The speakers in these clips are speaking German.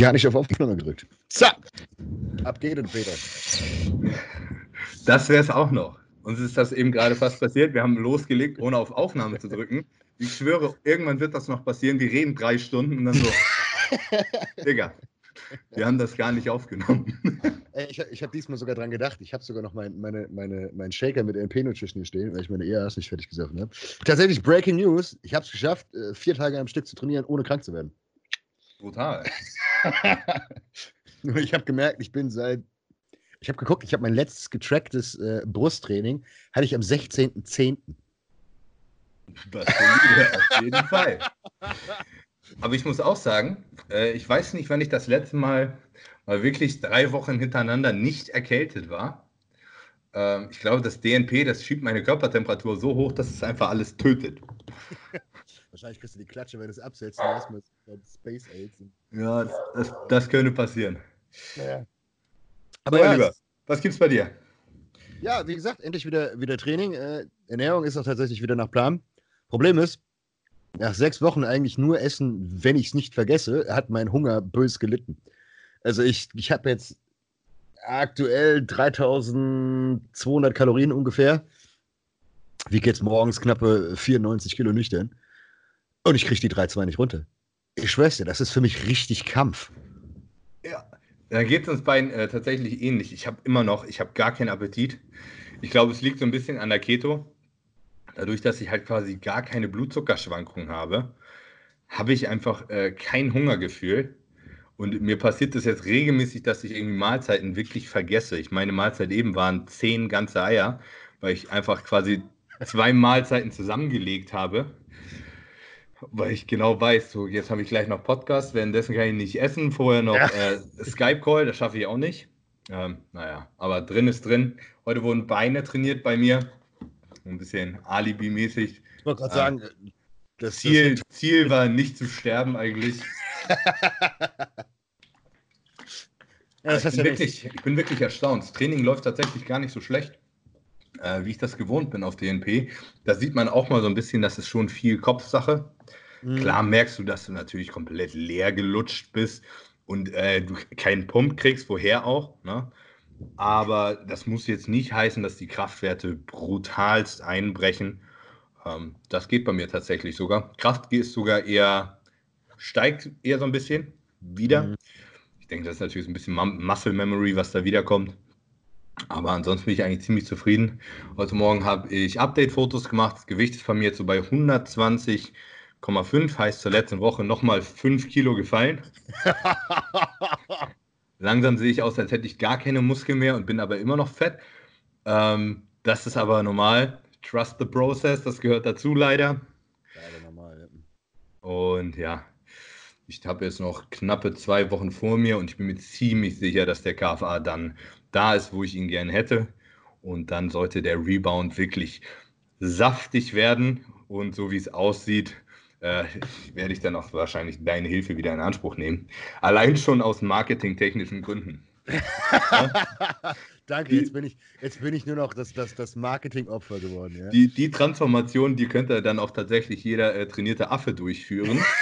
gar nicht auf Aufnahme gedrückt. Zack! Ab geht und Peter. Das wäre es auch noch. Uns ist das eben gerade fast passiert. Wir haben losgelegt, ohne auf Aufnahme zu drücken. Ich schwöre, irgendwann wird das noch passieren. Wir reden drei Stunden und dann so. Digga, wir haben das gar nicht aufgenommen. Ich, ich habe diesmal sogar dran gedacht. Ich habe sogar noch mein, meine, meine, meinen Shaker mit LP-Nutrition hier stehen, weil ich meine ERs nicht fertig gesoffen habe. Tatsächlich Breaking News. Ich habe es geschafft, äh, vier Tage am Stück zu trainieren, ohne krank zu werden. Brutal. Nur ich habe gemerkt, ich bin seit. Ich habe geguckt, ich habe mein letztes getracktes äh, Brusttraining, hatte ich am 16.10. Das auf jeden Fall. Aber ich muss auch sagen, äh, ich weiß nicht, wann ich das letzte Mal mal wirklich drei Wochen hintereinander nicht erkältet war. Ähm, ich glaube, das DNP, das schiebt meine Körpertemperatur so hoch, dass es einfach alles tötet. Wahrscheinlich kriegst du die Klatsche, wenn du es absetzt. Erstmal Space AIDS. Ja, das, das könnte passieren. Naja. Aber so, ja, lieber, was gibt's bei dir? Ja, wie gesagt, endlich wieder, wieder Training. Äh, Ernährung ist auch tatsächlich wieder nach Plan. Problem ist, nach sechs Wochen eigentlich nur essen, wenn ich es nicht vergesse, hat mein Hunger bös gelitten. Also ich, ich habe jetzt aktuell 3200 Kalorien ungefähr. Wie geht's morgens knappe 94 Kilo nüchtern. Und ich kriege die 3,2 nicht runter. Ich schwör's dir, das ist für mich richtig Kampf. Ja, da geht es uns beiden äh, tatsächlich ähnlich. Ich habe immer noch, ich habe gar keinen Appetit. Ich glaube, es liegt so ein bisschen an der Keto. Dadurch, dass ich halt quasi gar keine Blutzuckerschwankungen habe, habe ich einfach äh, kein Hungergefühl. Und mir passiert das jetzt regelmäßig, dass ich irgendwie Mahlzeiten wirklich vergesse. Ich meine, Mahlzeit eben waren zehn ganze Eier, weil ich einfach quasi zwei Mahlzeiten zusammengelegt habe weil ich genau weiß, so jetzt habe ich gleich noch Podcast, währenddessen kann ich nicht essen, vorher noch ja. äh, Skype-Call, das schaffe ich auch nicht. Ähm, naja, aber drin ist drin. Heute wurden Beine trainiert bei mir, ein bisschen Alibi-mäßig. Ich wollte gerade sagen, ähm, das Ziel, das Ziel war nicht zu sterben eigentlich. ja, ich, bin ja wirklich, ich bin wirklich erstaunt. Das Training läuft tatsächlich gar nicht so schlecht äh, wie ich das gewohnt bin auf DNP. Da sieht man auch mal so ein bisschen, dass es schon viel Kopfsache. Mhm. Klar merkst du, dass du natürlich komplett leer gelutscht bist und äh, du keinen Pump kriegst, woher auch. Ne? Aber das muss jetzt nicht heißen, dass die Kraftwerte brutalst einbrechen. Ähm, das geht bei mir tatsächlich sogar. Kraft ist sogar eher, steigt eher so ein bisschen wieder. Mhm. Ich denke, das ist natürlich so ein bisschen Muscle Memory, was da wiederkommt. Aber ansonsten bin ich eigentlich ziemlich zufrieden. Heute Morgen habe ich Update-Fotos gemacht. Das Gewicht ist von mir jetzt so bei 120,5, heißt zur letzten Woche nochmal 5 Kilo gefallen. Langsam sehe ich aus, als hätte ich gar keine Muskeln mehr und bin aber immer noch fett. Ähm, das ist aber normal. Trust the process, das gehört dazu leider. Leider normal, ja. Und ja, ich habe jetzt noch knappe zwei Wochen vor mir und ich bin mir ziemlich sicher, dass der KFA dann da ist, wo ich ihn gerne hätte. Und dann sollte der Rebound wirklich saftig werden. Und so wie es aussieht, äh, werde ich dann auch wahrscheinlich deine Hilfe wieder in Anspruch nehmen. Allein schon aus marketingtechnischen Gründen. Danke, jetzt bin ich, jetzt bin ich nur noch das, das, das Marketing-Opfer geworden. Ja? Die, die Transformation, die könnte dann auch tatsächlich jeder äh, trainierte Affe durchführen.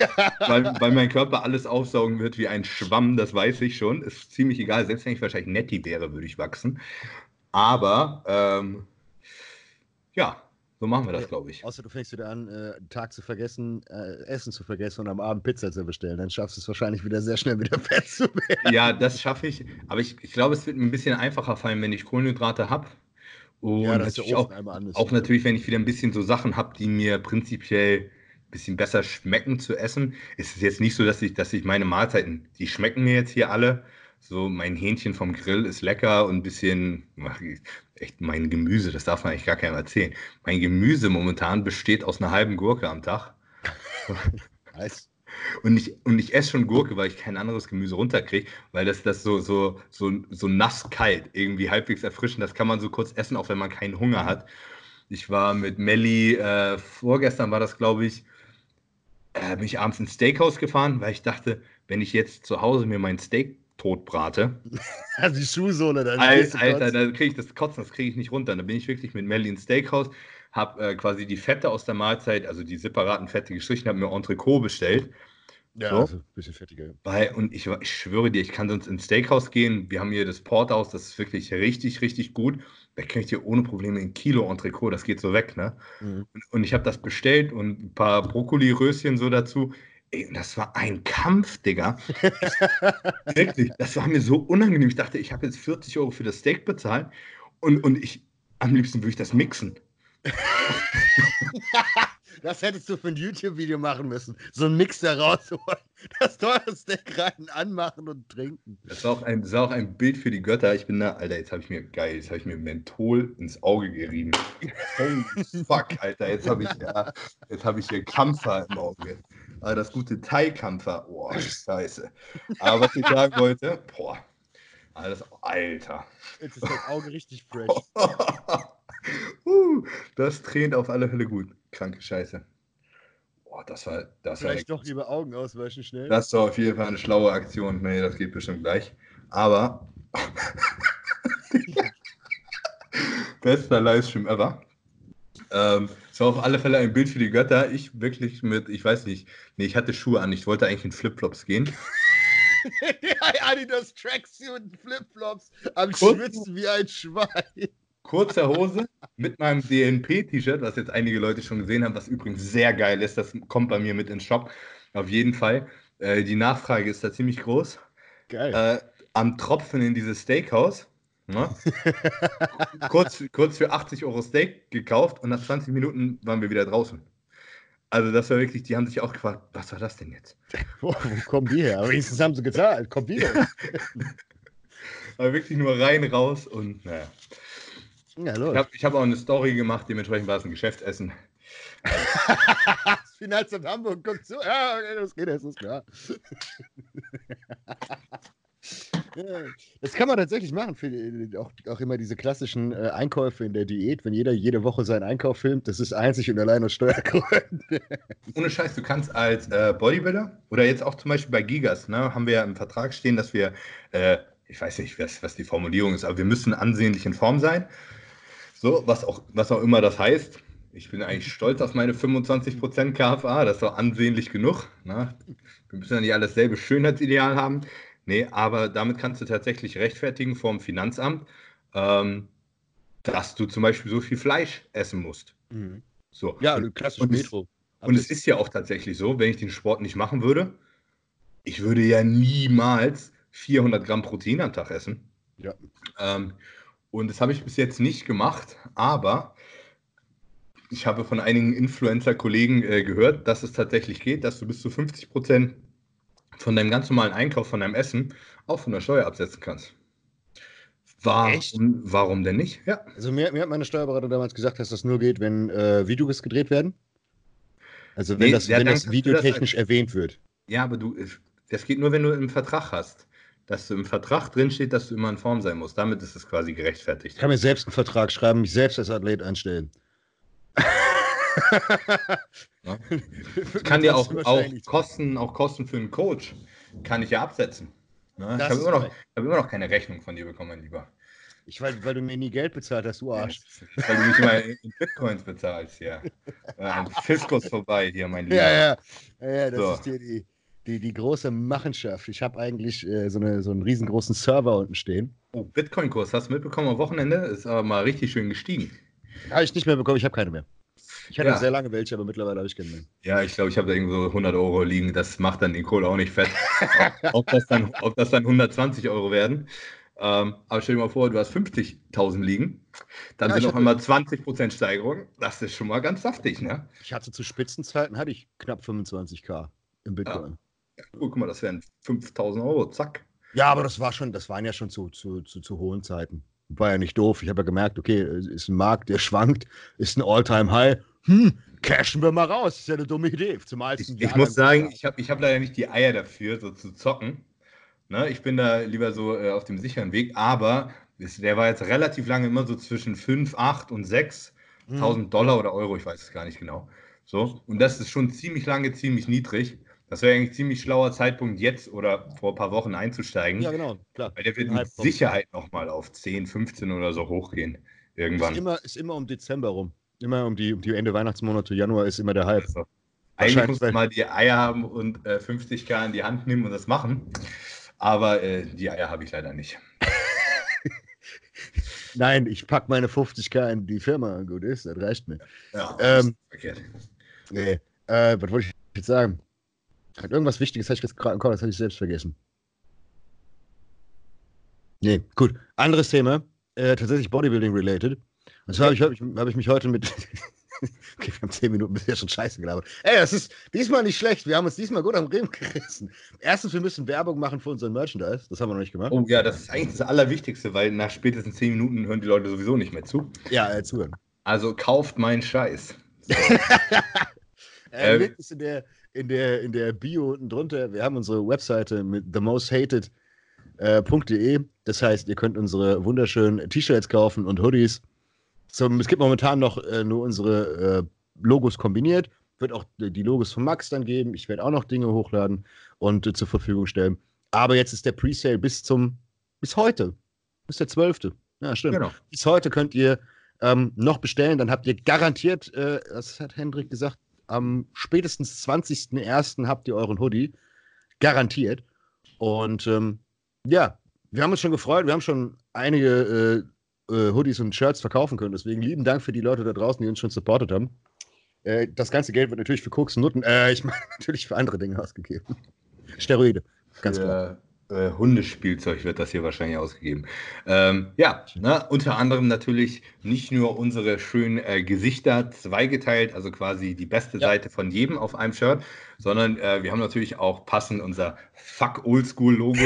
ja. weil, weil mein Körper alles aufsaugen wird wie ein Schwamm, das weiß ich schon. Ist ziemlich egal, selbst wenn ich wahrscheinlich Netty wäre, würde ich wachsen. Aber ähm, ja, so machen wir das, glaube ich. Außer du fängst wieder an, äh, Tag zu vergessen, äh, Essen zu vergessen und am Abend Pizza zu bestellen. Dann schaffst du es wahrscheinlich wieder sehr schnell wieder fett zu werden. Ja, das schaffe ich. Aber ich, ich glaube, es wird mir ein bisschen einfacher fallen, wenn ich Kohlenhydrate habe. Und ja, natürlich auch, auch natürlich, wenn ich wieder ein bisschen so Sachen habe, die mir prinzipiell bisschen besser schmecken zu essen. Es ist jetzt nicht so, dass ich, dass ich meine Mahlzeiten, die schmecken mir jetzt hier alle. So, mein Hähnchen vom Grill ist lecker und ein bisschen, echt mein Gemüse, das darf man eigentlich gar keinem erzählen. Mein Gemüse momentan besteht aus einer halben Gurke am Tag. nice. Und ich, und ich esse schon Gurke, weil ich kein anderes Gemüse runterkriege, weil das, das so, so, so, so nass kalt, irgendwie halbwegs erfrischend. Das kann man so kurz essen, auch wenn man keinen Hunger hat. Ich war mit Melli, äh, vorgestern war das, glaube ich, äh, bin ich abends ins Steakhouse gefahren, weil ich dachte, wenn ich jetzt zu Hause mir mein Steak totbrate. Also die Schuhsohle dann. Alter, Alter da kriege ich das Kotzen, das kriege ich nicht runter. Da bin ich wirklich mit Melly ins Steakhouse, habe äh, quasi die Fette aus der Mahlzeit, also die separaten Fette gestrichen, habe mir Entrecot bestellt. Ja, so. also ein bisschen fettiger. Weil, und ich, ich schwöre dir, ich kann sonst ins Steakhouse gehen. Wir haben hier das Porthaus, das ist wirklich richtig, richtig gut. Da kann ich dir ohne Probleme ein Kilo Entrecot, das geht so weg, ne? Mhm. Und, und, ich habe das bestellt und ein paar Brokkoli-Röschen so dazu. Ey, das war ein Kampf, Digga. wirklich, das war mir so unangenehm. Ich dachte, ich habe jetzt 40 Euro für das Steak bezahlt und, und ich, am liebsten würde ich das mixen. Das hättest du für ein YouTube-Video machen müssen. So ein Mixer rausholen, das teure Steak rein, anmachen und trinken. Das war auch ein, das war auch ein Bild für die Götter. Ich bin da, Alter, jetzt habe ich mir, geil, jetzt habe ich mir Menthol ins Auge gerieben. Holy fuck, Alter, jetzt habe ich, ja, jetzt habe ich hier Kampfer im Auge. Aber das gute Thai-Kampfer, boah, scheiße. Aber was ich sagen wollte, boah, alles, Alter. Jetzt ist das Auge richtig fresh. uh, das tränt auf alle Fälle gut. Kranke Scheiße. Boah, das war. Das Vielleicht war, doch lieber Augen ausweichen schnell. Das war auf jeden Fall eine schlaue Aktion. Nee, das geht bestimmt gleich. Aber. Bester Livestream ever. Ähm, es war auf alle Fälle ein Bild für die Götter. Ich wirklich mit, ich weiß nicht, nee, ich hatte Schuhe an, ich wollte eigentlich in Flipflops gehen. Adidas Tracksuit Flipflops am Schwitzen wie ein Schwein kurzer Hose mit meinem DNP-T-Shirt, was jetzt einige Leute schon gesehen haben, was übrigens sehr geil ist. Das kommt bei mir mit ins Shop. Auf jeden Fall. Äh, die Nachfrage ist da ziemlich groß. Geil. Äh, am Tropfen in dieses Steakhouse. Ne? kurz, kurz für 80 Euro Steak gekauft und nach 20 Minuten waren wir wieder draußen. Also das war wirklich, die haben sich auch gefragt, was war das denn jetzt? Wo, wo kommen die her? Aber wenigstens haben sie gezahlt, kommt wieder. Aber wirklich nur rein, raus und naja. Ja. Ich habe hab auch eine Story gemacht, dementsprechend war es ein Geschäftsessen. das Finanzamt Hamburg guckt zu. Ja, okay, das geht, das ist klar. Das kann man tatsächlich machen, für auch, auch immer diese klassischen äh, Einkäufe in der Diät, wenn jeder jede Woche seinen Einkauf filmt, das ist einzig und allein aus Steuergründen. Ohne Scheiß, du kannst als äh, Bodybuilder oder jetzt auch zum Beispiel bei Gigas, ne, haben wir ja im Vertrag stehen, dass wir, äh, ich weiß nicht, was, was die Formulierung ist, aber wir müssen ansehnlich in Form sein. So, was auch, was auch immer das heißt. Ich bin eigentlich stolz auf meine 25% KFA, das ist doch ansehnlich genug. Ne? Wir müssen ja nicht alles selbe Schönheitsideal haben. Nee, aber damit kannst du tatsächlich rechtfertigen vor dem Finanzamt, ähm, dass du zum Beispiel so viel Fleisch essen musst. Mhm. So. Ja, klassisch und Metro. Es, und es ist ja auch tatsächlich so, wenn ich den Sport nicht machen würde, ich würde ja niemals 400 Gramm Protein am Tag essen. Ja. Ähm, und das habe ich bis jetzt nicht gemacht, aber ich habe von einigen Influencer-Kollegen äh, gehört, dass es tatsächlich geht, dass du bis zu 50 Prozent von deinem ganz normalen Einkauf, von deinem Essen, auch von der Steuer absetzen kannst. Warum, warum denn nicht? Ja. Also mir, mir, hat meine Steuerberater damals gesagt, dass das nur geht, wenn äh, Videos gedreht werden. Also wenn, nee, das, ja, wenn das videotechnisch das erwähnt wird. Ja, aber du, das geht nur, wenn du einen Vertrag hast dass du im Vertrag drinsteht, dass du immer in Form sein musst. Damit ist es quasi gerechtfertigt. Ich kann mir selbst einen Vertrag schreiben, mich selbst als Athlet einstellen. ja. Ich kann dir auch, auch, Kosten, auch Kosten für einen Coach kann ich ja absetzen. Ja, ich habe immer, noch, hab immer noch keine Rechnung von dir bekommen, mein Lieber. Ich, weil, weil du mir nie Geld bezahlt hast, du Arsch. Ja, weil du mich immer in Bitcoins bezahlst, ja. Ein Fiskus vorbei hier, mein Lieber. Ja, ja. ja, das so. ist dir die, die, die große Machenschaft. Ich habe eigentlich äh, so, eine, so einen riesengroßen Server unten stehen. Oh, Bitcoin-Kurs, hast du mitbekommen am Wochenende? Ist aber mal richtig schön gestiegen. Habe ich nicht mehr bekommen, ich habe keine mehr. Ich hatte ja. sehr lange welche, aber mittlerweile habe ich keine mehr. Ja, ich glaube, ich habe da irgendwo so 100 Euro liegen. Das macht dann den Kohle auch nicht fett. ob, das dann, ob das dann 120 Euro werden. Ähm, aber stell dir mal vor, du hast 50.000 liegen. Dann ja, sind auf einmal 20% Steigerung. Das ist schon mal ganz saftig, ne? Ich hatte zu Spitzenzeiten hatte ich knapp 25k im Bitcoin. Ja. Ja, guck mal, das wären 5000 Euro, zack. Ja, aber das war schon, das waren ja schon zu, zu, zu, zu hohen Zeiten. War ja nicht doof. Ich habe ja gemerkt, okay, ist ein Markt, der schwankt, ist ein All-Time-High. Hm, cashen wir mal raus. Ist ja eine dumme Idee. Zumal ich, ich muss sagen, ich habe ich hab leider nicht die Eier dafür, so zu zocken. Ne? Ich bin da lieber so äh, auf dem sicheren Weg, aber der war jetzt relativ lange immer so zwischen 5, 8 und 6.000 hm. Dollar oder Euro, ich weiß es gar nicht genau. So, und das ist schon ziemlich lange, ziemlich niedrig. Das wäre eigentlich ein ziemlich schlauer Zeitpunkt, jetzt oder vor ein paar Wochen einzusteigen. Ja, genau, klar. Weil der wird mit Sicherheit nochmal auf 10, 15 oder so hochgehen. Irgendwann. Ist immer, ist immer um Dezember rum. Immer um die, um die Ende Weihnachtsmonate, Januar ist immer der Hype. Also, Eigentlich muss man mal die Eier haben und äh, 50k in die Hand nehmen und das machen. Aber äh, die Eier habe ich leider nicht. Nein, ich packe meine 50k in die Firma. Gut ist, das reicht mir. Ja, ähm, verkehrt. Nee, äh, was wollte ich jetzt sagen? Hat irgendwas Wichtiges, habe ich jetzt gerade das habe ich selbst vergessen. Nee, gut. Anderes Thema, äh, tatsächlich Bodybuilding-related. Und zwar habe ich, hab ich, hab ich mich heute mit Okay, wir haben zehn Minuten bisher schon scheiße gelabert. Ey, das ist diesmal nicht schlecht. Wir haben uns diesmal gut am Riemen gerissen. Erstens, wir müssen Werbung machen für unseren Merchandise. Das haben wir noch nicht gemacht. Oh ja, das ist eigentlich das Allerwichtigste, weil nach spätestens zehn Minuten hören die Leute sowieso nicht mehr zu. Ja, äh, zuhören. Also kauft meinen Scheiß. äh, Link ist in der, in, der, in der Bio unten drunter. Wir haben unsere Webseite mit themosthated.de. Äh, das heißt, ihr könnt unsere wunderschönen T-Shirts kaufen und Hoodies. So, es gibt momentan noch äh, nur unsere äh, Logos kombiniert. Wird auch die Logos von Max dann geben. Ich werde auch noch Dinge hochladen und äh, zur Verfügung stellen. Aber jetzt ist der Presale bis zum, bis heute, bis der 12. Ja, stimmt. Genau. Bis heute könnt ihr ähm, noch bestellen. Dann habt ihr garantiert, äh, das hat Hendrik gesagt, am spätestens 20.01. habt ihr euren Hoodie. Garantiert. Und ähm, ja, wir haben uns schon gefreut. Wir haben schon einige äh, äh, Hoodies und Shirts verkaufen können. Deswegen lieben Dank für die Leute da draußen, die uns schon supportet haben. Äh, das ganze Geld wird natürlich für Koks und Nutten, äh, ich meine natürlich für andere Dinge ausgegeben. Steroide, ganz klar. Äh, Hundespielzeug wird das hier wahrscheinlich ausgegeben. Ähm, ja, ne, unter anderem natürlich nicht nur unsere schönen äh, Gesichter zweigeteilt, also quasi die beste ja. Seite von jedem auf einem Shirt, sondern äh, wir haben natürlich auch passend unser Fuck Oldschool Logo.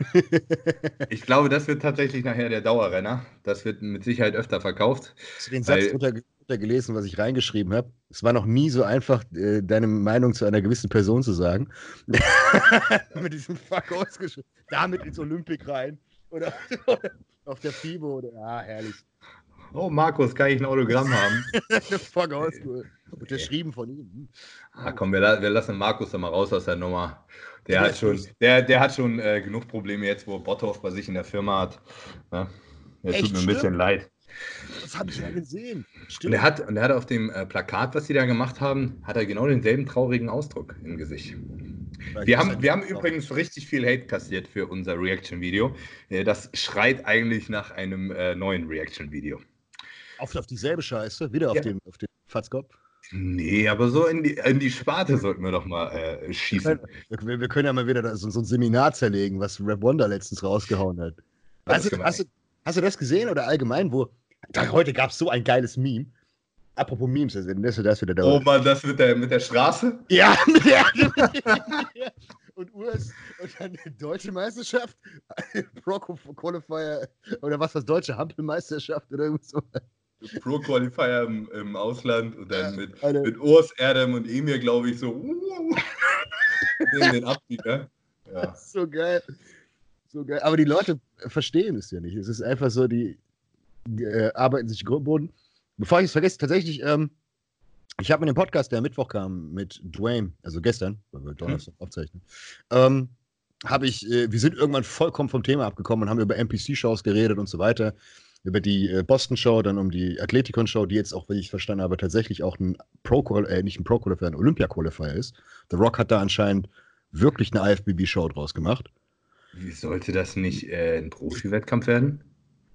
ich glaube, das wird tatsächlich nachher der Dauerrenner. Das wird mit Sicherheit öfter verkauft. Hast du den Satz unter, gelesen, was ich reingeschrieben habe? Es war noch nie so einfach, äh, deine Meinung zu einer gewissen Person zu sagen. mit diesem Fuck ausgeschrieben. Damit ins Olympik rein. Oder, auf der FIBO. Oder, ah, herrlich. Oh, Markus, kann ich ein Autogramm haben? Fuck Oldschool. Unterschrieben von ihm. Ah, komm, wir, wir lassen Markus da mal raus aus der Nummer. Der hat schon, der, der hat schon äh, genug Probleme jetzt, wo Bothoff bei sich in der Firma hat. Ja? Der Echt, tut mir ein bisschen leid. Das habe ich ja gesehen. Stimmt. Und er hat, und er hat auf dem äh, Plakat, was sie da gemacht haben, hat er genau denselben traurigen Ausdruck im Gesicht. Wir haben, wir haben übrigens richtig viel Hate kassiert für unser Reaction-Video. Äh, das schreit eigentlich nach einem äh, neuen Reaction-Video. Auf, auf dieselbe Scheiße? Wieder auf ja. dem, auf dem Fatzkopf? Nee, aber so in die, in die Sparte sollten wir doch mal äh, schießen. Wir, wir, können ja mal wieder so, so, ein Seminar zerlegen, was Rap Wonder letztens rausgehauen hat. Hast du, hast, du, hast du, das gesehen oder allgemein, wo heute gab es so ein geiles Meme. Apropos Memes, das ist das wieder da. Oh Mann, das mit der, mit der Straße? Ja, mit der. und US und dann die deutsche Meisterschaft, Pro Qualifier oder was, was deutsche Hampelmeisterschaft oder so. Pro-Qualifier im, im, Ausland und dann mit, Alter. mit Urs, Erdem und Emir, glaube ich, so uh, den Abstieg, ne? Ja. So geil. So geil. Aber die Leute verstehen es ja nicht. Es ist einfach so, die äh, arbeiten sich Boden. Bevor ich es vergesse, tatsächlich, ähm, ich habe mir den Podcast, der am Mittwoch kam, mit Dwayne, also gestern, weil wir Donnerstag hm. aufzeichnen, ähm, habe ich, äh, wir sind irgendwann vollkommen vom Thema abgekommen und haben über NPC-Shows geredet und so weiter über die äh, Boston Show, dann um die Athletikon Show, die jetzt auch, wie ich verstanden habe, tatsächlich auch ein Pro äh, nicht ein Pro Qualifier, ein Olympia Qualifier ist. The Rock hat da anscheinend wirklich eine IFBB Show draus gemacht. Wie sollte das nicht äh, ein Profi-Wettkampf werden?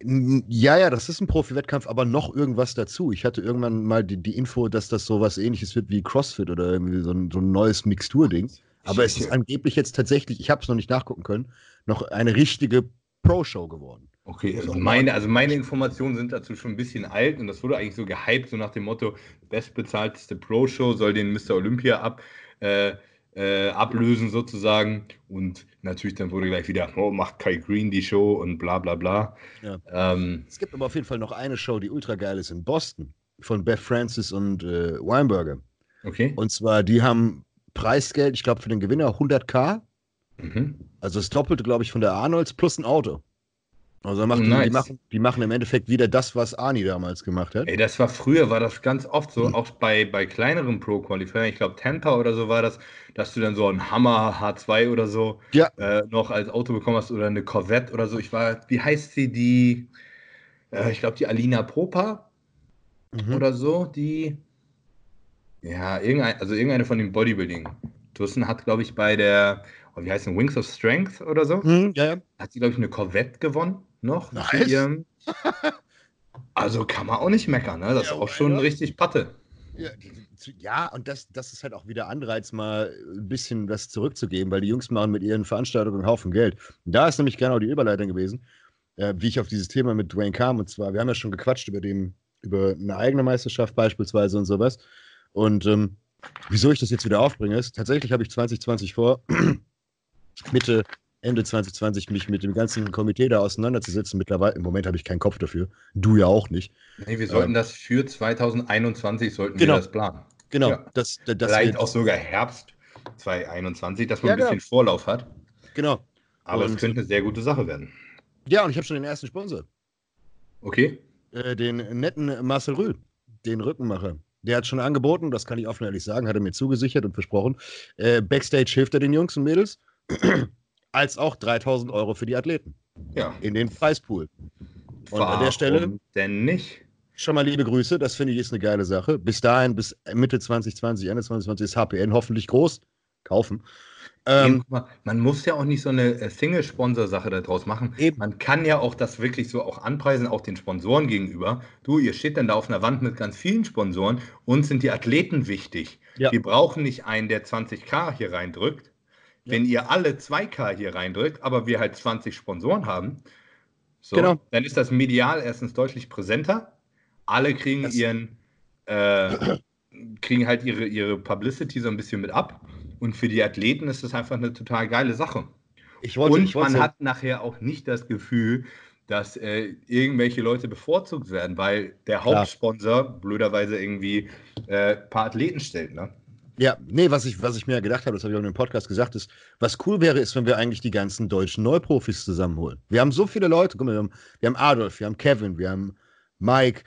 Ja, ja, das ist ein Profi-Wettkampf, aber noch irgendwas dazu. Ich hatte irgendwann mal die, die Info, dass das so was ähnliches wird wie CrossFit oder irgendwie so ein, so ein neues Mixtur-Ding. Aber es ist angeblich jetzt tatsächlich, ich habe es noch nicht nachgucken können, noch eine richtige Pro-Show geworden. Okay, also meine, also meine Informationen sind dazu schon ein bisschen alt und das wurde eigentlich so gehypt, so nach dem Motto, bestbezahlteste Pro-Show soll den Mr. Olympia ab, äh, äh, ablösen sozusagen und natürlich dann wurde gleich wieder, oh, macht Kai Green die Show und bla bla bla. Ja. Ähm, es gibt aber auf jeden Fall noch eine Show, die ultra geil ist in Boston von Beth Francis und äh, Weinberger. Okay. Und zwar, die haben Preisgeld, ich glaube für den Gewinner 100k. Mhm. Also das Doppelte, glaube ich, von der Arnolds plus ein Auto. Also machen, nice. die, machen, die machen im Endeffekt wieder das, was Ani damals gemacht hat. Ey, das war früher, war das ganz oft so, mhm. auch bei, bei kleineren Pro-Qualifiern, ich glaube Tampa oder so war das, dass du dann so ein Hammer H2 oder so ja. äh, noch als Auto bekommen hast oder eine Corvette oder so. Ich war, wie heißt sie, die, äh, ich glaube die Alina Propa mhm. oder so, die, Ja, irgendein, also irgendeine von den Bodybuilding. Tussen hat, glaube ich, bei der, oh, wie heißt denn, Wings of Strength oder so? Hm, ja, ja. Hat sie, glaube ich, eine Corvette gewonnen noch. Nice. Ihrem, also kann man auch nicht meckern, ne? Das ja, ist auch schon richtig Patte. Ja, ja, und das, das ist halt auch wieder Anreiz, mal ein bisschen was zurückzugeben, weil die Jungs machen mit ihren Veranstaltungen einen Haufen Geld. Und da ist nämlich genau die Überleitung gewesen, äh, wie ich auf dieses Thema mit Dwayne kam. Und zwar, wir haben ja schon gequatscht über, den, über eine eigene Meisterschaft beispielsweise und sowas. Und ähm, wieso ich das jetzt wieder aufbringe, ist, tatsächlich habe ich 2020 vor, Mitte, Ende 2020 mich mit dem ganzen Komitee da auseinanderzusetzen. Mittlerweile, im Moment habe ich keinen Kopf dafür. Du ja auch nicht. Nee, wir sollten ähm, das für 2021 sollten genau, wir das planen. Genau. Ja. Das, das, das Vielleicht auch sogar Herbst 2021, dass man ja, ein bisschen genau. Vorlauf hat. Genau. Aber es könnte eine sehr gute Sache werden. Ja, und ich habe schon den ersten Sponsor. Okay. Äh, den netten Marcel Rühl, den Rückenmacher. Der hat schon angeboten, das kann ich offen ehrlich sagen, hat er mir zugesichert und versprochen. Äh, Backstage hilft er den Jungs und Mädels, als auch 3000 Euro für die Athleten. Ja. In den Preispool. Und Warum an der Stelle. Denn nicht? Schon mal liebe Grüße, das finde ich ist eine geile Sache. Bis dahin, bis Mitte 2020, Ende 2020 ist HPN hoffentlich groß. Kaufen. Ähm, man muss ja auch nicht so eine äh, Single-Sponsor-Sache daraus machen. Eben. Man kann ja auch das wirklich so auch anpreisen, auch den Sponsoren gegenüber. Du, ihr steht dann da auf einer Wand mit ganz vielen Sponsoren. Uns sind die Athleten wichtig. Ja. Wir brauchen nicht einen, der 20k hier reindrückt. Wenn ihr alle 2k hier reindrückt, aber wir halt 20 Sponsoren haben, so, genau. dann ist das medial erstens deutlich präsenter. Alle kriegen das ihren, äh, kriegen halt ihre, ihre Publicity so ein bisschen mit ab. Und für die Athleten ist das einfach eine total geile Sache. Wollte, und man hat nachher auch nicht das Gefühl, dass äh, irgendwelche Leute bevorzugt werden, weil der Hauptsponsor Klar. blöderweise irgendwie äh, ein paar Athleten stellt. Ne? Ja, nee, was ich, was ich mir gedacht habe, das habe ich auch in dem Podcast gesagt, ist, was cool wäre, ist, wenn wir eigentlich die ganzen deutschen Neuprofis zusammenholen. Wir haben so viele Leute, guck mal, wir haben, wir haben Adolf, wir haben Kevin, wir haben Mike,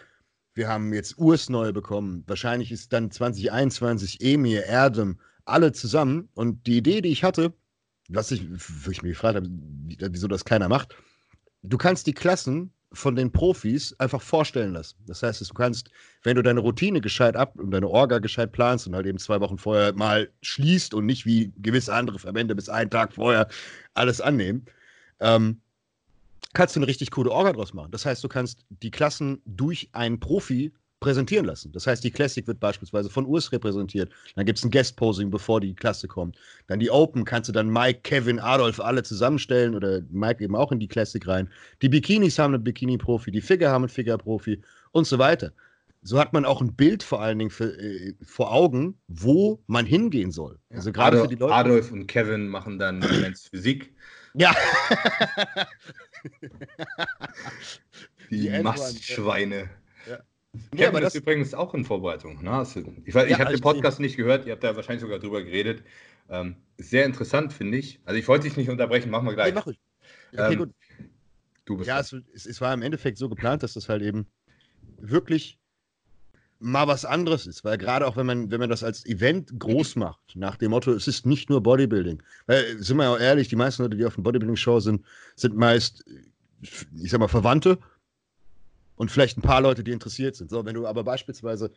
wir haben jetzt Urs neu bekommen. Wahrscheinlich ist dann 2021 Emir, Erdem, alle zusammen. Und die Idee, die ich hatte, was ich, wo ich mich gefragt habe, wieso das keiner macht, du kannst die Klassen von den Profis einfach vorstellen lassen. Das heißt, du kannst, wenn du deine Routine gescheit ab und deine Orga gescheit planst und halt eben zwei Wochen vorher mal schließt und nicht wie gewisse andere Verbände bis einen Tag vorher alles annehmen, ähm, kannst du eine richtig coole Orga draus machen. Das heißt, du kannst die Klassen durch einen Profi präsentieren lassen. Das heißt, die Classic wird beispielsweise von Urs repräsentiert. Dann gibt es ein Guest-Posing, bevor die Klasse kommt. Dann die Open kannst du dann Mike, Kevin, Adolf alle zusammenstellen oder Mike eben auch in die Classic rein. Die Bikinis haben einen Bikini-Profi, die Figure haben einen Figure-Profi und so weiter. So hat man auch ein Bild vor allen Dingen für, äh, vor Augen, wo man hingehen soll. Also gerade Adolf, für die Leute. Adolf und Kevin machen dann Men's Physik. Ja. die, die Mastschweine. Ja, aber das ist übrigens auch in Vorbereitung. Ne? Ich, ich ja, habe den Podcast nicht gehört, ihr habt da wahrscheinlich sogar drüber geredet. Ähm, sehr interessant, finde ich. Also ich wollte dich nicht unterbrechen, machen wir gleich. Nee, mach ich. Okay, ähm, gut. Du bist ja, es, es, war im Endeffekt so geplant, dass das halt eben wirklich mal was anderes ist, weil gerade auch wenn man, wenn man das als Event groß macht, nach dem Motto, es ist nicht nur Bodybuilding. Weil, sind wir ja auch ehrlich, die meisten Leute, die auf dem Bodybuilding-Show sind, sind meist, ich sag mal, Verwandte und vielleicht ein paar Leute, die interessiert sind. So, wenn du aber beispielsweise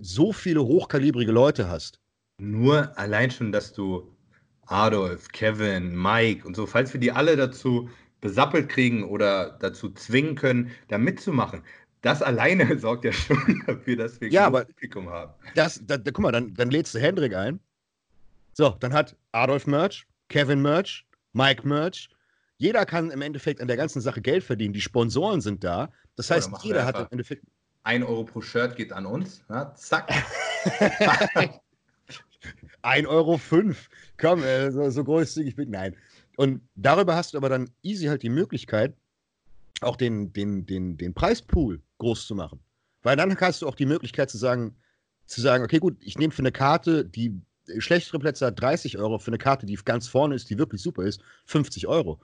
so viele hochkalibrige Leute hast. Nur allein schon, dass du Adolf, Kevin, Mike und so, falls wir die alle dazu besappelt kriegen oder dazu zwingen können, da mitzumachen, das alleine sorgt ja schon dafür, dass wir ja, aber Publikum haben. Das, da, da, guck mal, dann, dann lädst du Hendrik ein. So, dann hat Adolf Merch, Kevin Merch, Mike Merch. Jeder kann im Endeffekt an der ganzen Sache Geld verdienen. Die Sponsoren sind da. Das heißt, jeder hat im Endeffekt. Ein Euro pro Shirt geht an uns. Ja, zack. ein Euro fünf. Komm, äh, so, so großzügig bin Nein. Und darüber hast du aber dann easy halt die Möglichkeit, auch den, den, den, den Preispool groß zu machen. Weil dann hast du auch die Möglichkeit zu sagen, zu sagen, okay, gut, ich nehme für eine Karte, die schlechtere Plätze hat 30 Euro, für eine Karte, die ganz vorne ist, die wirklich super ist, 50 Euro.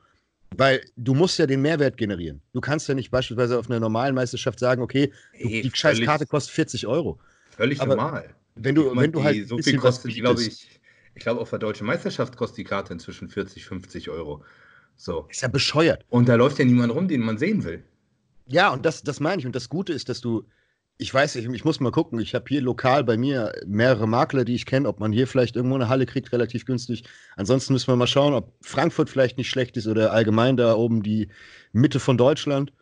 Weil du musst ja den Mehrwert generieren. Du kannst ja nicht beispielsweise auf einer normalen Meisterschaft sagen, okay, du, hey, die scheiß Karte kostet 40 Euro. Völlig Aber normal. Wenn du, wenn du halt so viel kostet, glaube ich, ich glaube auf der deutschen Meisterschaft kostet die Karte inzwischen 40, 50 Euro. So. Ist ja bescheuert. Und da läuft ja niemand rum, den man sehen will. Ja, und das, das meine ich. Und das Gute ist, dass du ich weiß nicht, ich muss mal gucken. Ich habe hier lokal bei mir mehrere Makler, die ich kenne, ob man hier vielleicht irgendwo eine Halle kriegt, relativ günstig. Ansonsten müssen wir mal schauen, ob Frankfurt vielleicht nicht schlecht ist oder allgemein da oben die Mitte von Deutschland.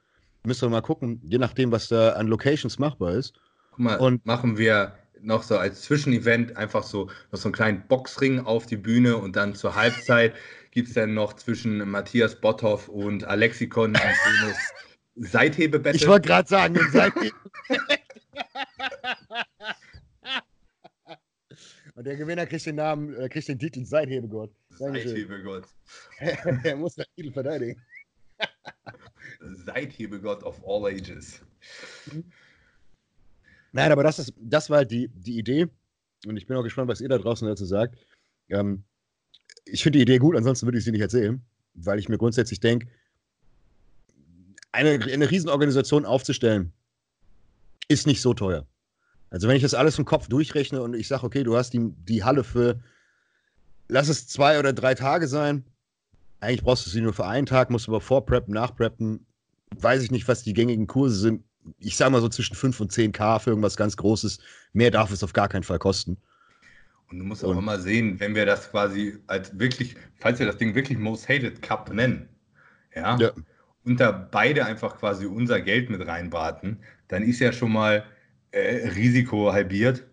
Müssen wir mal gucken, je nachdem, was da an Locations machbar ist. Guck mal, und machen wir noch so als Zwischenevent einfach so noch so einen kleinen Boxring auf die Bühne und dann zur Halbzeit gibt es dann noch zwischen Matthias Botthoff und Alexikon ein schönes Seithebebett. Ich wollte gerade sagen, ein Seithebe Und der Gewinner kriegt den Namen, äh, kriegt den Titel Seithebegott. Seithebegott. er muss den Titel verteidigen. Seithebegott of all ages. Nein, aber das, ist, das war halt die, die Idee. Und ich bin auch gespannt, was ihr da draußen dazu sagt. Ähm, ich finde die Idee gut, ansonsten würde ich sie nicht erzählen, weil ich mir grundsätzlich denke, eine, eine Riesenorganisation aufzustellen, ist nicht so teuer. Also wenn ich das alles im Kopf durchrechne und ich sage, okay, du hast die, die Halle für, lass es zwei oder drei Tage sein. Eigentlich brauchst du sie nur für einen Tag, musst du aber vorpreppen, nachpreppen. Weiß ich nicht, was die gängigen Kurse sind. Ich sage mal so zwischen 5 und 10 K für irgendwas ganz Großes. Mehr darf es auf gar keinen Fall kosten. Und du musst auch und, immer sehen, wenn wir das quasi als wirklich, falls wir das Ding wirklich Most Hated Cup nennen, ja, ja. Und da beide einfach quasi unser Geld mit reinbraten, dann ist ja schon mal äh, Risiko halbiert.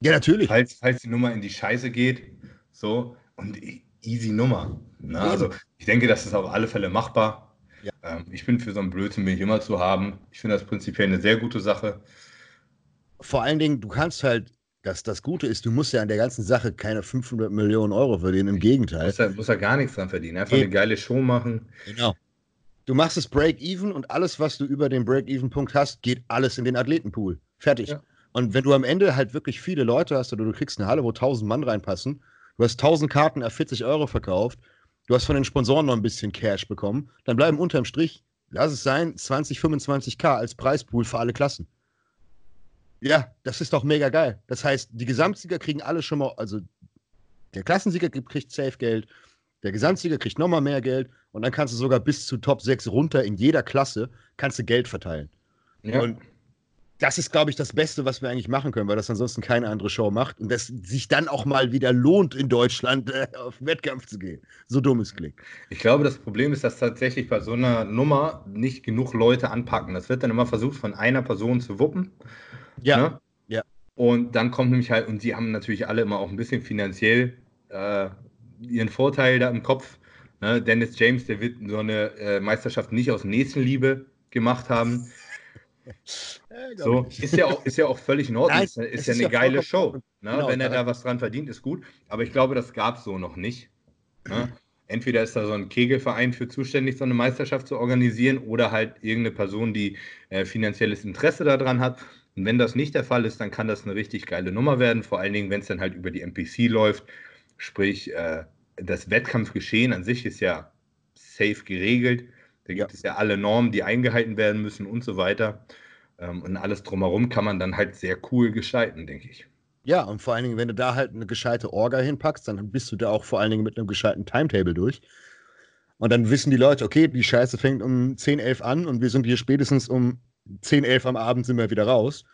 Ja, natürlich. Falls, falls die Nummer in die Scheiße geht. So, und e, easy Nummer. Ne? Also ich denke, das ist auf alle Fälle machbar. Ja. Ähm, ich bin für so einen Blödsinn bin ich immer zu haben. Ich finde das prinzipiell eine sehr gute Sache. Vor allen Dingen, du kannst halt, das, das Gute ist, du musst ja an der ganzen Sache keine 500 Millionen Euro verdienen, im Gegenteil. Du musst ja, musst ja gar nichts dran verdienen, einfach Eben. eine geile Show machen. Genau. Du machst es Break-Even und alles, was du über den Break-Even-Punkt hast, geht alles in den Athletenpool. Fertig. Ja. Und wenn du am Ende halt wirklich viele Leute hast oder du kriegst eine Halle, wo 1000 Mann reinpassen, du hast 1000 Karten auf 40 Euro verkauft, du hast von den Sponsoren noch ein bisschen Cash bekommen, dann bleiben unterm Strich, lass es sein, 20, 25k als Preispool für alle Klassen. Ja, das ist doch mega geil. Das heißt, die Gesamtsieger kriegen alle schon mal, also der Klassensieger kriegt Safe Geld, der Gesamtsieger kriegt nochmal mehr Geld und dann kannst du sogar bis zu Top 6 runter in jeder Klasse kannst du Geld verteilen. Ja. Und das ist, glaube ich, das Beste, was wir eigentlich machen können, weil das ansonsten keine andere Show macht und das sich dann auch mal wieder lohnt, in Deutschland äh, auf Wettkampf zu gehen. So dumm es klingt. Ich glaube, das Problem ist, dass tatsächlich bei so einer Nummer nicht genug Leute anpacken. Das wird dann immer versucht, von einer Person zu wuppen. Ja. Ne? ja. Und dann kommt nämlich halt, und die haben natürlich alle immer auch ein bisschen finanziell äh, ihren Vorteil da im Kopf. Ne? Dennis James, der wird so eine äh, Meisterschaft nicht aus Nächstenliebe gemacht haben. so, ist ja, auch, ist ja auch völlig in Ordnung. Nein, ist, ist ja eine ja geile Show. Ne? Genau, Wenn er da was dran verdient, ist gut. Aber ich glaube, das gab es so noch nicht. Ne? Entweder ist da so ein Kegelverein für zuständig, so eine Meisterschaft zu organisieren, oder halt irgendeine Person, die äh, finanzielles Interesse daran hat. Und wenn das nicht der Fall ist, dann kann das eine richtig geile Nummer werden. Vor allen Dingen, wenn es dann halt über die MPC läuft. Sprich, äh, das Wettkampfgeschehen an sich ist ja safe geregelt. Da gibt ja. es ja alle Normen, die eingehalten werden müssen und so weiter. Ähm, und alles drumherum kann man dann halt sehr cool gestalten, denke ich. Ja, und vor allen Dingen, wenn du da halt eine gescheite Orga hinpackst, dann bist du da auch vor allen Dingen mit einem gescheiten Timetable durch. Und dann wissen die Leute, okay, die Scheiße fängt um 10, 11 an und wir sind hier spätestens um 10, 11 am Abend sind wir wieder raus.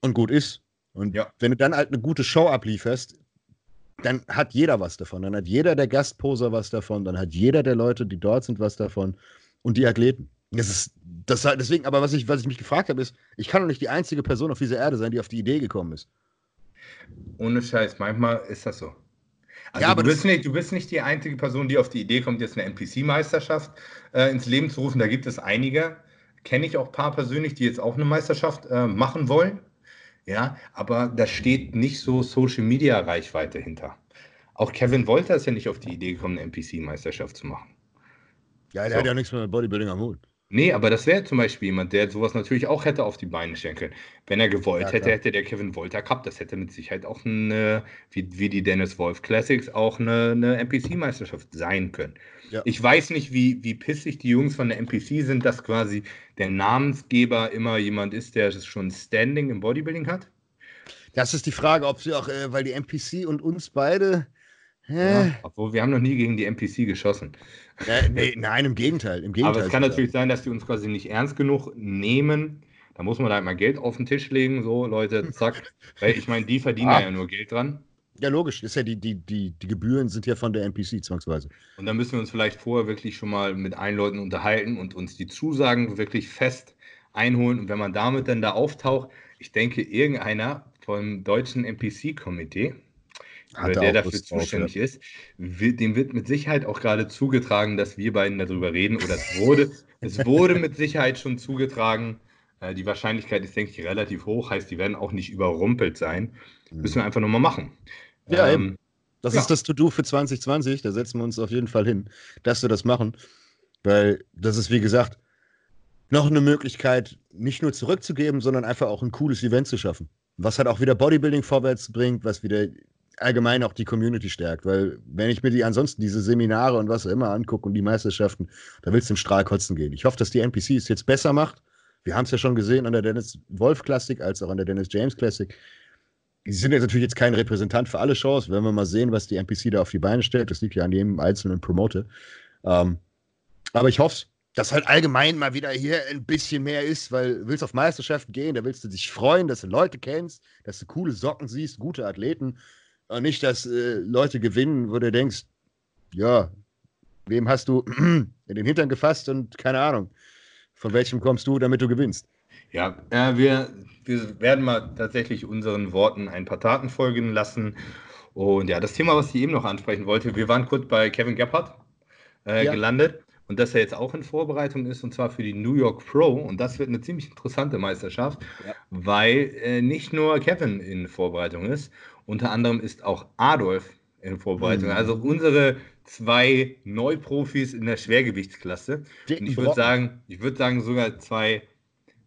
Und gut ist. Und ja. wenn du dann halt eine gute Show ablieferst, dann hat jeder was davon. Dann hat jeder der Gastposer was davon. Dann hat jeder der Leute, die dort sind, was davon und die Athleten. Das ist, das deswegen, aber was ich, was ich mich gefragt habe, ist, ich kann doch nicht die einzige Person auf dieser Erde sein, die auf die Idee gekommen ist. Ohne Scheiß, manchmal ist das so. Also ja, aber du, bist nicht, du bist nicht die einzige Person, die auf die Idee kommt, jetzt eine NPC-Meisterschaft äh, ins Leben zu rufen. Da gibt es einige, kenne ich auch ein paar persönlich, die jetzt auch eine Meisterschaft äh, machen wollen. Ja, aber da steht nicht so Social Media Reichweite hinter. Auch Kevin Wolter ist ja nicht auf die Idee gekommen, eine NPC-Meisterschaft zu machen. Ja, der so. hat ja nichts mit Bodybuilding am Hut. Nee, aber das wäre zum Beispiel jemand, der sowas natürlich auch hätte auf die Beine stellen können. Wenn er gewollt ja, hätte, hätte der Kevin Wolter Cup, das hätte mit Sicherheit auch eine, wie, wie die Dennis Wolf Classics, auch eine, eine NPC-Meisterschaft sein können. Ja. Ich weiß nicht, wie, wie pissig die Jungs von der NPC sind, dass quasi der Namensgeber immer jemand ist, der schon Standing im Bodybuilding hat. Das ist die Frage, ob sie auch, äh, weil die NPC und uns beide ja, obwohl wir haben noch nie gegen die NPC geschossen. Äh, nee, nein, im Gegenteil, im Gegenteil. Aber es kann natürlich sein, dass die uns quasi nicht ernst genug nehmen, Da muss man halt mal Geld auf den Tisch legen, so Leute, zack. Weil ich meine, die verdienen ah. ja nur Geld dran. Ja, logisch. Ist ja die, die, die, die Gebühren sind ja von der NPC zwangsweise. Und da müssen wir uns vielleicht vorher wirklich schon mal mit allen Leuten unterhalten und uns die Zusagen wirklich fest einholen. Und wenn man damit dann da auftaucht, ich denke, irgendeiner vom deutschen NPC-Komitee, der dafür zuständig ja. ist, wird, dem wird mit Sicherheit auch gerade zugetragen, dass wir beiden darüber reden. Oder es wurde, es wurde mit Sicherheit schon zugetragen. Äh, die Wahrscheinlichkeit ist, denke ich, relativ hoch. Heißt, die werden auch nicht überrumpelt sein. Mhm. Müssen wir einfach nochmal machen. Ja, ähm, eben. Das ja. ist das To-Do für 2020. Da setzen wir uns auf jeden Fall hin, dass wir das machen. Weil das ist, wie gesagt, noch eine Möglichkeit, nicht nur zurückzugeben, sondern einfach auch ein cooles Event zu schaffen. Was halt auch wieder Bodybuilding vorwärts bringt, was wieder allgemein auch die Community stärkt. Weil, wenn ich mir die ansonsten diese Seminare und was immer angucke und die Meisterschaften, da willst du im Strahl kotzen gehen. Ich hoffe, dass die NPC es jetzt besser macht. Wir haben es ja schon gesehen an der Dennis Wolf Classic als auch an der Dennis James Classic die sind jetzt natürlich jetzt kein Repräsentant für alle Shows. Wenn wir mal sehen, was die NPC da auf die Beine stellt, das liegt ja an jedem einzelnen Promoter. Ähm, aber ich hoffe, dass halt allgemein mal wieder hier ein bisschen mehr ist, weil willst auf Meisterschaften gehen, da willst du dich freuen, dass du Leute kennst, dass du coole Socken siehst, gute Athleten und nicht, dass äh, Leute gewinnen, wo du denkst, ja, wem hast du in den Hintern gefasst und keine Ahnung, von welchem kommst du, damit du gewinnst. Ja, äh, wir, wir werden mal tatsächlich unseren Worten ein paar Taten folgen lassen. Und ja, das Thema, was ich eben noch ansprechen wollte, wir waren kurz bei Kevin Gebhardt äh, ja. gelandet und dass er jetzt auch in Vorbereitung ist und zwar für die New York Pro und das wird eine ziemlich interessante Meisterschaft, ja. weil äh, nicht nur Kevin in Vorbereitung ist, unter anderem ist auch Adolf in Vorbereitung. Mhm. Also unsere zwei Neuprofis in der Schwergewichtsklasse. und ich würde sagen, ich würde sagen sogar zwei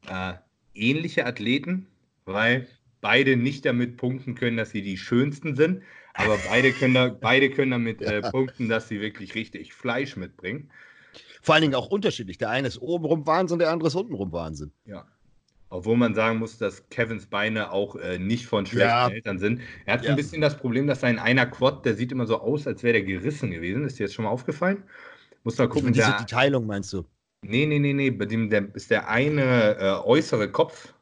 äh, ähnliche Athleten, weil beide nicht damit punkten können, dass sie die schönsten sind, aber beide können, da, beide können damit äh, punkten, dass sie wirklich richtig Fleisch mitbringen. Vor allen Dingen auch unterschiedlich. Der eine ist obenrum Wahnsinn, der andere ist untenrum Wahnsinn. Ja. Obwohl man sagen muss, dass Kevins Beine auch äh, nicht von schlechten ja. Eltern sind. Er hat ja. ein bisschen das Problem, dass sein einer Quad, der sieht immer so aus, als wäre der gerissen gewesen. Ist dir jetzt schon mal aufgefallen? Muss da gucken. Diese, der, die Teilung meinst du? Nee, nee, nee, nee. Bei dem der, ist der eine äh, äußere Kopf,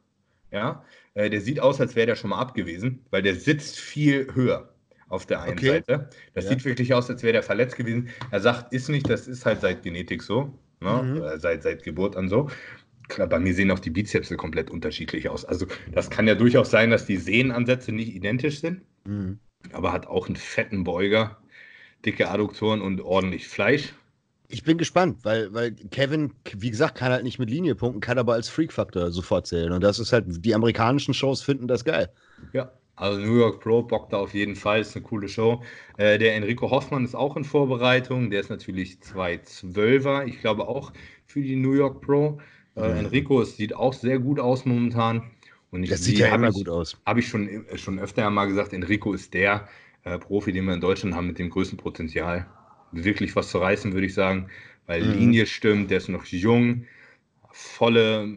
ja, äh, der sieht aus, als wäre der schon mal ab gewesen, weil der sitzt viel höher auf der einen okay. Seite. Das ja. sieht wirklich aus, als wäre der verletzt gewesen. Er sagt, ist nicht, das ist halt seit Genetik so, ne? Mhm. Seit, seit Geburt an so. Klar, bei mir sehen auch die Bizepse komplett unterschiedlich aus. Also das kann ja durchaus sein, dass die Sehnenansätze nicht identisch sind, mhm. aber hat auch einen fetten Beuger, dicke Adduktoren und ordentlich Fleisch. Ich bin gespannt, weil, weil Kevin, wie gesagt, kann halt nicht mit Linie punkten, kann aber als Freak-Faktor sofort zählen. Und das ist halt, die amerikanischen Shows finden das geil. Ja, also New York Pro bockt da auf jeden Fall, ist eine coole Show. Äh, der Enrico Hoffmann ist auch in Vorbereitung, der ist natürlich 212er, ich glaube auch für die New York Pro. Äh, mhm. Enrico, es sieht auch sehr gut aus momentan. Und ich, das sieht ja immer ich, gut aus. Habe ich schon, schon öfter mal gesagt, Enrico ist der äh, Profi, den wir in Deutschland haben mit dem größten Potenzial wirklich was zu reißen, würde ich sagen, weil mhm. Linie stimmt, der ist noch jung, volle,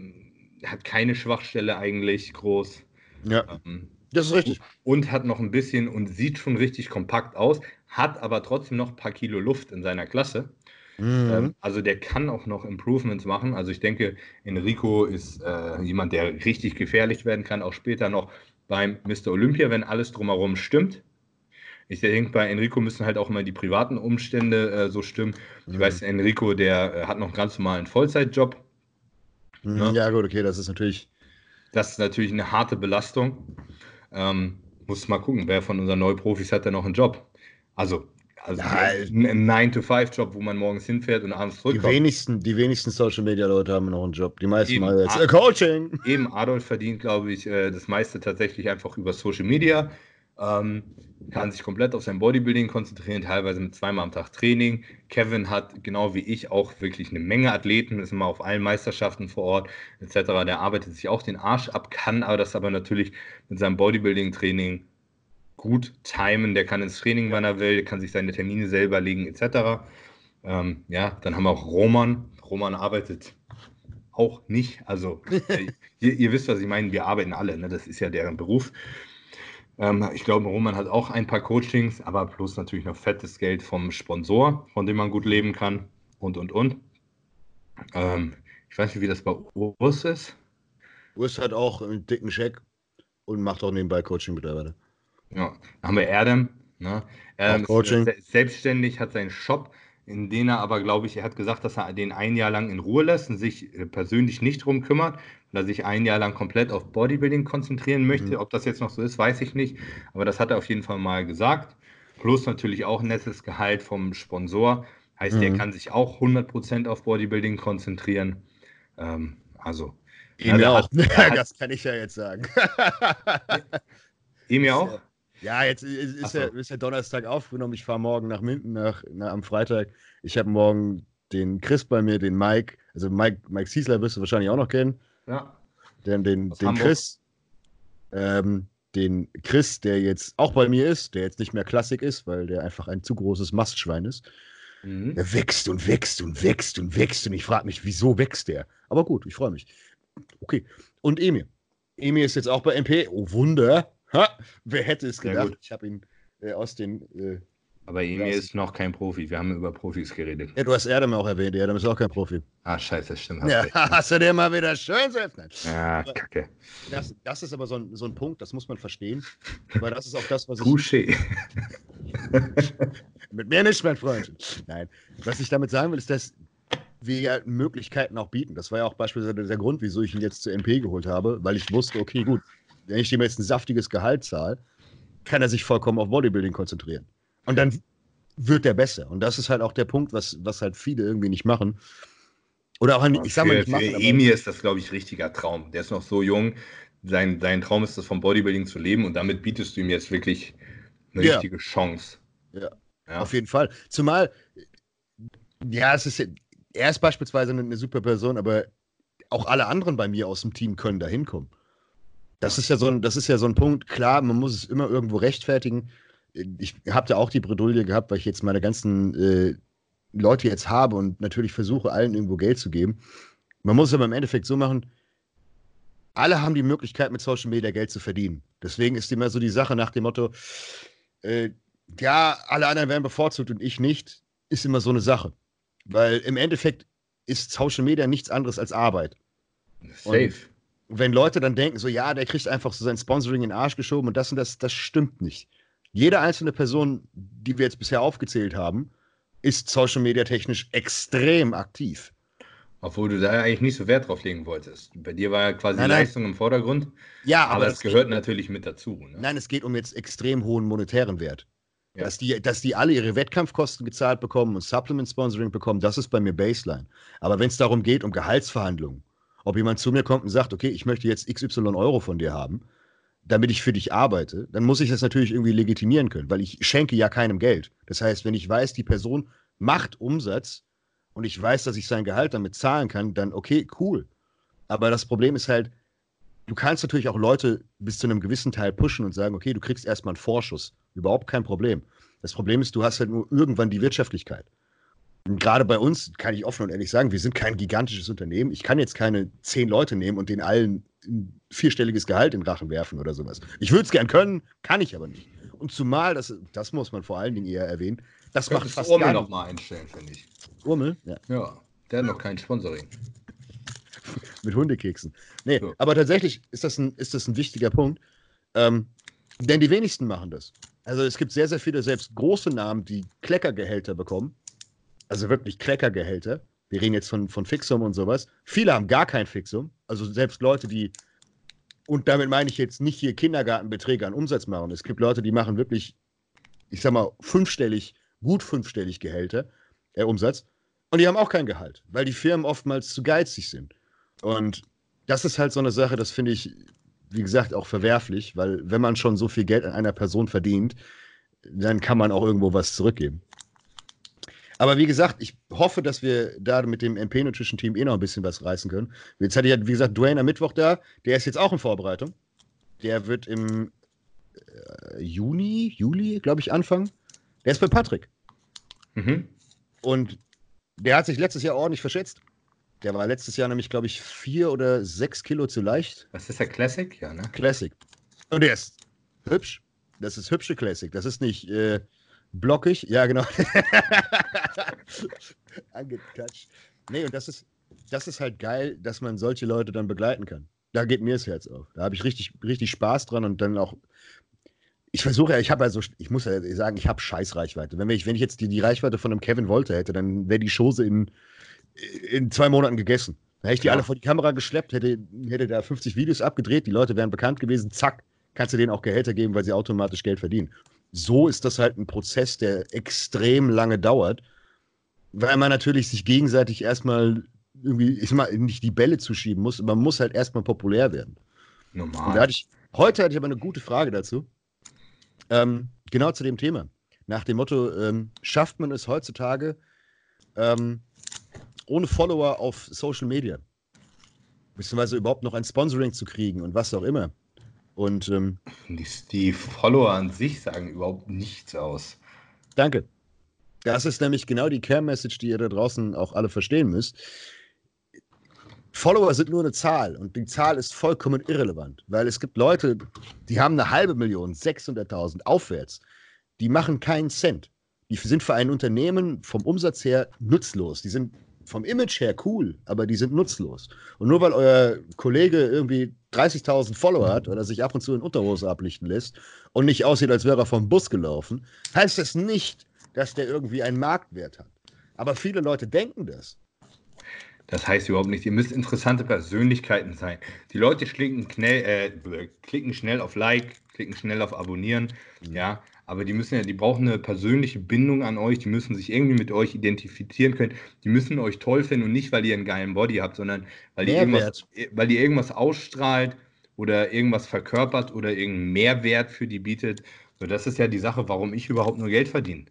hat keine Schwachstelle eigentlich groß. Ja. Ähm, das ist richtig. Und hat noch ein bisschen und sieht schon richtig kompakt aus, hat aber trotzdem noch ein paar Kilo Luft in seiner Klasse. Mhm. Ähm, also der kann auch noch Improvements machen. Also ich denke, Enrico ist äh, jemand, der richtig gefährlich werden kann, auch später noch beim Mr. Olympia, wenn alles drumherum stimmt. Ich denke, bei Enrico müssen halt auch immer die privaten Umstände äh, so stimmen. Ich mhm. weiß, Enrico, der äh, hat noch einen ganz normalen Vollzeitjob. Mhm, ne? Ja, gut, okay, das ist natürlich. Das ist natürlich eine harte Belastung. Ähm, muss mal gucken, wer von unseren Neuprofis hat denn noch einen Job? Also, also ja, ein 9-to-5-Job, wo man morgens hinfährt und abends zurückkommt. Die wenigsten, die wenigsten Social-Media-Leute haben noch einen Job. Die meisten eben, mal jetzt Ad Coaching. Eben Adolf verdient, glaube ich, äh, das meiste tatsächlich einfach über Social Media. Ähm, kann sich komplett auf sein Bodybuilding konzentrieren, teilweise mit zweimal am Tag Training. Kevin hat genau wie ich auch wirklich eine Menge Athleten, ist immer auf allen Meisterschaften vor Ort etc. Der arbeitet sich auch den Arsch ab, kann aber das aber natürlich mit seinem Bodybuilding-Training gut timen. Der kann ins Training, wann er will, kann sich seine Termine selber legen etc. Ähm, ja, dann haben wir auch Roman. Roman arbeitet auch nicht. Also äh, ihr, ihr, wisst, was ich meine. Wir arbeiten alle. Ne? Das ist ja deren Beruf. Ähm, ich glaube, Roman hat auch ein paar Coachings, aber plus natürlich noch fettes Geld vom Sponsor, von dem man gut leben kann und, und, und. Ähm, ich weiß nicht, wie das bei Urs ist. Urs hat auch einen dicken Scheck und macht auch nebenbei Coaching mittlerweile. Ja, dann haben wir Erdem. Ne? Coaching. ist selbstständig, hat seinen Shop, in dem er aber, glaube ich, er hat gesagt, dass er den ein Jahr lang in Ruhe lässt und sich äh, persönlich nicht drum kümmert, weil er sich ein Jahr lang komplett auf Bodybuilding konzentrieren möchte. Mhm. Ob das jetzt noch so ist, weiß ich nicht. Aber das hat er auf jeden Fall mal gesagt. Plus natürlich auch ein nettes Gehalt vom Sponsor. Heißt, mhm. der kann sich auch 100% auf Bodybuilding konzentrieren. Ähm, also. Ihm ja auch. Hat, das kann ich ja jetzt sagen. Ihm ja auch? Ja, jetzt ist, ist, ja, ist ja Donnerstag aufgenommen. Ich fahre morgen nach Minden nach, na, am Freitag. Ich habe morgen den Chris bei mir, den Mike. Also Mike, Mike Siesler wirst du wahrscheinlich auch noch kennen. Ja. Den, den, den Chris. Ähm, den Chris, der jetzt auch bei mir ist, der jetzt nicht mehr Klassik ist, weil der einfach ein zu großes Mastschwein ist. Mhm. Er wächst und wächst und wächst und wächst und ich frage mich, wieso wächst der? Aber gut, ich freue mich. Okay. Und Emil. Emil ist jetzt auch bei MP. Oh, Wunder. Ha, wer hätte es gedacht? Ich habe ihn äh, aus den. Äh, aber Emil ist noch kein Profi. Wir haben über Profis geredet. Ja, du hast Erdem auch erwähnt. Erdem ist auch kein Profi. Ah, scheiße, stimmt. Hast ja, hast du dir mal wieder schön selbst. Nein. Ja, aber kacke. Das, das, ist aber so ein, so ein Punkt, das muss man verstehen. Aber das ist auch das, was ich. Touché. Mit mir nicht, mein Freund. Nein. Was ich damit sagen will, ist, dass wir ja Möglichkeiten auch bieten. Das war ja auch beispielsweise der Grund, wieso ich ihn jetzt zur MP geholt habe, weil ich wusste, okay, gut, wenn ich ihm jetzt ein saftiges Gehalt zahle, kann er sich vollkommen auf Bodybuilding konzentrieren. Und dann wird er besser. Und das ist halt auch der Punkt, was, was halt viele irgendwie nicht machen. Oder auch, ich sag mal, nicht machen. Für Emir ist das, glaube ich, richtiger Traum. Der ist noch so jung. Sein, sein Traum ist es, vom Bodybuilding zu leben. Und damit bietest du ihm jetzt wirklich eine ja. richtige Chance. Ja. ja. auf jeden Fall. Zumal, ja, es ist, er ist beispielsweise eine, eine, super Person, aber auch alle anderen bei mir aus dem Team können da hinkommen. Das ist ja so ein, das ist ja so ein Punkt. Klar, man muss es immer irgendwo rechtfertigen. Ich habe da auch die Bredouille gehabt, weil ich jetzt meine ganzen äh, Leute jetzt habe und natürlich versuche, allen irgendwo Geld zu geben. Man muss es aber im Endeffekt so machen, alle haben die Möglichkeit, mit Social Media Geld zu verdienen. Deswegen ist immer so die Sache nach dem Motto, äh, ja, alle anderen werden bevorzugt und ich nicht, ist immer so eine Sache. Weil im Endeffekt ist Social Media nichts anderes als Arbeit. Safe. Und wenn Leute dann denken, so, ja, der kriegt einfach so sein Sponsoring in den Arsch geschoben und das und das, das stimmt nicht. Jede einzelne Person, die wir jetzt bisher aufgezählt haben, ist Social Media technisch extrem aktiv. Obwohl du da eigentlich nicht so Wert drauf legen wolltest. Bei dir war ja quasi nein, nein. Leistung im Vordergrund. Ja, aber, aber das, gehört natürlich mit dazu. Ne? Nein, es geht um jetzt extrem hohen monetären Wert. Ja. Dass, die, dass die alle ihre Wettkampfkosten gezahlt bekommen und Supplement-Sponsoring bekommen, das ist bei mir Baseline. Aber wenn es darum geht, um Gehaltsverhandlungen, ob jemand zu mir kommt und sagt, okay, ich möchte jetzt XY Euro von dir haben, damit ich für dich arbeite, dann muss ich das natürlich irgendwie legitimieren können, weil ich schenke ja keinem Geld. Das heißt, wenn ich weiß, die Person macht Umsatz und ich weiß, dass ich sein Gehalt damit zahlen kann, dann okay, cool. Aber das Problem ist halt, du kannst natürlich auch Leute bis zu einem gewissen Teil pushen und sagen, okay, du kriegst erstmal einen Vorschuss. Überhaupt kein Problem. Das Problem ist, du hast halt nur irgendwann die Wirtschaftlichkeit. Gerade bei uns, kann ich offen und ehrlich sagen, wir sind kein gigantisches Unternehmen. Ich kann jetzt keine zehn Leute nehmen und den allen ein vierstelliges Gehalt in den Rachen werfen oder sowas. Ich würde es gern können, kann ich aber nicht. Und zumal, das, das muss man vor allen Dingen eher erwähnen, das macht fast Urmel gar noch mal einstellen, finde ich. Urmel? Ja. Ja, der hat noch kein Sponsoring. Mit Hundekeksen. Nee, so. aber tatsächlich ist das ein, ist das ein wichtiger Punkt. Ähm, denn die wenigsten machen das. Also es gibt sehr, sehr viele, selbst große Namen, die Kleckergehälter bekommen. Also wirklich Kleckergehälter. Wir reden jetzt von, von Fixum und sowas. Viele haben gar kein Fixum. Also selbst Leute, die, und damit meine ich jetzt nicht hier Kindergartenbeträge an Umsatz machen. Es gibt Leute, die machen wirklich, ich sag mal, fünfstellig, gut fünfstellig Gehälter, äh, Umsatz. Und die haben auch kein Gehalt, weil die Firmen oftmals zu geizig sind. Und das ist halt so eine Sache, das finde ich, wie gesagt, auch verwerflich, weil wenn man schon so viel Geld an einer Person verdient, dann kann man auch irgendwo was zurückgeben. Aber wie gesagt, ich hoffe, dass wir da mit dem MP Nutrition Team eh noch ein bisschen was reißen können. Jetzt hatte ich ja, wie gesagt, Dwayne am Mittwoch da. Der ist jetzt auch in Vorbereitung. Der wird im äh, Juni, Juli, glaube ich, anfangen. Der ist bei Patrick. Mhm. Und der hat sich letztes Jahr ordentlich verschätzt. Der war letztes Jahr nämlich, glaube ich, vier oder sechs Kilo zu leicht. Was ist der Classic? Ja, ne? Classic. Und der ist hübsch. Das ist hübsche Classic. Das ist nicht äh, blockig. Ja, genau. Angetatscht. Nee, und das ist, das ist halt geil, dass man solche Leute dann begleiten kann. da geht mir das Herz auf. Da habe ich richtig, richtig Spaß dran und dann auch. Ich versuche ja, ich habe also, ich muss ja sagen, ich habe Scheißreichweite. Wenn ich, wenn ich jetzt die, die Reichweite von einem Kevin Wolter hätte, dann wäre die Chose in, in zwei Monaten gegessen. Da hätte ich die ja. alle vor die Kamera geschleppt, hätte, hätte da 50 Videos abgedreht, die Leute wären bekannt gewesen, zack, kannst du denen auch Gehälter geben, weil sie automatisch Geld verdienen. So ist das halt ein Prozess, der extrem lange dauert, weil man natürlich sich gegenseitig erstmal irgendwie, ich mal, nicht die Bälle zuschieben muss, man muss halt erstmal populär werden. Normal. Hatte ich, heute hatte ich aber eine gute Frage dazu. Ähm, genau zu dem Thema. Nach dem Motto, ähm, schafft man es heutzutage ähm, ohne Follower auf Social Media? Beziehungsweise überhaupt noch ein Sponsoring zu kriegen und was auch immer. Und ähm, die, die Follower an sich sagen überhaupt nichts aus. Danke. Das ist nämlich genau die Care-Message, die ihr da draußen auch alle verstehen müsst. Follower sind nur eine Zahl und die Zahl ist vollkommen irrelevant, weil es gibt Leute, die haben eine halbe Million, 600.000 aufwärts, die machen keinen Cent. Die sind für ein Unternehmen vom Umsatz her nutzlos. Die sind vom Image her cool, aber die sind nutzlos. Und nur weil euer Kollege irgendwie 30.000 Follower hat oder sich ab und zu in Unterhose ablichten lässt und nicht aussieht, als wäre er vom Bus gelaufen, heißt das nicht, dass der irgendwie einen Marktwert hat. Aber viele Leute denken das. Das heißt überhaupt nicht. Ihr müsst interessante Persönlichkeiten sein. Die Leute klicken, schnell, äh, klicken schnell auf Like, klicken schnell auf Abonnieren, mhm. ja. Aber die müssen ja, die brauchen eine persönliche Bindung an euch, die müssen sich irgendwie mit euch identifizieren können, die müssen euch toll finden und nicht, weil ihr einen geilen Body habt, sondern weil ihr, irgendwas, weil ihr irgendwas ausstrahlt oder irgendwas verkörpert oder irgendeinen Mehrwert für die bietet. So, das ist ja die Sache, warum ich überhaupt nur Geld verdiene.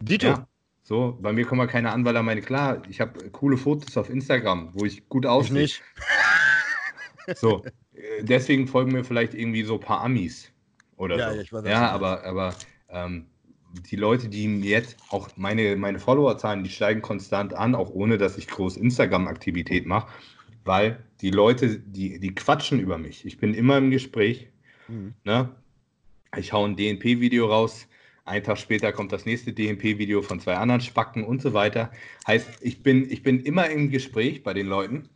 Dito. Ja, so, bei mir kommen keine Anwälte meine, klar, ich habe coole Fotos auf Instagram, wo ich gut aussehe. Ich nicht. so, äh, deswegen folgen mir vielleicht irgendwie so ein paar Amis oder ja, so. Ja, ich weiß, ja aber, aber ähm, die Leute, die jetzt auch meine, meine Followerzahlen, die steigen konstant an, auch ohne dass ich groß Instagram-Aktivität mache, weil die Leute, die, die quatschen über mich. Ich bin immer im Gespräch. Mhm. Ne? Ich hau ein DNP-Video raus, ein Tag später kommt das nächste DMP-Video von zwei anderen Spacken und so weiter. Heißt, ich bin, ich bin immer im Gespräch bei den Leuten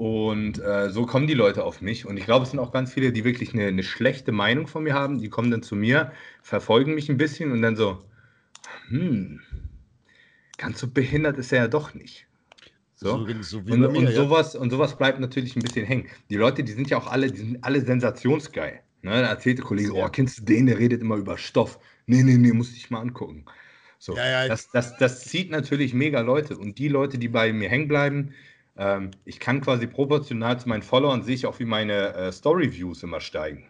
und äh, so kommen die Leute auf mich. Und ich glaube, es sind auch ganz viele, die wirklich eine, eine, schlechte Meinung von mir haben. Die kommen dann zu mir, verfolgen mich ein bisschen und dann so, hm, ganz so behindert ist er ja doch nicht. So, so, so und, mir, und, sowas, ja. und sowas bleibt natürlich ein bisschen hängen. Die Leute, die sind ja auch alle, die sind alle sensationsgeil. Ne, da erzählte Kollege, oh, kennst du den, der redet immer über Stoff. Nee, nee, nee, muss ich mal angucken. So, ja, ja, das, das, das zieht natürlich mega Leute. Und die Leute, die bei mir hängen bleiben, ähm, ich kann quasi proportional zu meinen Followern, sehe ich auch, wie meine äh, Story-Views immer steigen.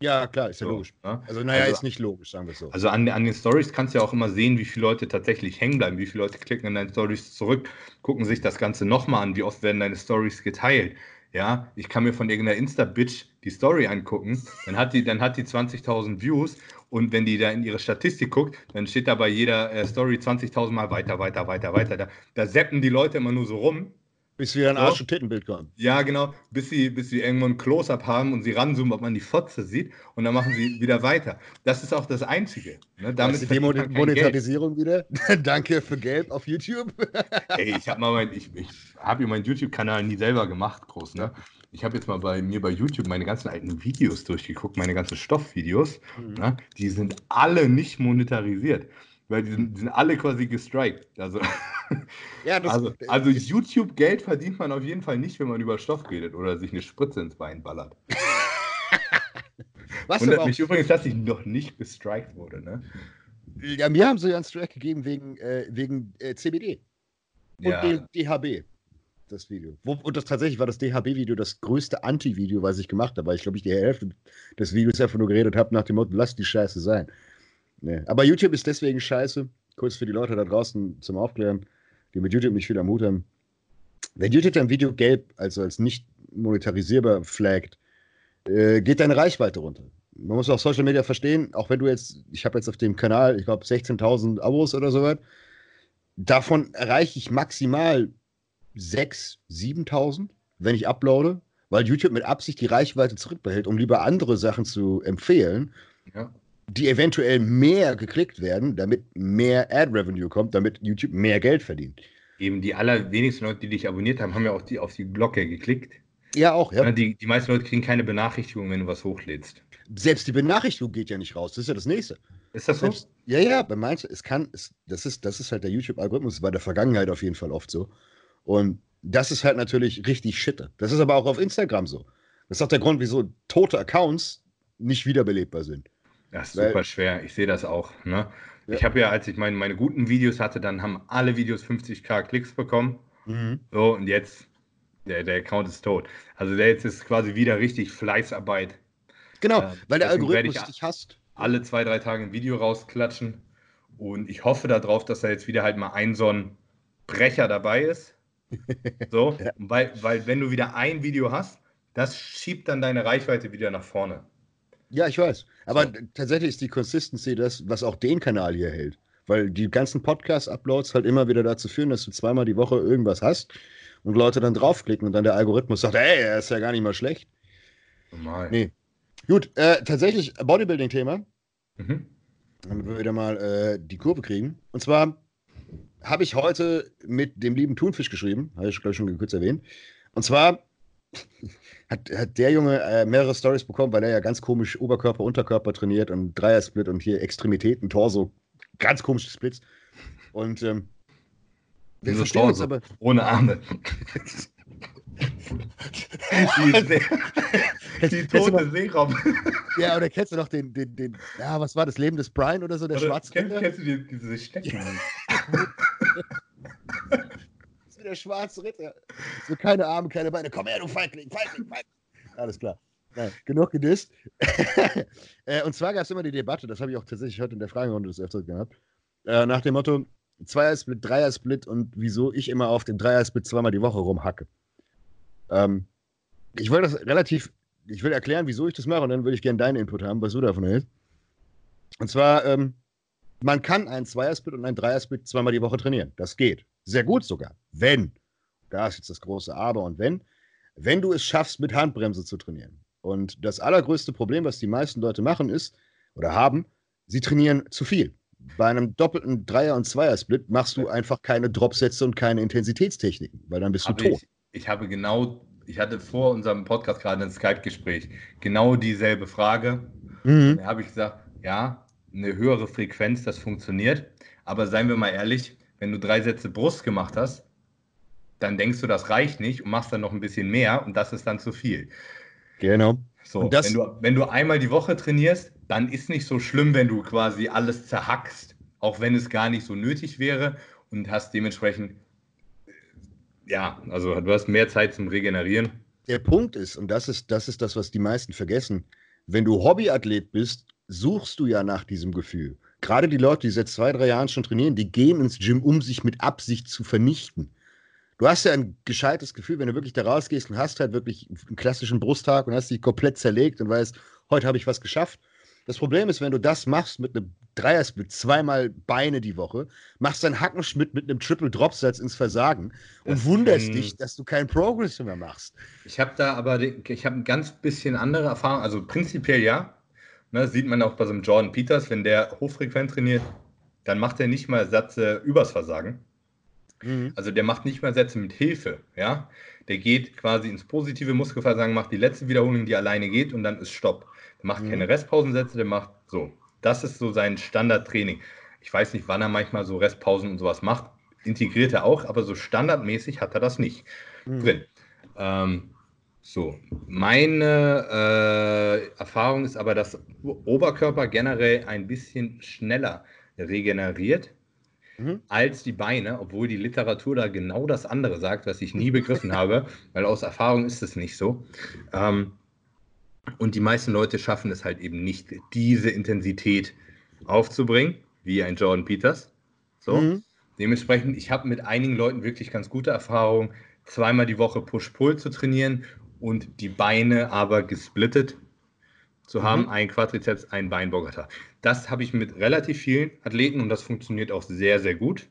Ja, klar, ist ja so, logisch. Ne? Also, naja, also, ist nicht logisch, sagen wir so. Also, an, an den Stories kannst du ja auch immer sehen, wie viele Leute tatsächlich hängen bleiben, wie viele Leute klicken an deine Stories zurück, gucken sich das Ganze nochmal an, wie oft werden deine Stories geteilt. Ja, ich kann mir von irgendeiner Insta-Bitch die Story angucken, dann hat die, dann hat die 20.000 Views und wenn die da in ihre Statistik guckt, dann steht da bei jeder äh, Story 20.000 Mal weiter, weiter, weiter, weiter. Da, da seppen die Leute immer nur so rum bis wieder ein Arsch- und Tittenbild kommt. Ja, genau. Bis sie, bis sie irgendwann ein Close-Up haben und sie ranzoomen, ob man die Fotze sieht. Und dann machen sie wieder weiter. Das ist auch das Einzige. Ne? Damit ist die Monetarisierung wieder. Danke für Geld auf YouTube. Ey, ich habe mal mein, ich, ich habe meinen YouTube-Kanal nie selber gemacht, groß, ne? Ich habe jetzt mal bei mir bei YouTube meine ganzen alten Videos durchgeguckt, meine ganzen Stoffvideos. Mhm. Ne? Die sind alle nicht monetarisiert. Weil die sind, die sind alle quasi gestrikt. Also, ja, das, also, also YouTube-Geld verdient man auf jeden Fall nicht, wenn man über Stoff redet oder sich eine Spritze ins Bein ballert. Was Wundert mich übrigens, dass ich noch nicht gestrikt wurde. Ne? Ja, mir haben sie ja einen Strike gegeben wegen, äh, wegen äh, CBD und ja. DHB. Das Video. Und das tatsächlich war das DHB-Video das größte Anti-Video, was ich gemacht habe, weil ich glaube, ich die Hälfte des Videos einfach nur geredet habe nach dem Motto, lass die Scheiße sein. Nee. Aber YouTube ist deswegen scheiße. Kurz für die Leute da draußen zum Aufklären, die mit YouTube nicht viel am Hut haben. Wenn YouTube dein Video gelb, also als nicht monetarisierbar flaggt, äh, geht deine Reichweite runter. Man muss auch Social Media verstehen, auch wenn du jetzt, ich habe jetzt auf dem Kanal, ich glaube, 16.000 Abos oder so was, davon erreiche ich maximal 6.000, 7.000, wenn ich uploade, weil YouTube mit Absicht die Reichweite zurückbehält, um lieber andere Sachen zu empfehlen. Ja die eventuell mehr geklickt werden, damit mehr Ad-Revenue kommt, damit YouTube mehr Geld verdient. Eben die allerwenigsten Leute, die dich abonniert haben, haben ja auch die, auf die Glocke geklickt. Ja, auch, ja. Die, die meisten Leute kriegen keine Benachrichtigung, wenn du was hochlädst. Selbst die Benachrichtigung geht ja nicht raus. Das ist ja das Nächste. Ist das so? Selbst, ja, ja, bei manchen, es kann, es, das, ist, das ist halt der YouTube-Algorithmus, war der Vergangenheit auf jeden Fall oft so. Und das ist halt natürlich richtig Schitte. Das ist aber auch auf Instagram so. Das ist auch der Grund, wieso tote Accounts nicht wiederbelebbar sind. Das ist Weil, super schwer. Ich sehe das auch. Ne? Ja. Ich habe ja, als ich meine, meine guten Videos hatte, dann haben alle Videos 50k Klicks bekommen. Mhm. So, und jetzt, der, der Account ist tot. Also der jetzt ist quasi wieder richtig Fleißarbeit. Genau, äh, weil der Algorithmus dich hasst. Alle zwei, drei Tage ein Video rausklatschen. Und ich hoffe darauf, dass da jetzt wieder halt mal ein so ein Brecher dabei ist. So, ja. weil, weil wenn du wieder ein Video hast, das schiebt dann deine Reichweite wieder nach vorne. Ja, ich weiß. Aber so. tatsächlich ist die Consistency das, was auch den Kanal hier hält. Weil die ganzen Podcast-Uploads halt immer wieder dazu führen, dass du zweimal die Woche irgendwas hast und Leute dann draufklicken und dann der Algorithmus sagt, ey, er ist ja gar nicht mal schlecht. Normal. Nee. Gut, äh, tatsächlich Bodybuilding-Thema. Mhm. Damit wir wieder mal äh, die Kurve kriegen. Und zwar habe ich heute mit dem lieben Thunfisch geschrieben, habe ich, glaube ich, schon kurz erwähnt. Und zwar hat, hat der Junge äh, mehrere Stories bekommen, weil er ja ganz komisch Oberkörper, Unterkörper trainiert und Dreier-Split und hier Extremitäten, Torso, ganz komische Splits. Und ähm, wir Diese verstehen Torso, uns aber. Ohne Arme. die, die tote Seeraum. Ja, oder kennst du noch den, den, den, ja, was war das Leben des Brian oder so, der Schwarze? Kennst, kennst, du die, diese Stecken? Der schwarze Ritter. So keine Arme, keine Beine. Komm her, du Feigling, Feigling, Feigling. Alles klar. Nein, genug gedisst. Äh, und zwar gab es immer die Debatte, das habe ich auch tatsächlich heute in der Fragerunde des Öfteren gehabt, äh, nach dem Motto, Zweier-Split, Dreier-Split und wieso ich immer auf dem Dreier-Split zweimal die Woche rumhacke. Ähm, ich wollte das relativ, ich will erklären, wieso ich das mache und dann würde ich gerne deinen Input haben, was du davon hältst. Und zwar, ähm, man kann einen Zweier-Split und einen Dreier-Split zweimal die Woche trainieren. Das geht. Sehr gut sogar. Wenn, da ist jetzt das große Aber und wenn, wenn du es schaffst, mit Handbremse zu trainieren. Und das allergrößte Problem, was die meisten Leute machen, ist oder haben, sie trainieren zu viel. Bei einem doppelten Dreier- und Zweier-Split machst du einfach keine Dropsätze und keine Intensitätstechniken, weil dann bist du tot. Ich, ich habe genau, ich hatte vor unserem Podcast gerade ein Skype-Gespräch, genau dieselbe Frage. Mhm. Da habe ich gesagt, ja, eine höhere Frequenz, das funktioniert. Aber seien wir mal ehrlich, wenn du drei Sätze Brust gemacht hast, dann denkst du, das reicht nicht und machst dann noch ein bisschen mehr und das ist dann zu viel. Genau. So, wenn, du, wenn du einmal die Woche trainierst, dann ist nicht so schlimm, wenn du quasi alles zerhackst, auch wenn es gar nicht so nötig wäre und hast dementsprechend, ja, also du hast mehr Zeit zum Regenerieren. Der Punkt ist, und das ist, das ist das, was die meisten vergessen, wenn du Hobbyathlet bist, suchst du ja nach diesem Gefühl gerade die Leute, die seit zwei, drei Jahren schon trainieren, die gehen ins Gym, um sich mit Absicht zu vernichten. Du hast ja ein gescheites Gefühl, wenn du wirklich da rausgehst und hast halt wirklich einen klassischen Brusttag und hast dich komplett zerlegt und weißt, heute habe ich was geschafft. Das Problem ist, wenn du das machst mit einem Dreiersplit, zweimal Beine die Woche, machst dann Hackenschmidt mit einem Triple Dropsatz ins Versagen und das wunderst dich, dass du keinen Progress mehr machst. Ich habe da aber, ich habe ein ganz bisschen andere Erfahrung. Also prinzipiell ja, Ne, sieht man auch bei so einem Jordan Peters, wenn der hochfrequent trainiert, dann macht er nicht mal Sätze übers Versagen. Mhm. Also der macht nicht mal Sätze mit Hilfe, ja. Der geht quasi ins positive Muskelversagen, macht die letzte Wiederholung, die alleine geht und dann ist Stopp. Der macht mhm. keine Restpausensätze, der macht so. Das ist so sein Standardtraining. Ich weiß nicht, wann er manchmal so Restpausen und sowas macht. Integriert er auch, aber so standardmäßig hat er das nicht mhm. drin. Ähm, so, meine äh, Erfahrung ist aber, dass Oberkörper generell ein bisschen schneller regeneriert mhm. als die Beine, obwohl die Literatur da genau das andere sagt, was ich nie begriffen habe, weil aus Erfahrung ist es nicht so. Ähm, und die meisten Leute schaffen es halt eben nicht, diese Intensität aufzubringen, wie ein Jordan Peters. So. Mhm. Dementsprechend, ich habe mit einigen Leuten wirklich ganz gute Erfahrungen, zweimal die Woche Push-Pull zu trainieren und die Beine aber gesplittet zu haben, mhm. ein Quadrizeps, ein Beinbogata. Das habe ich mit relativ vielen Athleten und das funktioniert auch sehr, sehr gut.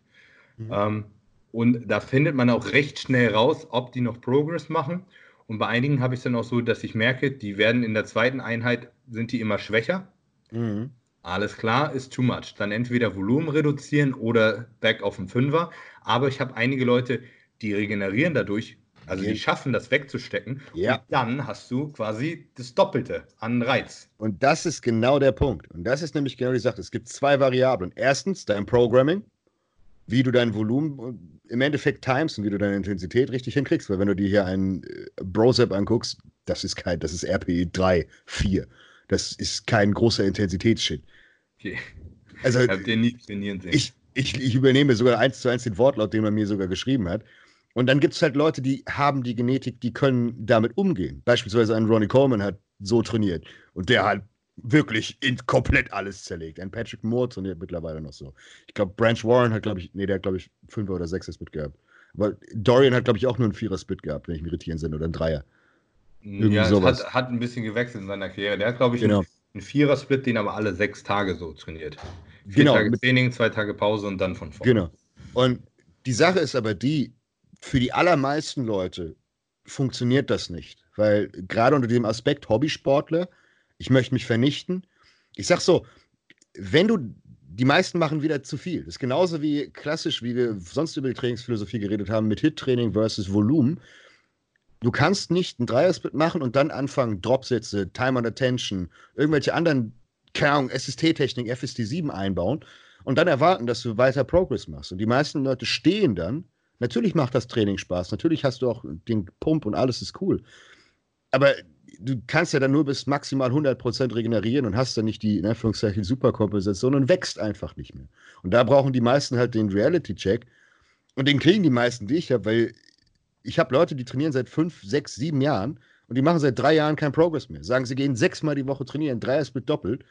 Mhm. Ähm, und da findet man auch recht schnell raus, ob die noch Progress machen. Und bei einigen habe ich es dann auch so, dass ich merke, die werden in der zweiten Einheit, sind die immer schwächer. Mhm. Alles klar, ist too much. Dann entweder Volumen reduzieren oder back auf den Fünfer. Aber ich habe einige Leute, die regenerieren dadurch Also die schaffen das wegzustecken. Ja. Und dann hast du quasi das Doppelte an Reiz. Und das ist genau der Punkt. Und das ist nämlich genau die Sache. Es gibt zwei Variablen. Erstens dein Programming, wie du dein Volumen im Endeffekt times und wie du deine Intensität richtig hinkriegst. Weil wenn du dir hier einen äh, Brosep anguckst, das ist kein, das ist RPE 3, 4. Das ist kein großer Intensitätsshit. Okay. Also, ich den nie trainieren sehen. Ich, ich, ich übernehme sogar eins zu eins den Wortlaut, den man mir sogar geschrieben hat. Und dann gibt es halt Leute, die haben die Genetik, die können damit umgehen. Beispielsweise ein Ronnie Coleman hat so trainiert und der hat wirklich in komplett alles zerlegt. Ein Patrick Moore trainiert mittlerweile noch so. Ich glaube, Branch Warren hat, glaube ich, nee, der hat, glaube ich, fünf oder sechs Split gehabt. Aber Dorian hat, glaube ich, auch nur einen Vierer-Split gehabt, wenn ich mich irritieren sind, oder ein Dreier. Irgendwie ja, sowas. Hat, hat ein bisschen gewechselt in seiner Karriere. Der hat, glaube ich, genau. einen, einen Vierer-Split, den aber alle sechs Tage so trainiert. Vier genau. Tage Training, zwei Tage Pause und dann von vorne. Genau. Und die Sache ist aber die, für die allermeisten Leute funktioniert das nicht. Weil gerade unter dem Aspekt Hobbysportler, ich möchte mich vernichten. Ich sag so, wenn du, die meisten machen wieder zu viel. Das ist genauso wie klassisch, wie wir sonst über die Trainingsphilosophie geredet haben, mit Hit-Training versus Volumen. Du kannst nicht ein Dreiersplit machen und dann anfangen, Dropsätze, Time on Attention, irgendwelche anderen, keine SST-Technik, FST7 einbauen und dann erwarten, dass du weiter Progress machst. Und die meisten Leute stehen dann Natürlich macht das Training Spaß. Natürlich hast du auch den Pump und alles ist cool. Aber du kannst ja dann nur bis maximal 100% regenerieren und hast dann nicht die, in Anführungszeichen, Superkompensation und wächst einfach nicht mehr. Und da brauchen die meisten halt den Reality-Check. Und den kriegen die meisten, die ich habe, weil ich habe Leute, die trainieren seit fünf, sechs, sieben Jahren und die machen seit drei Jahren keinen Progress mehr. Sagen, sie gehen sechsmal die Woche trainieren, drei ist mit doppelt.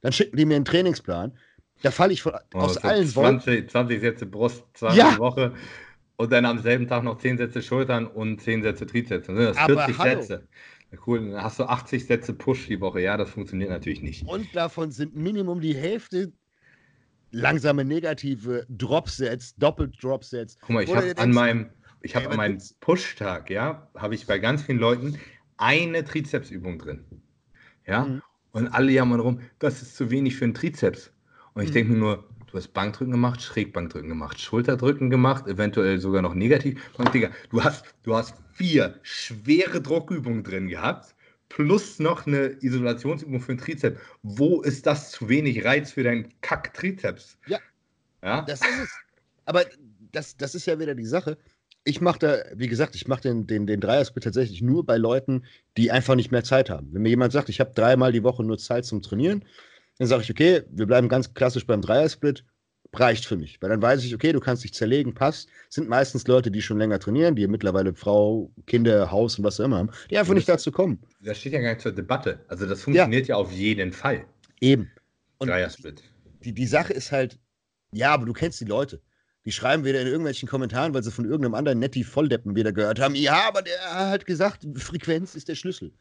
Dann schicken die mir einen Trainingsplan. Da falle ich von, oh, aus allen 20, 20 Sätze Brust, 20 ja. Woche und dann am selben Tag noch 10 Sätze Schultern und 10 Sätze Trizeps. Dann sind das 40 hallo. Sätze. Cool, dann hast du 80 Sätze Push die Woche. Ja, das funktioniert natürlich nicht. Und davon sind Minimum die Hälfte langsame negative Dropsets, Doppelt-Dropsets. Guck mal, ich habe an meinem, ich habe an meinem Push-Tag, ja, habe ich bei ganz vielen Leuten eine Trizepsübung drin. Ja, mhm. und alle jammern rum, das ist zu wenig für einen Trizeps. Und ich mhm. denke mir nur, Du hast Bankdrücken gemacht, Schrägbankdrücken gemacht, Schulterdrücken gemacht, eventuell sogar noch negativ. Und Digga, du hast, du hast vier schwere Druckübungen drin gehabt, plus noch eine Isolationsübung für den Trizeps. Wo ist das zu wenig Reiz für deinen Kack-Trizeps? Ja. ja. Das ist es. Aber das, das ist ja wieder die Sache. Ich mache da, wie gesagt, ich mache den, den, den Dreiersplit tatsächlich nur bei Leuten, die einfach nicht mehr Zeit haben. Wenn mir jemand sagt, ich habe dreimal die Woche nur Zeit zum Trainieren, dann sage ich, okay, wir bleiben ganz klassisch beim Dreiersplit. Reicht für mich. Weil dann weiß ich, okay, du kannst dich zerlegen, passt. Sind meistens Leute, die schon länger trainieren, die mittlerweile Frau, Kinder, Haus und was auch immer haben, die einfach nicht dazu kommen. Das steht ja gar nicht zur Debatte. Also das funktioniert ja, ja auf jeden Fall. Eben. Und Dreiersplit. Die, die Sache ist halt, ja, aber du kennst die Leute. Die schreiben wieder in irgendwelchen Kommentaren, weil sie von irgendeinem anderen Netti Volldeppen wieder gehört haben. Ja, aber der hat gesagt, Frequenz ist der Schlüssel.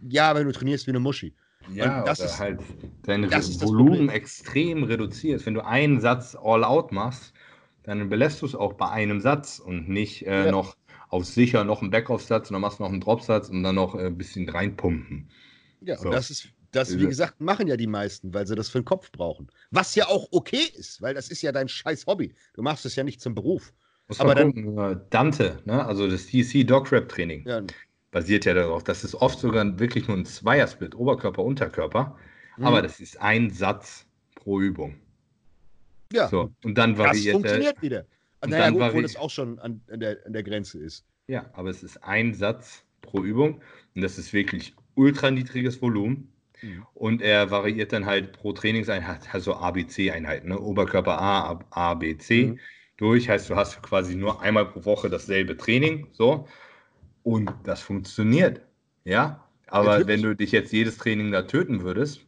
Ja, aber du trainierst wie eine Muschi. Ja, und das ist halt dein das Volumen extrem reduziert. Wenn du einen Satz all out machst, dann belässt du es auch bei einem Satz und nicht äh, ja. noch auf sicher noch einen Backoff-Satz und dann machst du noch einen Drop-Satz und dann noch äh, ein bisschen reinpumpen. Ja, so. und das ist, das, wie gesagt, machen ja die meisten, weil sie das für den Kopf brauchen. Was ja auch okay ist, weil das ist ja dein scheiß Hobby. Du machst es ja nicht zum Beruf. Muss Aber dann, äh, Dante, ne? also das DC Dog Rap Training. Ja, basiert ja darauf. Das ist oft sogar wirklich nur ein Zweiersplit, Oberkörper, Unterkörper. Mhm. Aber das ist ein Satz pro Übung. Ja. So, und dann variiert Das funktioniert wieder. Naja, gut, obwohl das auch schon an, an, der, an der Grenze ist. Ja, aber es ist ein Satz pro Übung und das ist wirklich ultra niedriges Volumen. Mhm. Und er variiert dann halt pro Trainingseinheit, also ABC-Einheiten, ne? Oberkörper A, A, B, C mhm. durch. Heißt, du hast quasi nur einmal pro Woche dasselbe Training. So. Und das funktioniert. Ja. Aber Natürlich. wenn du dich jetzt jedes Training da töten würdest,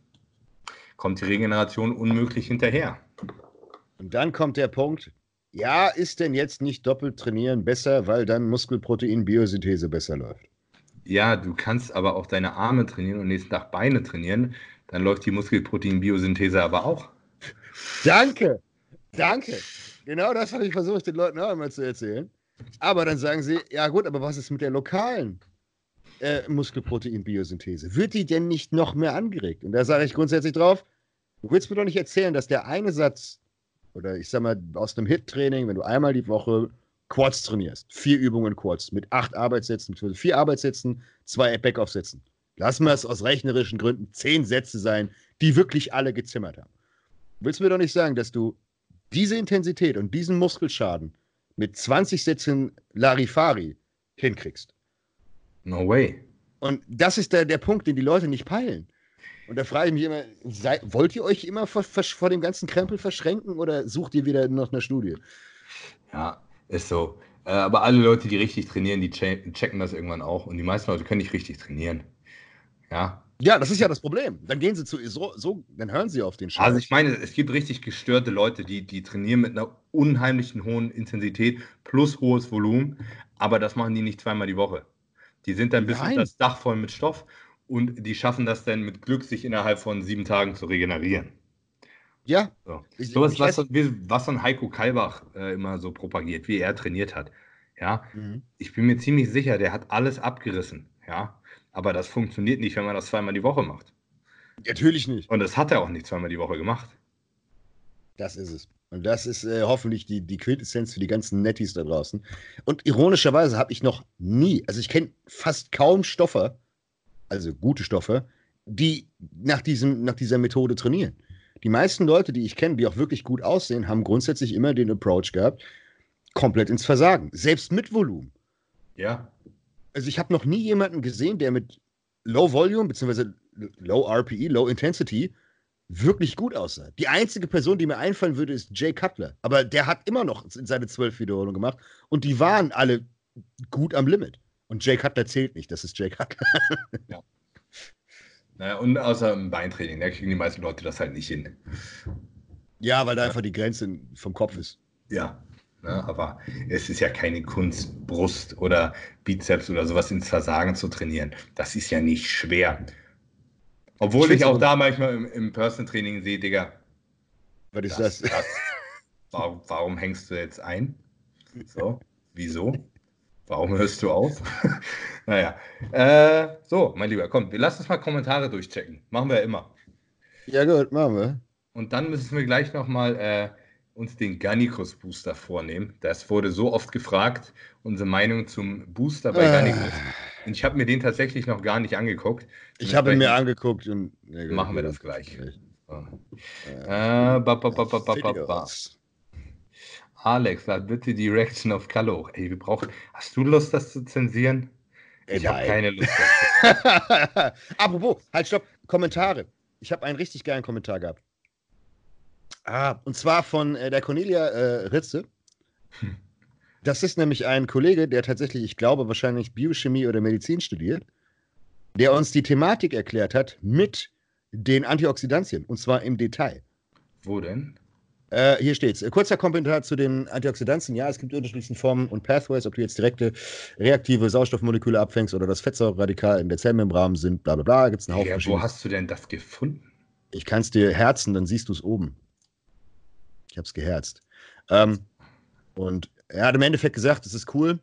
kommt die Regeneration unmöglich hinterher. Und dann kommt der Punkt, ja, ist denn jetzt nicht doppelt trainieren besser, weil dann Muskelprotein-Biosynthese besser läuft? Ja, du kannst aber auch deine Arme trainieren und nächsten Tag Beine trainieren. Dann läuft die Muskelprotein-Biosynthese aber auch. Danke, danke. Genau das habe ich versucht, den Leuten auch immer zu erzählen. Aber dann sagen sie, ja gut, aber was ist mit der lokalen äh, Muskelprotein-Biosynthese? Wird die denn nicht noch mehr angeregt? Und da sage ich grundsätzlich drauf, du willst mir doch nicht erzählen, dass der eine Satz, oder ich sag mal, aus einem Hit-Training, wenn du einmal die Woche Quads trainierst, vier Übungen Quads mit acht Arbeitssätzen, vier Arbeitssätzen, zwei Backoff-Sätzen. Lassen wir es aus rechnerischen Gründen zehn Sätze sein, die wirklich alle gezimmert haben. Willst du mir doch nicht sagen, dass du diese Intensität und diesen Muskelschaden mit 20 Sätzen Larifari hinkriegst? No way. Und das ist der, der Punkt, den die Leute nicht peilen. Und da frage ich mich immer, sei, wollt ihr euch immer vor, vor, dem ganzen Krempel verschränken oder sucht ihr wieder nach einer Studie? Ja, ist so. Äh, aber alle Leute, die richtig trainieren, die checken das irgendwann auch. Und die meisten Leute können nicht richtig trainieren. Ja. Ja, das ist ja das Problem. Dann gehen sie zu so, so dann hören sie auf den Scheiß. Also ich meine, es gibt richtig gestörte Leute, die, die trainieren mit einer unheimlichen hohen Intensität plus hohes Volumen, aber das machen die nicht zweimal die Woche. Die sind dann bis das Dach voll mit Stoff und die schaffen das dann mit Glück, sich innerhalb von sieben Tagen zu regenerieren. Ja. So. Ich, so was, was, was so ein Heiko Kalbach äh, immer so propagiert, wie er trainiert hat. Ja, mhm. ich bin mir ziemlich sicher, der hat alles abgerissen. Ja, aber das funktioniert nicht, wenn man das zweimal die Woche macht. Natürlich nicht. Und das hat er auch nicht zweimal die Woche gemacht. Das ist es. Und das ist äh, hoffentlich die, die Quintessenz für die ganzen Netties da draußen. Und ironischerweise habe ich noch nie, also ich kenne fast kaum Stoffe, also gute Stoffe, die nach, diesem, nach dieser Methode trainieren. Die meisten Leute, die ich kenne, die auch wirklich gut aussehen, haben grundsätzlich immer den Approach gehabt, komplett ins Versagen. Selbst mit Volumen. Ja. Also ich habe noch nie jemanden gesehen, der mit Low Volume bzw. Low RPE, Low Intensity wirklich gut aussah. Die einzige Person, die mir einfallen würde, ist Jay Cutler. Aber der hat immer noch seine zwölf Wiederholungen gemacht und die waren alle gut am Limit. Und Jay Cutler zählt nicht, das ist Jay Cutler. ja. Naja, und außer im Beintraining, da kriegen die meisten Leute das halt nicht hin. Ja, weil da einfach die Grenze vom Kopf ist. Ja, ne, aber es ist ja keine Kunst, Brust oder Bizeps oder sowas ins Versagen zu trainieren. Das ist ja nicht schwer. Obwohl ich, ich auch da manchmal im, im Personal Training sehe, Digga. Was ist das? das? Warum, warum hängst du jetzt ein? So, wieso? Warum hörst du auf? naja. Äh, so, mein Lieber, komm, wir lassen uns mal Kommentare durchchecken. Machen wir ja immer. Ja, gut, machen wir. Und dann müssen wir gleich nochmal äh, uns den Gannikus Booster vornehmen. Das wurde so oft gefragt, unsere Meinung zum Booster bei äh. Gannikus. Und ich habe mir den tatsächlich noch gar nicht angeguckt. Ich habe ihn mir angeguckt und. Ja, machen wir das gleich. Äh. Alex, lad bitte die Reaction auf Kallo. Ey, wir brauchen. Hast du Lust, das zu zensieren? Ich habe keine Lust. Apropos, halt, stopp. Kommentare. Ich habe einen richtig geilen Kommentar gehabt. Ah, und zwar von äh, der Cornelia äh, Ritze. Hm. Das ist nämlich ein Kollege, der tatsächlich, ich glaube, wahrscheinlich Biochemie oder Medizin studiert, der uns die Thematik erklärt hat mit den Antioxidantien und zwar im Detail. Wo denn? Äh, hier steht's. Kurzer Kommentar zu den Antioxidantien. Ja, es gibt unterschiedliche Formen und Pathways, ob du jetzt direkte reaktive Sauerstoffmoleküle abfängst oder das Fettsäureradikal in der Zellmembran sind, bla bla bla. Gibt's einen Haufen ja, wo hast du denn das gefunden? Ich kann es dir herzen, dann siehst du es oben. Ich habe es geherzt. Ähm, und er hat im Endeffekt gesagt, es ist cool,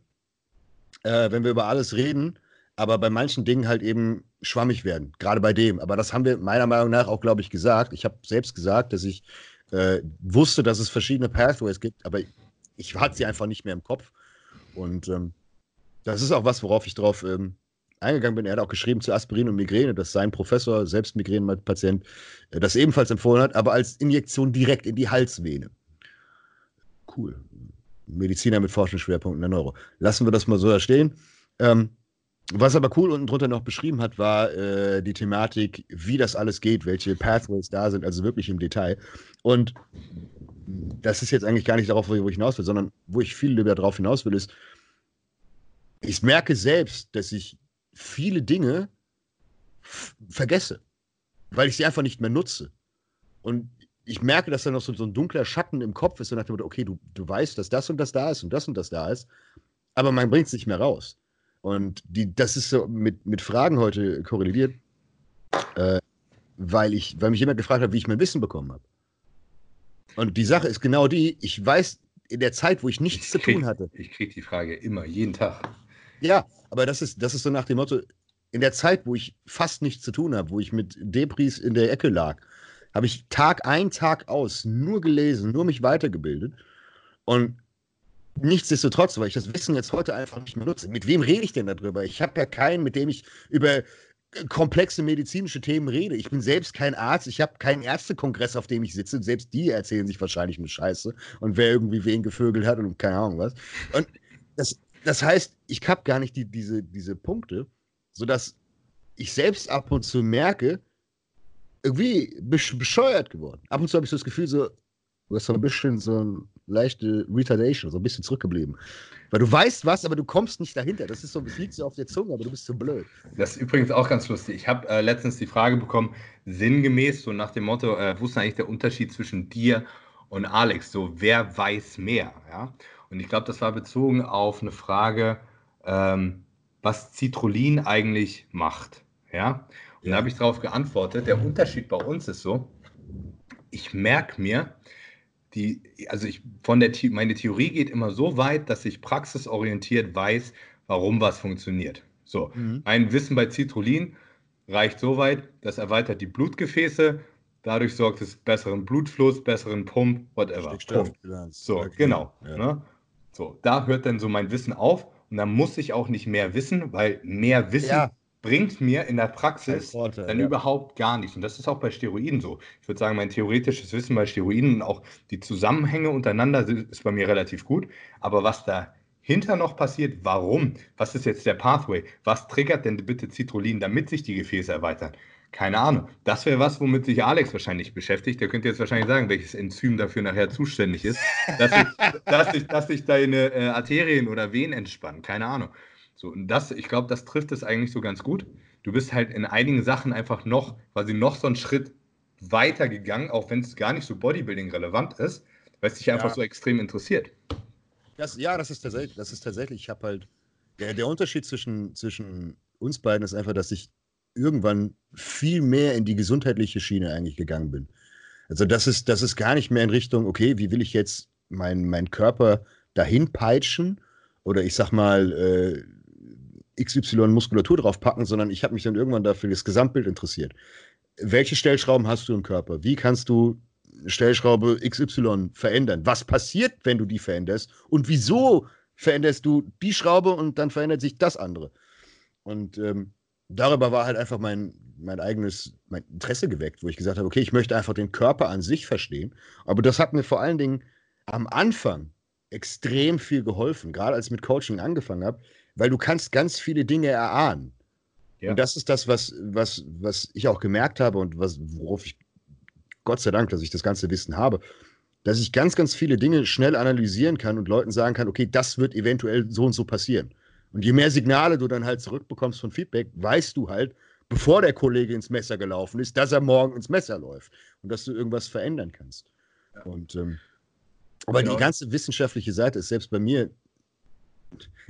äh, wenn wir über alles reden, aber bei manchen Dingen halt eben schwammig werden. Gerade bei dem. Aber das haben wir meiner Meinung nach auch, glaube ich, gesagt. Ich habe selbst gesagt, dass ich äh, wusste, dass es verschiedene Pathways gibt, aber ich hatte sie einfach nicht mehr im Kopf. Und ähm, das ist auch was, worauf ich drauf ähm, eingegangen bin. Er hat auch geschrieben zu Aspirin und Migräne, dass sein Professor, selbst Migränenpatient, äh, das ebenfalls empfohlen hat, aber als Injektion direkt in die Halsvene. Cool. Mediziner mit Forschungsschwerpunkten der Neuro. Lassen wir das mal so da stehen. Ähm, was aber cool unten drunter noch beschrieben hat, war äh, die Thematik, wie das alles geht, welche Pathways da sind, also wirklich im Detail. Und das ist jetzt eigentlich gar nicht darauf, wo ich hinaus will, sondern wo ich viel darauf hinaus will, ist, ich merke selbst, dass ich viele Dinge vergesse, weil ich sie einfach nicht mehr nutze. Und ich merke, dass da noch so, so, ein dunkler Schatten im Kopf ist und nach dem Motto, okay, du, du weißt, dass das und das da ist und das und das da ist, aber man bringt es nicht mehr raus. Und die, das ist so mit, mit Fragen heute korreliert, äh, weil, ich, weil mich jemand gefragt hat, wie ich mein Wissen bekommen habe. Und die Sache ist genau die, ich weiß in der Zeit, wo ich nichts ich zu krieg, tun hatte. Ich kriege die Frage immer, jeden Tag. Ja, aber das ist, das ist so nach dem Motto, in der Zeit, wo ich fast nichts zu tun habe, wo ich mit Debris in der Ecke lag, habe ich Tag ein, Tag aus nur gelesen, nur mich weitergebildet. Und nichtsdestotrotz, weil ich das Wissen jetzt heute einfach nicht mehr nutze. Mit wem rede ich denn darüber? Ich habe ja keinen, mit dem ich über komplexe medizinische Themen rede. Ich bin selbst kein Arzt, ich habe keinen Ärztekongress, auf dem ich sitze. Selbst die erzählen sich wahrscheinlich eine Scheiße und wer irgendwie wen gevögelt hat und keine Ahnung was. Und das, das heißt, ich habe gar nicht die, diese, diese Punkte, sodass ich selbst ab und zu merke, irgendwie bescheuert geworden. Ab und zu habe ich so das Gefühl, so, du hast so ein bisschen so eine leichte Retardation, so ein bisschen zurückgeblieben. Weil du weißt was, aber du kommst nicht dahinter. Das ist so, es liegt so auf der Zunge, aber du bist so blöd. Das ist übrigens auch ganz lustig. Ich habe äh, letztens die Frage bekommen, sinngemäß, so nach dem Motto, äh, wo ist eigentlich der Unterschied zwischen dir und Alex? So, wer weiß mehr? Ja? Und ich glaube, das war bezogen auf eine Frage, ähm, was Citrullin eigentlich macht. Ja? Und ja. da habe ich darauf geantwortet, der Unterschied bei uns ist so, ich merke mir, die, also ich von der meine Theorie geht immer so weit, dass ich praxisorientiert weiß, warum was funktioniert. So, mhm. mein Wissen bei Citrullin reicht so weit, das erweitert die Blutgefäße, dadurch sorgt es besseren Blutfluss, besseren Pump, whatever. So, okay. genau. Ja. Ne? So, da hört dann so mein Wissen auf und dann muss ich auch nicht mehr wissen, weil mehr Wissen ja bringt mir in der Praxis Vorteil, dann ja. überhaupt gar nichts. Und das ist auch bei Steroiden so. Ich würde sagen, mein theoretisches Wissen bei Steroiden und auch die Zusammenhänge untereinander ist bei mir relativ gut. Aber was dahinter noch passiert, warum? Was ist jetzt der Pathway? Was triggert denn bitte Citrullin, damit sich die Gefäße erweitern? Keine Ahnung. Das wäre was, womit sich Alex wahrscheinlich beschäftigt. Der könnte jetzt wahrscheinlich sagen, welches Enzym dafür nachher zuständig ist, dass sich, dass sich, dass sich deine äh, Arterien oder Venen entspannen. Keine Ahnung. So, und das, ich glaube, das trifft es eigentlich so ganz gut. Du bist halt in einigen Sachen einfach noch, quasi noch so einen Schritt weiter gegangen, auch wenn es gar nicht so Bodybuilding relevant ist, weil es dich ja. einfach so extrem interessiert. Das, ja, das ist tatsächlich, das ist tatsächlich, ich habe halt, der, der Unterschied zwischen, zwischen uns beiden ist einfach, dass ich irgendwann viel mehr in die gesundheitliche Schiene eigentlich gegangen bin. Also das ist, das ist gar nicht mehr in Richtung, okay, wie will ich jetzt meinen mein Körper dahin peitschen oder ich sag mal, äh, XY Muskulatur draufpacken, sondern ich habe mich dann irgendwann dafür das Gesamtbild interessiert. Welche Stellschrauben hast du im Körper? Wie kannst du Stellschraube XY verändern? Was passiert, wenn du die veränderst? Und wieso veränderst du die Schraube und dann verändert sich das andere? Und ähm, darüber war halt einfach mein, mein eigenes mein Interesse geweckt, wo ich gesagt habe, okay, ich möchte einfach den Körper an sich verstehen. Aber das hat mir vor allen Dingen am Anfang extrem viel geholfen, gerade als ich mit Coaching angefangen habe, weil du kannst ganz viele Dinge erahnen. Ja. Und das ist das, was, was, was ich auch gemerkt habe und was, worauf ich Gott sei Dank, dass ich das ganze Wissen habe, dass ich ganz, ganz viele Dinge schnell analysieren kann und Leuten sagen kann, okay, das wird eventuell so und so passieren. Und je mehr Signale du dann halt zurückbekommst von Feedback, weißt du halt, bevor der Kollege ins Messer gelaufen ist, dass er morgen ins Messer läuft und dass du irgendwas verändern kannst. Ja. Und ähm, aber genau. die ganze wissenschaftliche Seite ist selbst bei mir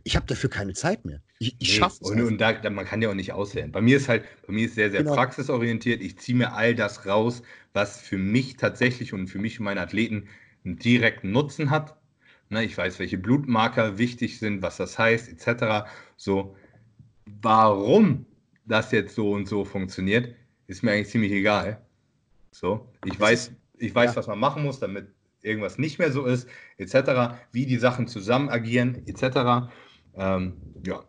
ich habe dafür keine Zeit mehr. Ich, ich nee, schaffe es. Und, und da, da, man kann ja auch nicht auswählen. Bei mir ist halt, bei mir ist sehr, sehr genau. praxisorientiert. Ich ziehe mir all das raus, was für mich tatsächlich und für mich und meine Athleten einen direkten Nutzen hat. Ne, ich weiß, welche Blutmarker wichtig sind, was das heißt, etc. So, warum das jetzt so und so funktioniert, ist mir eigentlich ziemlich egal. So, ich weiß, ich weiß, ja. was man machen muss, damit irgendwas nicht mehr so ist, etc., wie die Sachen zusammen agieren, etc. Ähm, ja,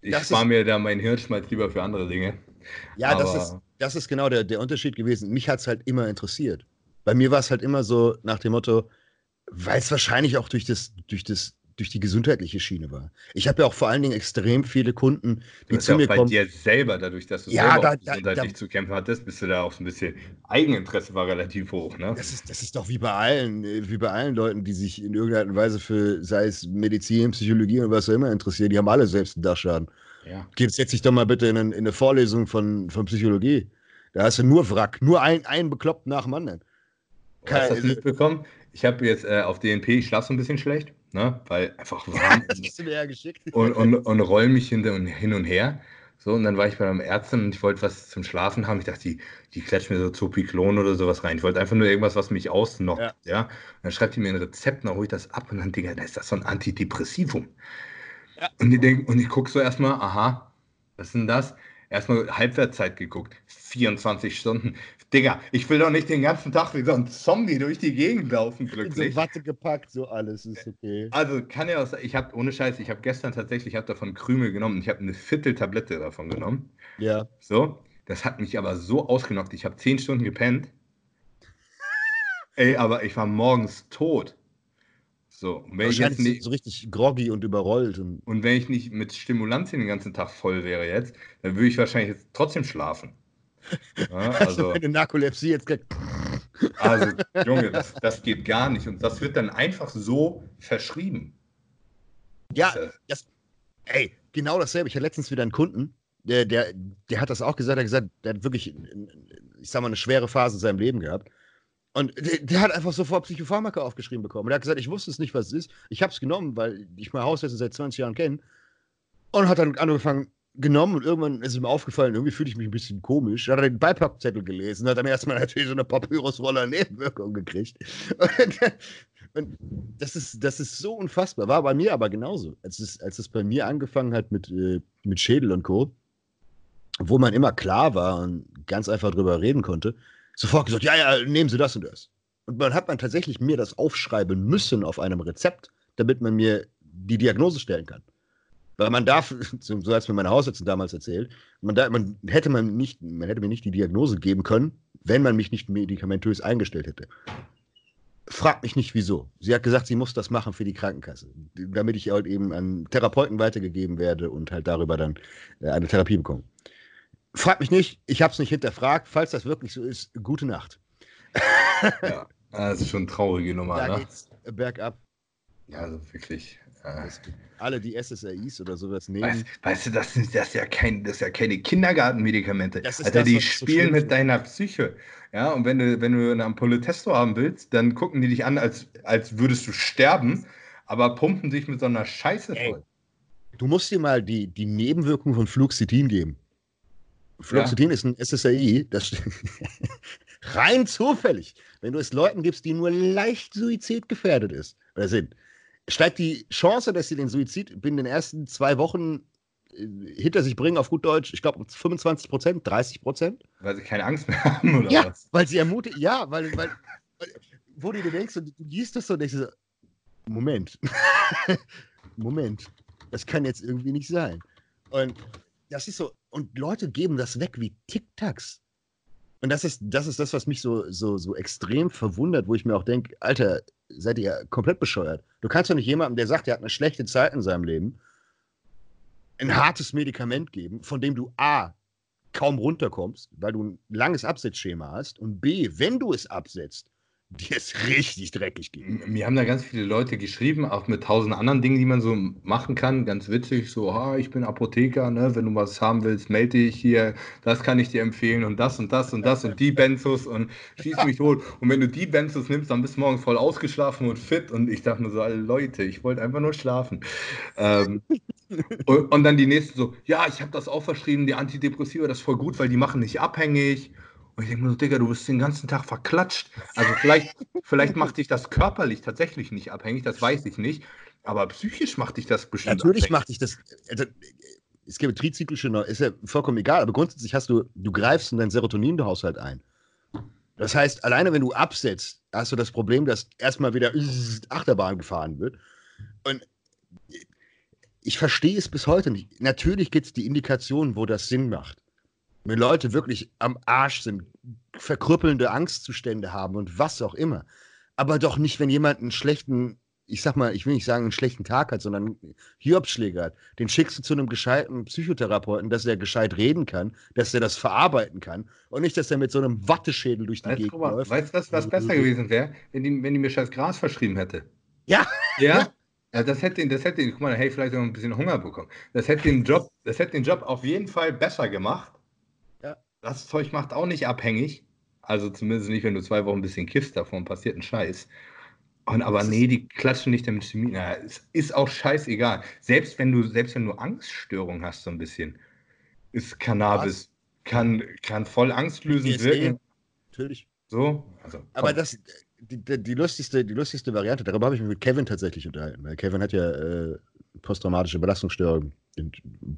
ich spare mir da meinen Hirnschmalz lieber für andere Dinge. Ja, Aber das, ist, das ist genau der, der Unterschied gewesen. Mich hat es halt immer interessiert. Bei mir war es halt immer so nach dem Motto, weil es wahrscheinlich auch durch das, durch das durch die gesundheitliche Schiene war. Ich habe ja auch vor allen Dingen extrem viele Kunden, die du zu ja mir bei kommen. dir selber, dadurch, dass du ja, selber da, gesundheitlich da, zu kämpfen hattest, bist du da auch so ein bisschen Eigeninteresse war relativ hoch, ne? Das ist, das ist doch wie bei allen, wie bei allen Leuten, die sich in irgendeiner Weise für, sei es Medizin, Psychologie und was auch immer interessieren, die haben alle selbst einen Dachschaden. Ja. Setz dich doch mal bitte in, in, eine Vorlesung von, von Psychologie. Da hast du nur Wrack, nur ein, ein bekloppt nach dem anderen. Hast du das mitbekommen? Ich habe jetzt äh, auf DNP, ich schlafe so ein bisschen schlecht ne? weil einfach warm das hast du mir ja geschickt. und, und, und roll mich hin und, hin und her. So, und dann war ich bei einer Ärztin und ich wollte was zum Schlafen haben. Ich dachte, die, die klatscht mir so Zopiklon oder sowas rein. Ich wollte einfach nur irgendwas, was mich ausnockt. Ja. ja? Und dann schreibt die mir ein Rezept, dann hole ich das ab und dann, Digga, da ist das so ein Antidepressivum. Ja. Und ich, denk, und ich gucke so erstmal, aha, was ist denn das? Erstmal Halbwertszeit geguckt. 24 Stunden. Digga, ich will doch nicht den ganzen Tag wie so ein Zombie durch die Gegend laufen, glücklich. So Watte gepackt, so alles ist okay. Also kann ja auch sein, ich habe, ohne Scheiß, ich habe gestern tatsächlich, ich habe davon Krümel genommen, ich habe eine Vierteltablette davon genommen. Ja. So, das hat mich aber so ausgenockt, ich habe zehn Stunden gepennt. Ey, aber ich war morgens tot. So, wenn ich jetzt nicht, so richtig groggy und überrollt. Und, und wenn ich nicht mit Stimulantien den ganzen Tag voll wäre jetzt, dann würde ich wahrscheinlich jetzt trotzdem schlafen. Ja, also, eine Narkolepsie jetzt kriegt. Also, Junge, das, das geht gar nicht. Und das wird dann einfach so verschrieben. Ja, das, ey, genau dasselbe. Ich hatte letztens wieder einen Kunden, der, der, der hat das auch gesagt, er hat gesagt, der hat wirklich, ich sag mal, eine schwere Phase in seinem Leben gehabt. Und der, der, hat einfach sofort Psychopharmaka aufgeschrieben bekommen. Und er hat gesagt, ich wusste es nicht, was es ist. Ich habe es genommen, weil ich mein Haushalten seit 20 Jahren kenne. Und hat dann angefangen, genommen und irgendwann ist ihm aufgefallen, irgendwie fühle ich mich ein bisschen komisch. Dann hat er den Beipackzettel gelesen und hat dann erstmal natürlich so eine Papyrusroller Nebenwirkung gekriegt. Und, das, ist, das ist so unfassbar. War bei mir aber genauso. Als es, als es bei mir angefangen hat mit, äh, mit Schädel und Co., wo man immer klar war und ganz einfach drüber reden konnte, sofort gesagt, ja, ja, nehmen Sie das und das. Und man hat man tatsächlich mir das aufschreiben müssen auf einem Rezept, damit man mir die Diagnose stellen kann. Weil man darf, so hat es mir meine Hausärztin damals erzählt, man, da, man, hätte man, nicht, man hätte mir nicht die Diagnose geben können, wenn man mich nicht medikamentös eingestellt hätte. Fragt mich nicht wieso. Sie hat gesagt, sie muss das machen für die Krankenkasse, damit ich halt eben an Therapeuten weitergegeben werde und halt darüber dann äh, eine Therapie bekomme. Frag mich nicht, ich habe es nicht hinterfragt. Falls das wirklich so ist, gute Nacht. ja, das ist schon eine traurige Nummer. Da ne? geht's bergab. Ja, also wirklich. Äh, alle, die SSRIs oder sowas nehmen. Weißt, weißt du, das, sind, das, ist ja kein, das ja keine Kindergartenmedikamente. Das Alter, das, die spielen so mit deiner Psyche. Ja, und wenn du, wenn du eine Ampulle Testo haben willst, dann gucken die dich an, als, als würdest du sterben, aber pumpen sich mit so einer Scheiße voll. Ey, du musst dir mal die, die Nebenwirkungen von Fluoxetin geben. Fluoxetin ja. ist ein SSRI, das rein zufällig, wenn du es Leuten gibst, die nur leicht suizidgefährdet ist, oder sind, steigt die Chance, dass sie den Suizid binnen den ersten zwei Wochen äh, hinter sich bringen, auf gut Deutsch, ich glaube 25 Prozent, 30 Prozent. Weil sie keine Angst mehr haben, oder ja, was? weil sie ermutigen, ja, weil, weil, weil, wo du dir denkst, und du liest das so und denkst so, Moment, Moment, das kann jetzt irgendwie nicht sein. Und das ist so, und Leute geben das weg wie Tic-Tacs. Und das ist, das ist das, was mich so, so, so extrem verwundert, wo ich mir auch denke, Alter, seid ihr komplett bescheuert. Du kannst doch nicht jemandem, der sagt, er hat eine schlechte Zeit in seinem Leben, ein hartes Medikament geben, von dem du A, kaum runterkommst, weil du ein langes Absetzschema hast und B, wenn du es absetzt, die ist richtig dreckig gegen. Mir haben da ganz viele Leute geschrieben, auch mit tausend anderen Dingen, die man so machen kann. Ganz witzig, so, ah, ich bin Apotheker, ne? wenn du was haben willst, melde dich hier, das kann ich dir empfehlen und das und das und das und die Benzos und schieß mich tot. Und wenn du die Benzos nimmst, dann bist du morgen voll ausgeschlafen und fit. Und ich dachte mir so, Leute, ich wollte einfach nur schlafen. Ähm, und, und, dann die nächsten so, ja, ich habe das auch verschrieben, die Antidepressiva, das ist voll gut, weil die machen nicht abhängig. Und ich denke mir so, Digga, du bist den ganzen Tag verklatscht. Also vielleicht, vielleicht macht dich das körperlich tatsächlich nicht abhängig, das weiß ich nicht. Aber psychisch macht dich das bestimmt Natürlich abhängig. macht dich das. Also, es gibt trizyklische, ist ja vollkommen egal, aber grundsätzlich hast du, du greifst in deinen Serotoninhaushalt ein. Das heißt, alleine wenn du absetzt, hast du das Problem, dass erstmal wieder Achterbahn gefahren wird. Und ich verstehe es bis heute nicht. Natürlich gibt es die Indikationen, wo das Sinn macht wenn Leute wirklich am Arsch sind, verkrüppelnde Angstzustände haben und was auch immer. Aber doch nicht, wenn jemand einen schlechten, ich sag mal, ich will nicht sagen einen schlechten Tag hat, sondern Hiobsschläger hat. Den schickst du zu einem gescheiten Psychotherapeuten, dass er gescheit reden kann, dass er das verarbeiten kann und nicht, dass er mit so einem Watteschädel durch die weißt, Gegend läuft. Weißt du, was, was besser gewesen wäre, wenn die, wenn die mir scheiß Gras verschrieben hätte? Ja. Ja? Ja, das hätte ihn, das hätte ihn, guck mal, hey, vielleicht noch ein bisschen Hunger bekommen. Das hätte den Job, das hätte den Job auf jeden Fall besser gemacht, das Zeug macht auch nicht abhängig. Also zumindest nicht, wenn du zwei Wochen ein bisschen kiffst, davon passiert ein Scheiß. Und aber nee, die klatschen nicht damit Chemie. Na, es ist auch scheißegal. Selbst wenn du, selbst wenn du Angststörungen hast, so ein bisschen, ist Cannabis, kann, kann voll angstlösend wirken. Natürlich. So, also. Aber das, die, die, lustigste, die lustigste Variante, darüber habe ich mich mit Kevin tatsächlich unterhalten, weil Kevin hat ja äh, posttraumatische Belastungsstörungen.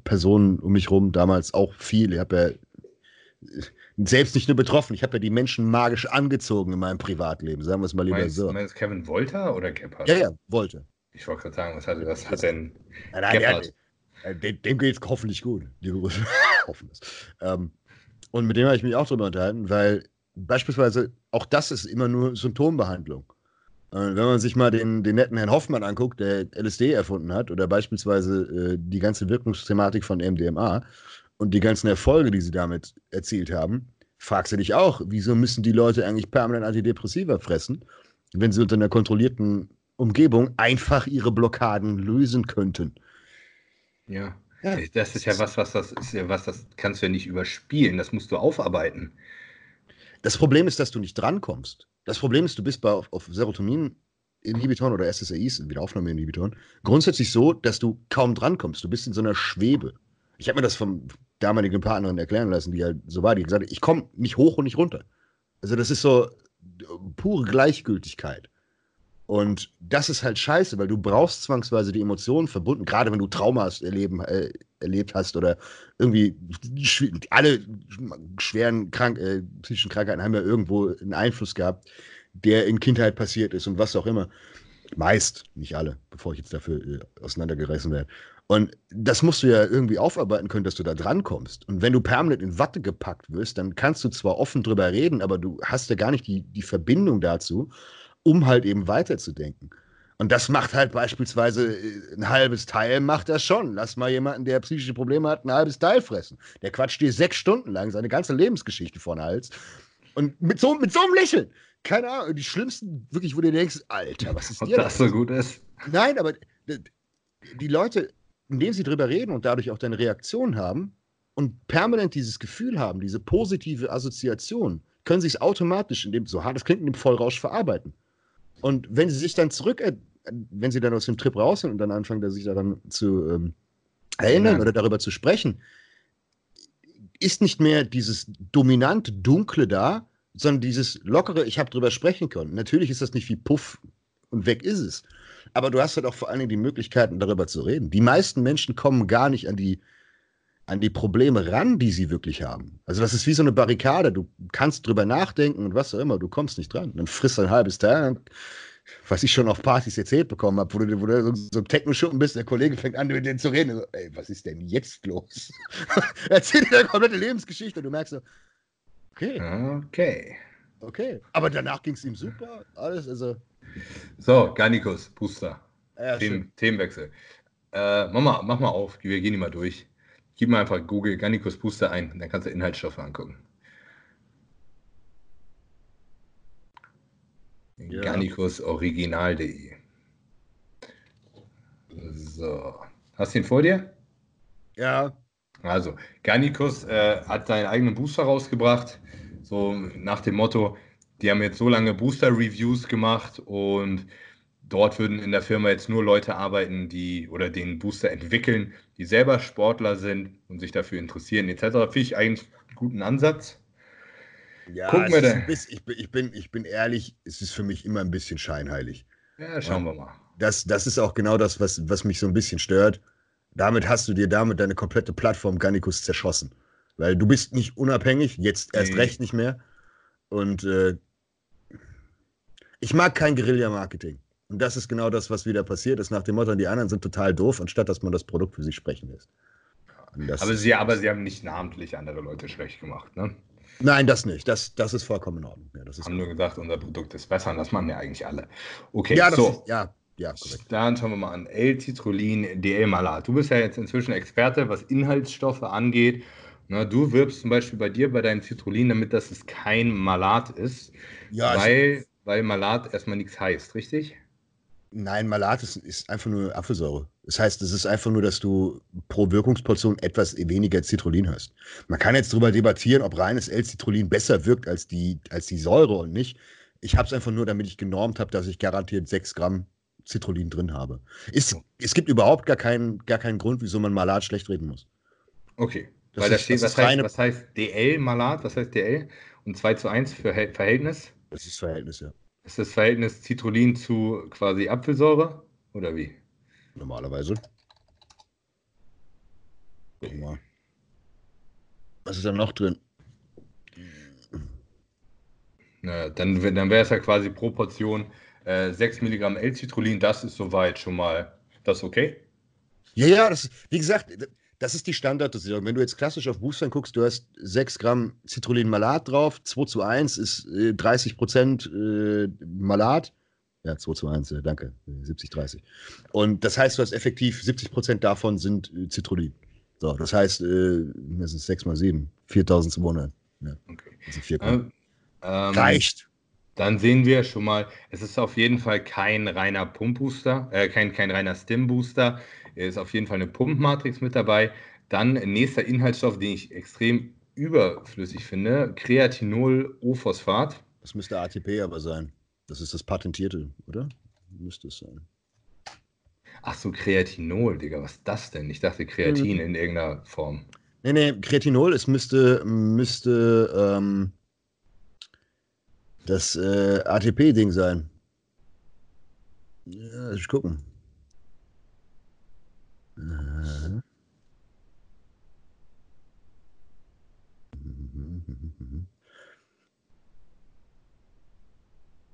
Personen um mich rum damals auch viel. Ich habe ja selbst nicht nur betroffen, ich habe ja die Menschen magisch angezogen in meinem Privatleben, sagen wir es mal lieber meinst, so. Meinst Kevin Wolter oder Gebhardt? Ja, ja, Wolter. Ich wollte gerade sagen, was hat, was hat denn nein, nein, Gebhardt? Ja, dem, dem geht es hoffentlich gut. Liebe Grüße. Hoffen ähm, und mit dem habe ich mich auch drüber unterhalten, weil beispielsweise auch das ist immer nur Symptombehandlung. Wenn man sich mal den, den netten Herrn Hoffmann anguckt, der LSD erfunden hat, oder beispielsweise äh, die ganze Wirkungsthematik von MDMA und die ganzen Erfolge, die sie damit erzielt haben, fragst du dich auch, wieso müssen die Leute eigentlich permanent Antidepressiva fressen, wenn sie unter einer kontrollierten Umgebung einfach ihre Blockaden lösen könnten? Ja. ja. Das ist ja was, was das ist ja was, das kannst du ja nicht überspielen, das musst du aufarbeiten. Das Problem ist, dass du nicht drankommst. Das Problem ist, du bist bei, auf, auf Serotonin-Inhibitoren oder SSRIs, Wiederaufnahmeinhibitoren, grundsätzlich so, dass du kaum drankommst. Du bist in so einer Schwebe. Ich habe mir das vom damaligen Partnerin erklären lassen, die halt so war, die gesagt hat, ich komme nicht hoch und nicht runter. Also das ist so pure Gleichgültigkeit. Und das ist halt scheiße, weil du brauchst zwangsweise die Emotionen verbunden, gerade wenn du Traumas erleben, äh, erlebt hast oder irgendwie alle schweren krank, äh, psychischen Krankheiten haben ja irgendwo einen Einfluss gehabt, der in Kindheit passiert ist und was auch immer. Meist, nicht alle, bevor ich jetzt dafür äh, auseinandergerissen werde. Und das musst du ja irgendwie aufarbeiten können, dass du da drankommst. Und wenn du permanent in Watte gepackt wirst, dann kannst du zwar offen drüber reden, aber du hast ja gar nicht die, die Verbindung dazu um halt eben weiterzudenken. Und das macht halt beispielsweise äh, ein halbes Teil, macht das schon. Lass mal jemanden, der psychische Probleme hat, ein halbes Teil fressen. Der quatscht dir sechs Stunden lang seine ganze Lebensgeschichte vor den Hals. Und mit so, mit so einem Lächeln. Keine Ahnung, die schlimmsten, wirklich, wo du denkst, Alter, was ist dir Ob das so gut ist? Nein, aber die Leute, indem sie drüber reden und dadurch auch deine Reaktion haben und permanent dieses Gefühl haben, diese positive Assoziation, können sie es automatisch, in dem, so hart es klingt, in dem Vollrausch verarbeiten. Und wenn sie sich dann zurück, äh, wenn sie dann aus dem Trip raus sind und dann anfangen, sich daran zu ähm, erinnern ja. oder darüber zu sprechen, ist nicht mehr dieses dominante Dunkle da, sondern dieses lockere, ich habe drüber sprechen können. Natürlich ist das nicht wie Puff und weg ist es. Aber du hast halt auch vor allen Dingen die Möglichkeiten, darüber zu reden. Die meisten Menschen kommen gar nicht an die, an die Probleme ran, die sie wirklich haben. Also das ist wie so eine Barrikade. Du kannst drüber nachdenken und was auch immer, du kommst nicht dran. Dann frisst ein halbes Teil, was ich schon auf Partys erzählt bekommen habe, wo du, wo du so, so ein Techno-Schuppen bist, der Kollege fängt an, mit denen zu reden. So, ey, was ist denn jetzt los? Erzähl dir deine komplette Lebensgeschichte und du merkst so, okay. Okay. Okay. Aber danach ging es ihm super. Alles, also. So, Garnikus, Booster. Ja, Themen, Themenwechsel. Äh, mach, mal, mach mal auf, wir gehen die mal durch. Gib mal einfach Google Gannikus Booster ein, dann kannst du Inhaltsstoffe angucken. Ja. Garnicusoriginal.de. So. Hast du ihn vor dir? Ja. Also, Garnicus äh, hat seinen eigenen Booster rausgebracht. So nach dem Motto, die haben jetzt so lange Booster-Reviews gemacht und dort würden in der Firma jetzt nur Leute arbeiten, die oder den Booster entwickeln, die selber Sportler sind und sich dafür interessieren, etc. Finde ich eigentlich einen guten Ansatz. Ja, Gucken wir denn. Bisschen, ich, bin, ich, bin, ich bin ehrlich, es ist für mich immer ein bisschen scheinheilig. Ja, schauen wir mal. Das, das ist auch genau das, was, was mich so ein bisschen stört. Damit hast du dir damit deine komplette Plattform Garnicus zerschossen. Weil du bist nicht unabhängig, jetzt erst nee. recht nicht mehr. Und äh, ich mag kein Guerilla-Marketing. Und das ist genau das, was wieder passiert ist, nach dem Motto, die anderen sind total doof, anstatt dass man das Produkt für sich sprechen lässt. Aber sie, aber sie haben nicht namentlich andere Leute schlecht gemacht, ne? Nein, das nicht. Das, das ist vollkommen in Ordnung. Ja, das haben nur gesagt, unser Produkt ist besser und das machen ja eigentlich alle. Okay, ja, so. Ist, ja, ja, korrekt. Dann schauen wir mal an. L-Citrullin DL-Malat. Du bist ja jetzt inzwischen Experte, was Inhaltsstoffe angeht. Na, du wirbst zum Beispiel bei dir bei deinem Citrullin damit, dass es kein Malat ist, ja, weil, weil Malat erstmal nichts heißt, richtig? Nein, Malat ist, ist, einfach nur Apfelsäure. Das heißt, es ist einfach nur, dass du pro Wirkungsportion etwas weniger Citrullin hast. Man kann jetzt darüber debattieren, ob reines L-Citrullin besser wirkt als die, als die Säure und nicht. Ich habe es einfach nur, damit ich genormt habe, dass ich garantiert 6 Gramm Citrullin drin habe. Ist, es gibt überhaupt gar keinen, gar keinen Grund, wieso man Malat schlecht reden muss. Okay. Das Weil da steht, was heißt, was heißt DL Malat? Was heißt DL? Und 2 zu 1 für Verhältnis? Das ist das Verhältnis, ja. Ist das Verhältnis Citrullin zu quasi Apfelsäure? Oder wie? Normalerweise. Guck mal. Was ist da noch drin? Na, dann, dann wäre es ja quasi pro Portion äh, 6 Milligramm L-Citrullin. Das ist soweit schon mal. Das okay? Ja, ja, das, wie gesagt, das ist die Standarddosierung. Wenn du jetzt klassisch auf Boostern guckst, du hast 6 Gramm Citrullin-Malat drauf, 2 zu 1 ist äh, 30 Prozent äh, Malat. Ja, 2 zu 1, äh, danke, 70, 30. Und das heißt, du hast effektiv 70 Prozent davon sind äh, Citrullin. So, das heißt, äh, das ist 6 mal 7, 4200. Ja, okay. Also 4 Gramm. Ähm, Reicht. Dann sehen wir schon mal, es ist auf jeden Fall kein reiner Pumpbooster, äh, kein, kein reiner Stim-Booster ist auf jeden Fall eine Pumpmatrix mit dabei. Dann nächster Inhaltsstoff, den ich extrem überflüssig finde, Kreatinol-O-Phosphat. Das müsste ATP aber sein. Das ist das Patentierte, oder? Müsste es sein. Ach so, Kreatinol, Digga, was ist das denn? Ich dachte Kreatin mhm. in irgendeiner Form. Nee, nee, Kreatinol, es müsste, müsste ähm, das äh, ATP-Ding sein. Ja, ich gucken.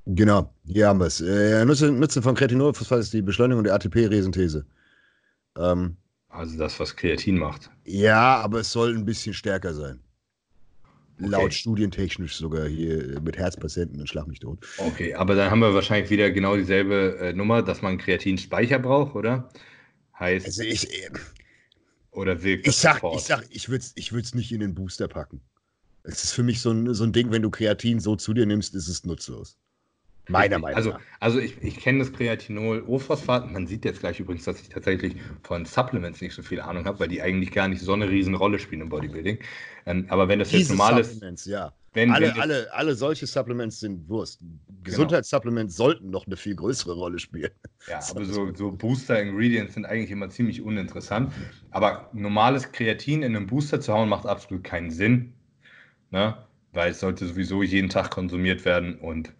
Genau, hier haben wir es. Äh, Nutzen, Nutzen von Kreatinolphosphat ist die Beschleunigung der ATP-Resynthese. Ähm, also das, was Kreatin macht. Ja, aber es soll ein bisschen stärker sein. Okay. Laut studientechnisch sogar hier mit Herzpatienten und Schlag mich tot. Okay, aber dann haben wir wahrscheinlich wieder genau dieselbe äh, Nummer, dass man Kreatinspeicher braucht, oder? Heißt. Also ich, äh, oder wirkt ich sag, ich sag, ich würde es ich nicht in den Booster packen. Es ist für mich so ein, so ein Ding, wenn du Kreatin so zu dir nimmst, ist es nutzlos. Meiner Meinung also, nach. Also ich, ich kenne das Kreatinol O-Phosphat. Man sieht jetzt gleich übrigens, dass ich tatsächlich von Supplements nicht so viel Ahnung habe, weil die eigentlich gar nicht so eine riesen Rolle spielen im Bodybuilding. Ähm, aber wenn das Diese jetzt normal ist. Ja. Wenn, alle, wenn alle, alle solche Supplements sind Wurst. Genau. Gesundheitssupplements genau. sollten noch eine viel größere Rolle spielen. Ja, aber so, so Booster-Ingredients sind eigentlich immer ziemlich uninteressant. Aber normales Kreatin in einem Booster zu hauen, macht absolut keinen Sinn. Ne? Weil es sollte sowieso jeden Tag konsumiert werden und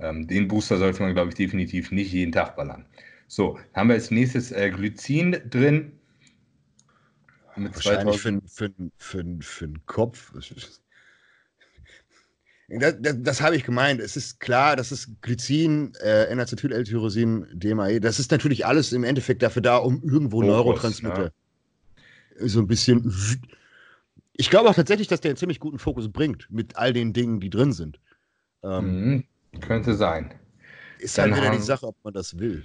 ähm, den Booster sollte man, glaube ich, definitiv nicht jeden Tag ballern. So, haben wir als nächstes äh, Glycin drin. Mit Wahrscheinlich für, für, für, für den Kopf. Das, das, das habe ich gemeint. Es ist klar, das ist Glycin, äh, N-Acetyl-L-Tyrosin, DMAE. Das ist natürlich alles im Endeffekt dafür da, um irgendwo Neurotransmitter ja. so ein bisschen. Ich glaube auch tatsächlich, dass der einen ziemlich guten Fokus bringt mit all den Dingen, die drin sind. Ähm, mhm. Könnte sein. Ist halt wieder die Sache, ob man das will.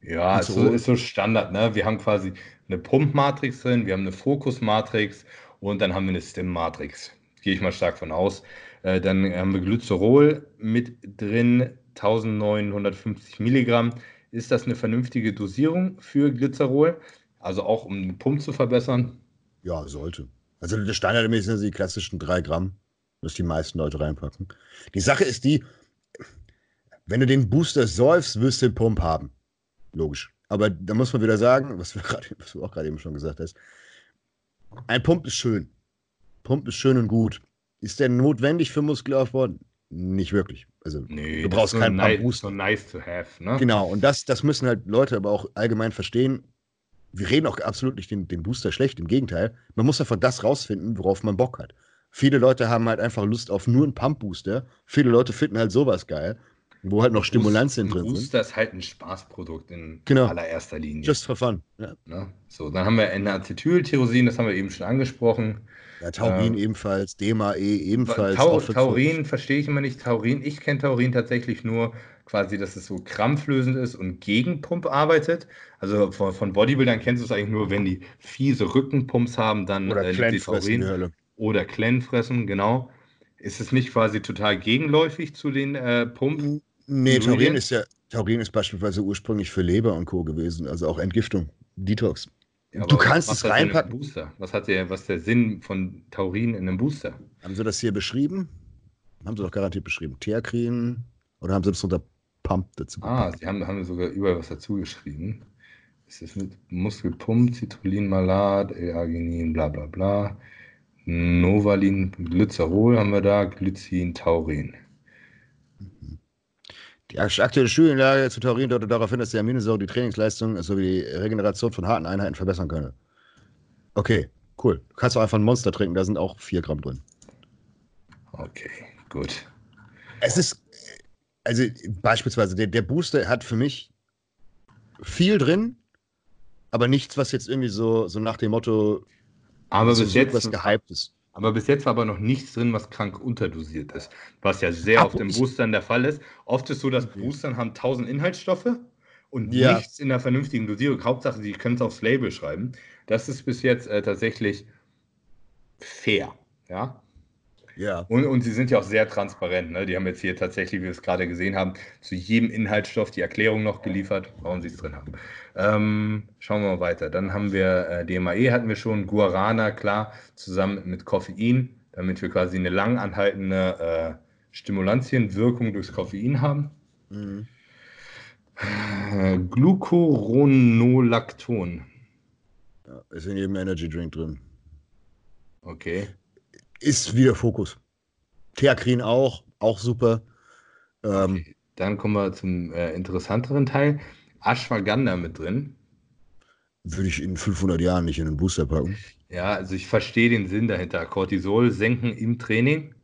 Ja, so, ist so Standard, ne? Wir haben quasi eine Pumpmatrix drin, wir haben eine Fokusmatrix und dann haben wir eine Stim-Matrix. Gehe ich mal stark von aus. Äh, dann haben wir Glycerol mit drin, 1950 Milligramm. Ist das eine vernünftige Dosierung für Glycerol? Also auch um den Pump zu verbessern? Ja, sollte. Also standardmäßig sind die klassischen 3 Gramm dass die meisten Leute reinpacken. Die Sache ist die, wenn du den Booster säufst, wirst du den Pump haben. Logisch. Aber da muss man wieder sagen, was, wir grad, was du auch gerade eben schon gesagt hast, ein Pump ist schön. Pump ist schön und gut. Ist der notwendig für Muskelaufbau? Nicht wirklich. Also nee, du brauchst keinen nice, Booster. So nice to have, ne? Genau, und das, das müssen halt Leute aber auch allgemein verstehen. Wir reden auch absolut nicht den, den Booster schlecht, im Gegenteil. Man muss einfach das rausfinden, worauf man Bock hat. Viele Leute haben halt einfach Lust auf nur einen Pump-Booster. Viele Leute finden halt sowas geil, wo halt noch Stimulantien drin sind. Booster ist halt ein Spaßprodukt in genau. allererster Linie. Just for fun. Ja. Ne? So, dann haben wir N-Acetyltyrosin, das haben wir eben schon angesprochen. Ja, Taurin ähm, ebenfalls, DMAE ebenfalls. Tau Taurin verstehe ich immer nicht. Taurin, ich kenne Taurin tatsächlich nur quasi, dass es so krampflösend ist und gegen Pump arbeitet. Also von, von Bodybuildern kennst du es eigentlich nur, wenn die fiese Rückenpumps haben, dann Oder äh, die Taurin oder Clan fressen, genau. Ist es nicht quasi total gegenläufig zu den äh, Pumpen? Nee, Taurin ist ja, Taurin ist beispielsweise ursprünglich für Leber und Co. gewesen, also auch Entgiftung, Detox. Ja, du kannst es reinpacken. Booster? Was hat der, was der Sinn von Taurin in einem Booster? Haben sie das hier beschrieben? Haben sie doch garantiert beschrieben. Theakrin oder haben sie das unter Pump dazu Ah, sie haben, haben sogar überall was dazu geschrieben. Es ist mit Muskelpump, Citrullin, Malat, L-Arginin, bla bla bla. Novalin, Glycerol haben wir da, Glycin, Taurin. Die aktuelle Studienlage zu Taurin deutet darauf hin, dass die Aminosäure die Trainingsleistung sowie die Regeneration von harten Einheiten verbessern könne. Okay, cool. Du kannst auch einfach ein Monster trinken, da sind auch 4 Gramm drin. Okay, Gut. Es ist, also beispielsweise, der, der Booster hat für mich viel drin, aber nichts, was jetzt irgendwie so, so nach dem Motto aber bis jetzt was gehypt ist. Aber bis jetzt war aber noch nichts drin, was krank unterdosiert ist. Was ja sehr auf den Boostern der Fall ist. Oft ist so, dass okay. Boostern haben 1000 Inhaltsstoffe und ja. nichts in der vernünftigen Dosierung. Hauptsache, sie können es aufs Label schreiben. Das ist bis jetzt äh, tatsächlich fair. Ja. Ja. Und, und sie sind ja auch sehr transparent. Ne? Die haben jetzt hier tatsächlich, wie wir es gerade gesehen haben, zu jedem Inhaltsstoff die Erklärung noch geliefert, warum sie es drin haben. Ähm, schauen wir mal weiter. Dann haben wir äh, DMAE hatten wir schon, Guarana, klar, zusammen mit Koffein, damit wir quasi eine lang anhaltende äh, Stimulantienwirkung durchs Koffein haben. Mhm. Äh, Glucuronolacton. Ja, ist in jedem Energy Drink drin. Okay ist wieder Fokus. Theakrin auch, auch super. Ähm, okay. Dann kommen wir zum äh, interessanteren Teil. Ashwagandha mit drin. Würde ich in 500 Jahren nicht in einen Booster packen. Ja, also ich verstehe den Sinn dahinter. Cortisol senken im Training.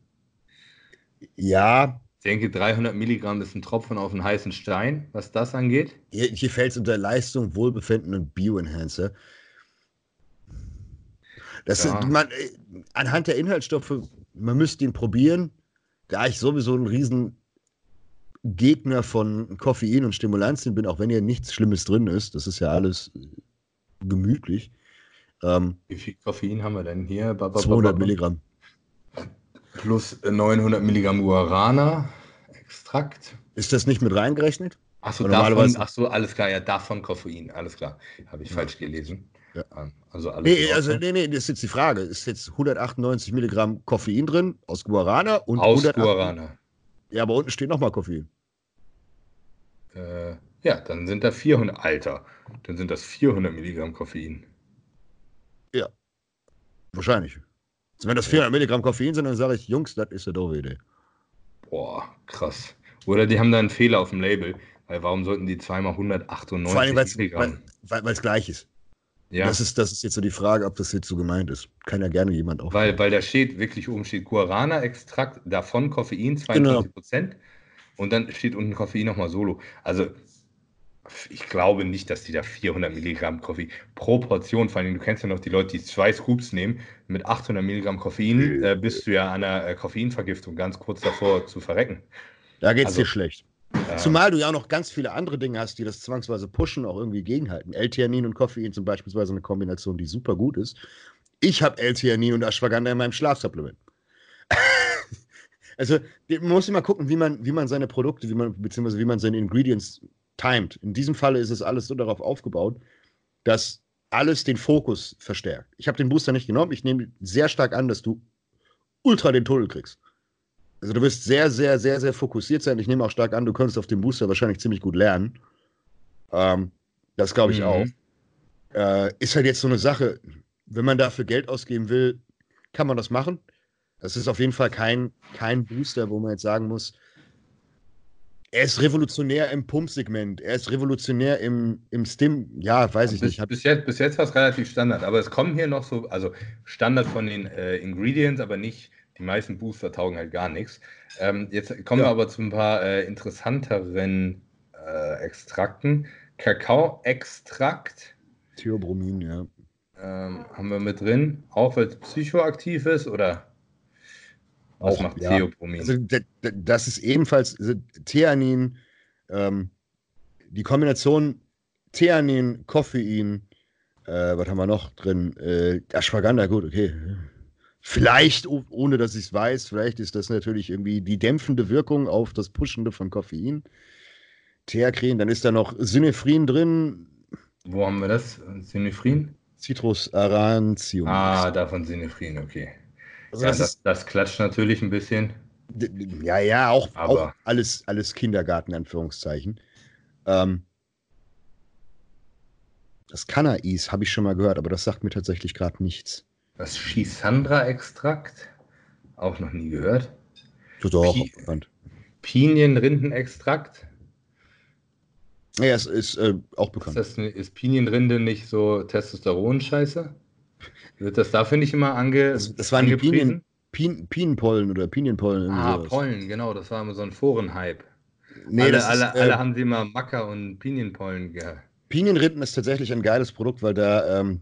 Ja. Ich denke, 300 Milligramm ist ein Tropfen auf einen heißen Stein, was das angeht. Hier, hier fällt es unter Leistung, Wohlbefinden und Bioenhancer. Das ja. ist, man, äh, anhand der Inhaltsstoffe, man müsste ihn probieren. Da ich sowieso ein riesen Gegner von Koffein und Stimulantien bin, auch wenn hier nichts Schlimmes drin ist. Das ist ja alles äh, gemütlich. Ähm, Wie viel Koffein haben wir denn hier? 200 Milligramm. Plus 900 Milligramm Guarana Extrakt. Ist das nicht mit reingerechnet? Achso, davon, ach so, alles klar, ja, davon Koffein, alles klar. Habe ich ja. falsch gelesen. Ja. Also alles nee, also, nee, nee, das ist jetzt die Frage. Ist jetzt 198 Milligramm Koffein drin aus Guarana und aus Guarana. Ja, aber unten steht nochmal Koffein. Äh, ja, dann sind da 400, Alter, dann sind das 400 Milligramm Koffein. Ja, wahrscheinlich. Also wenn das 400 Milligramm Koffein sind, dann sage ich, Jungs, das ist eine doofe Idee. Boah, krass. Oder die haben da einen Fehler auf dem Label. Weil warum sollten die zweimal 198 Vor allem, Milligramm? Weil es gleich ist. Ja. Das, ist, das ist jetzt so die Frage, ob das jetzt so gemeint ist. Kann ja gerne jemand auch. Weil, weil da steht, wirklich oben steht Guarana-Extrakt, davon Koffein 22 Prozent. Genau. Und dann steht unten Koffein nochmal solo. Also, ich glaube nicht, dass die da 400 Milligramm Koffein pro Portion, vor allem, du kennst ja noch die Leute, die zwei Scoops nehmen, mit 800 Milligramm Koffein äh, bist du ja an einer äh, Koffeinvergiftung ganz kurz davor zu verrecken. Da geht es also, dir schlecht. Zumal du ja auch noch ganz viele andere Dinge hast, die das zwangsweise pushen, auch irgendwie gegenhalten. L-Theanin und Koffein sind beispielsweise eine Kombination, die super gut ist. Ich habe L-Theanin und Ashwagandha in meinem Schlafsupplement. also man muss immer gucken, wie man, wie man seine Produkte, wie man, beziehungsweise wie man seine Ingredients timet. In diesem Falle ist es alles so darauf aufgebaut, dass alles den Fokus verstärkt. Ich habe den Booster nicht genommen. Ich nehme sehr stark an, dass du ultra den Tunnel kriegst. Also du wirst sehr, sehr, sehr, sehr fokussiert sein. Ich nehme auch stark an, du könntest auf dem Booster wahrscheinlich ziemlich gut lernen. Ähm, das glaube ich mhm. auch. Äh, ist halt jetzt so eine Sache, wenn man dafür Geld ausgeben will, kann man das machen. Das ist auf jeden Fall kein, kein Booster, wo man jetzt sagen muss, er ist revolutionär im Pumpsegment, er ist revolutionär im, im Stim, ja, weiß ich bis, nicht. Bis jetzt, bis jetzt war es relativ Standard, aber es kommen hier noch so, also Standard von den äh, Ingredients, aber nicht die meisten Booster taugen halt gar nichts. Ähm, jetzt kommen ja. wir aber zu ein paar äh, interessanteren äh, Extrakten. Kakao-Extrakt. Theobromin, ja. Ähm, haben wir mit drin, auch weil es psychoaktiv ist oder was auch, macht ja. Theobromin? Also, das ist ebenfalls also, Theanin, ähm, die Kombination Theanin, Koffein, äh, was haben wir noch drin? Äh, Ashwagandha, gut, okay. Vielleicht, ohne dass ich es weiß, vielleicht ist das natürlich irgendwie die dämpfende Wirkung auf das Pushende von Koffein. Theakrin, dann ist da noch Synephrin drin. Wo haben wir das? Synephrin? Citrus Arantium. Ah, davon Synephrin, okay. Also ja, das, das, das, klatscht natürlich ein bisschen. Ja, ja, auch, auch alles, alles Kindergarten, Anführungszeichen. Ähm, das Cannais habe ich schon mal gehört, aber das sagt mir tatsächlich gerade nichts. Das Schisandra-Extrakt, auch noch nie gehört. Tut auch Pi. Pinienrindenextrakt. Ja, es ist äh, auch bekannt. Ist, das, ist Pinienrinde nicht so Testosteron-Scheiße? Wird das dafür nicht immer ange das, das waren die Pinien, Pin Pinenpollen oder Pinienpollen. Ah, sowas. Pollen, genau, das war immer so ein Forenhype. Nee, alle, alle, äh, alle haben sie immer Macker und Pinienpollen gehabt. Pinienrinden ist tatsächlich ein geiles Produkt, weil da, ähm,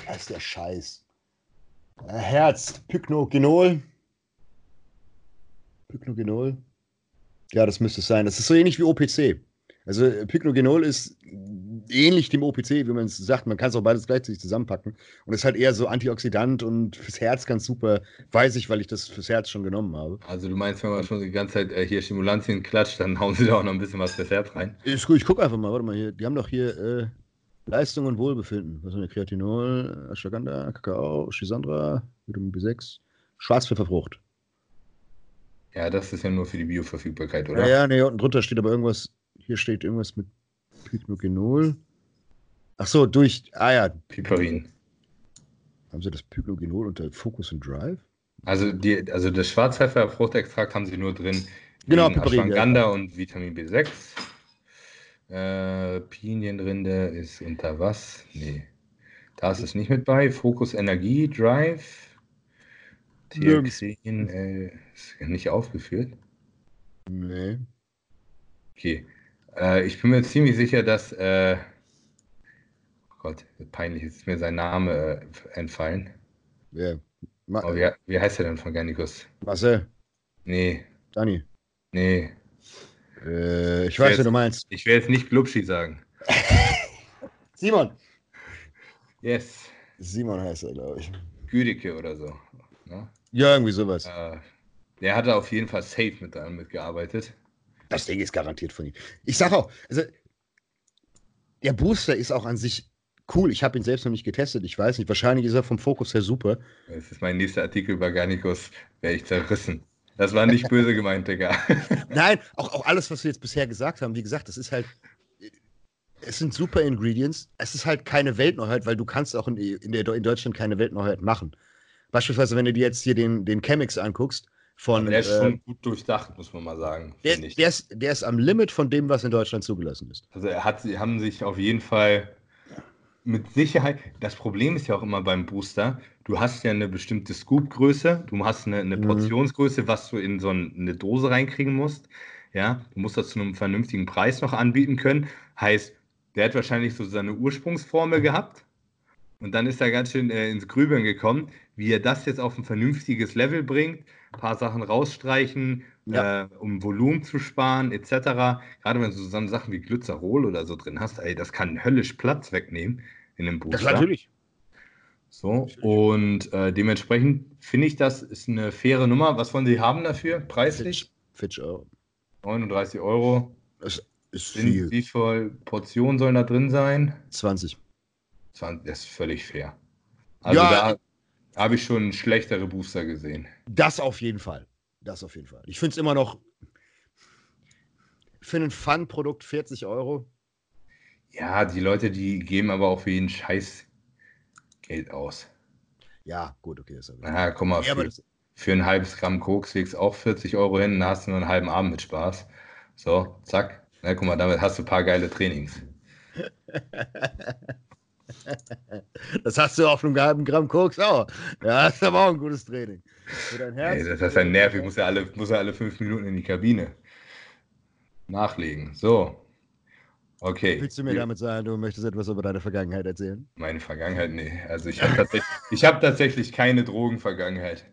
wie heißt der Scheiß? Äh, Herz, Pyknogenol. Pyknogenol. Ja, das müsste es sein. Das ist so ähnlich wie OPC. Also Pyknogenol ist ähnlich dem OPC, wie man es sagt. Man kann es auch beides gleichzeitig zusammenpacken. Und ist halt eher so Antioxidant und fürs Herz ganz super. Weiß ich, weil ich das fürs Herz schon genommen habe. Also du meinst, wenn man schon die ganze Zeit äh, hier Stimulantien klatscht, dann hauen sie da auch noch ein bisschen was fürs Herz rein. Ist gut, ich gucke einfach mal. Warte mal hier. Die haben doch hier äh, Leistung und Wohlbefinden. Was ist denn Kreatinol, Ashwagandha, Kakao, Schisandra, Vitamin B6, Schwarzpfefferfrucht. Ja, das ist ja nur für die Bioverfügbarkeit, oder? Ja, ja, nee, unten drunter steht aber irgendwas, hier steht irgendwas mit Pyknogenol. Ach so, durch, ah ja. Piperin. Haben sie das Pyknogenol unter Focus und Drive? Also, die, also das Schwarzpfeffer-Fruchtextrakt haben sie nur drin. Genau, Piperin. Ashwagandha ja. und Vitamin B6. Äh, Pinienrinde ist unter was? Nee. Da ist es nicht mit bei. Fokus Energie, Drive. Tierxin äh, ist nicht aufgeführt. Nee. Okay. Äh, ich bin mir ziemlich sicher, dass. Äh, oh Gott, peinlich ist mir sein Name äh, entfallen. Wer? Ma oh, wie, wie, heißt er denn von Garnicus? Marcel. Nee. Dani. Nee. Äh, ich, ich weiß, was du meinst. Ich will jetzt nicht Glubschi sagen. Simon. Yes. Simon heißt er, glaube ich. Güdicke oder so. Ne? Ja, irgendwie sowas. Äh, der hatte auf jeden Fall safe mit daran mitgearbeitet. Das Ding ist garantiert von ihm. Ich sage auch, also der Booster ist auch an sich cool. Ich habe ihn selbst noch nicht getestet. Ich weiß nicht. Wahrscheinlich ist er vom Fokus her super. Das ist mein nächster Artikel über Garnicus. Wäre ich zerrissen. Das war nicht böse gemeint, Digga. Nein, auch, auch alles, was wir jetzt bisher gesagt haben, wie gesagt, das ist halt. Es sind super Ingredients. Es ist halt keine Weltneuheit, weil du kannst auch in, in, der, in Deutschland keine Weltneuheit machen. Beispielsweise, wenn du dir jetzt hier den, den Chemix anguckst, von. Aber der ist äh, schon gut durchdacht, muss man mal sagen. Der, der, ist, der ist am Limit von dem, was in Deutschland zugelassen ist. Also er hat, sie haben sich auf jeden Fall mit Sicherheit. Das Problem ist ja auch immer beim Booster, du hast ja eine bestimmte Scoop-Größe, du hast eine, eine mhm. Portionsgröße, was du in so eine Dose reinkriegen musst. Ja, du musst das zu einem vernünftigen Preis noch anbieten können. Heißt, der hat wahrscheinlich so seine Ursprungsformel gehabt und dann ist er ganz schön äh, ins Grübeln gekommen, wie er das jetzt auf ein vernünftiges Level bringt. Ein paar Sachen rausstreichen, ja. äh, um Volumen zu sparen, etc. Gerade wenn du so Sachen wie Glycerol oder so drin hast, ey, das kann höllisch Platz wegnehmen in einem Booster. Das natürlich. So, natürlich. und äh, dementsprechend finde ich, das ist eine faire Nummer. Was wollen Sie haben dafür, preislich? 40 Euro. 39 Euro. Das ist viel. Wie viele Portionen sollen da drin sein? 20. 20, das ist völlig fair. Also ja, da habe ich schon schlechtere Booster gesehen. Das auf jeden Fall. Das auf jeden Fall. Ich finde es immer noch für ein Fun-Produkt 40 Euro. Ja, die Leute, die geben aber auch für jeden Scheiß Geld aus. Ja, gut, okay. Ist ja, komm mal, ja, für, für, ein halbes Gramm Koks legst auch 40 Euro hin, dann hast du nur einen halben Abend mit Spaß. So, zack. Na, guck mal, damit hast du ein paar geile Trainings. Das hast du auf einem halben Gramm Koks auch. Ja, das ist aber auch ein gutes Training. Ey, das ist ein Nerv. Ich muss ja, alle, muss ja alle fünf Minuten in die Kabine nachlegen. So. Okay. Willst du mir damit sagen, du möchtest etwas über deine Vergangenheit erzählen? Meine Vergangenheit, nee. Also ich habe tatsächlich, hab tatsächlich keine Drogenvergangenheit.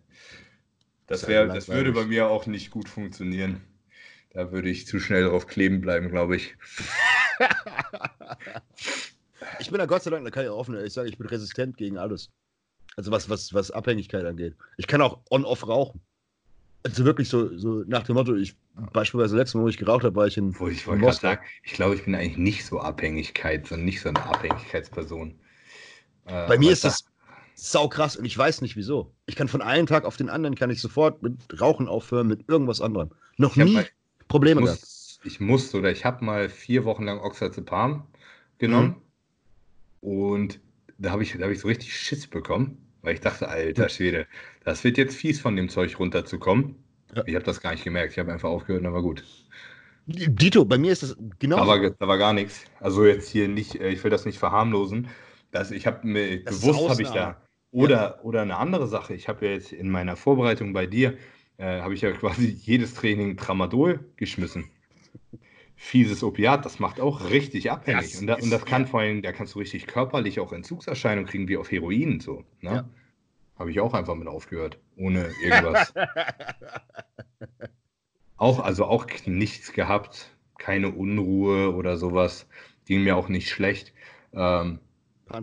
Das, wär, das würde bei mir auch nicht gut funktionieren. Da würde ich zu schnell drauf kleben bleiben, glaube ich. Ich bin da Gott sei Dank, da kann ich offen, ich sage, ich bin resistent gegen alles. Also was, was, was Abhängigkeit angeht. Ich kann auch on-off rauchen. Also wirklich so, so nach dem Motto, ich beispielsweise letztes Mal, wo ich geraucht habe, war ich in. Wo ich wollte gerade sagen, ich glaube, ich bin eigentlich nicht so Abhängigkeit, sondern nicht so eine Abhängigkeitsperson. Äh, Bei mir ist das sau krass und ich weiß nicht wieso. Ich kann von einem Tag auf den anderen kann ich sofort mit Rauchen aufhören, mit irgendwas anderem. Noch nie mal, Probleme ich muss, gehabt. Ich musste oder ich habe mal vier Wochen lang Oxazepam genommen. Mhm. Und da habe ich, hab ich so richtig Schiss bekommen, weil ich dachte, alter Schwede, das wird jetzt fies von dem Zeug runterzukommen. Ja. Ich habe das gar nicht gemerkt. Ich habe einfach aufgehört und war gut. Dito, bei mir ist das genau. Aber da war gar nichts. Also jetzt hier nicht, äh, ich will das nicht verharmlosen. Das, ich habe mir bewusst habe ich da, Oder, ja. oder eine andere Sache, ich habe ja jetzt in meiner Vorbereitung bei dir, äh, habe ich ja quasi jedes Training Tramadol geschmissen. Fieses Opiat, das macht auch richtig abhängig. Das und, da, und, das kann vor allem, da kannst du richtig körperlich auch Entzugserscheinungen kriegen, wie auf Heroin. So, ne? Ja. Habe ich auch einfach mit aufgehört, ohne irgendwas. auch, also auch nichts gehabt, keine Unruhe oder sowas. Ging mir auch nicht schlecht. Ähm,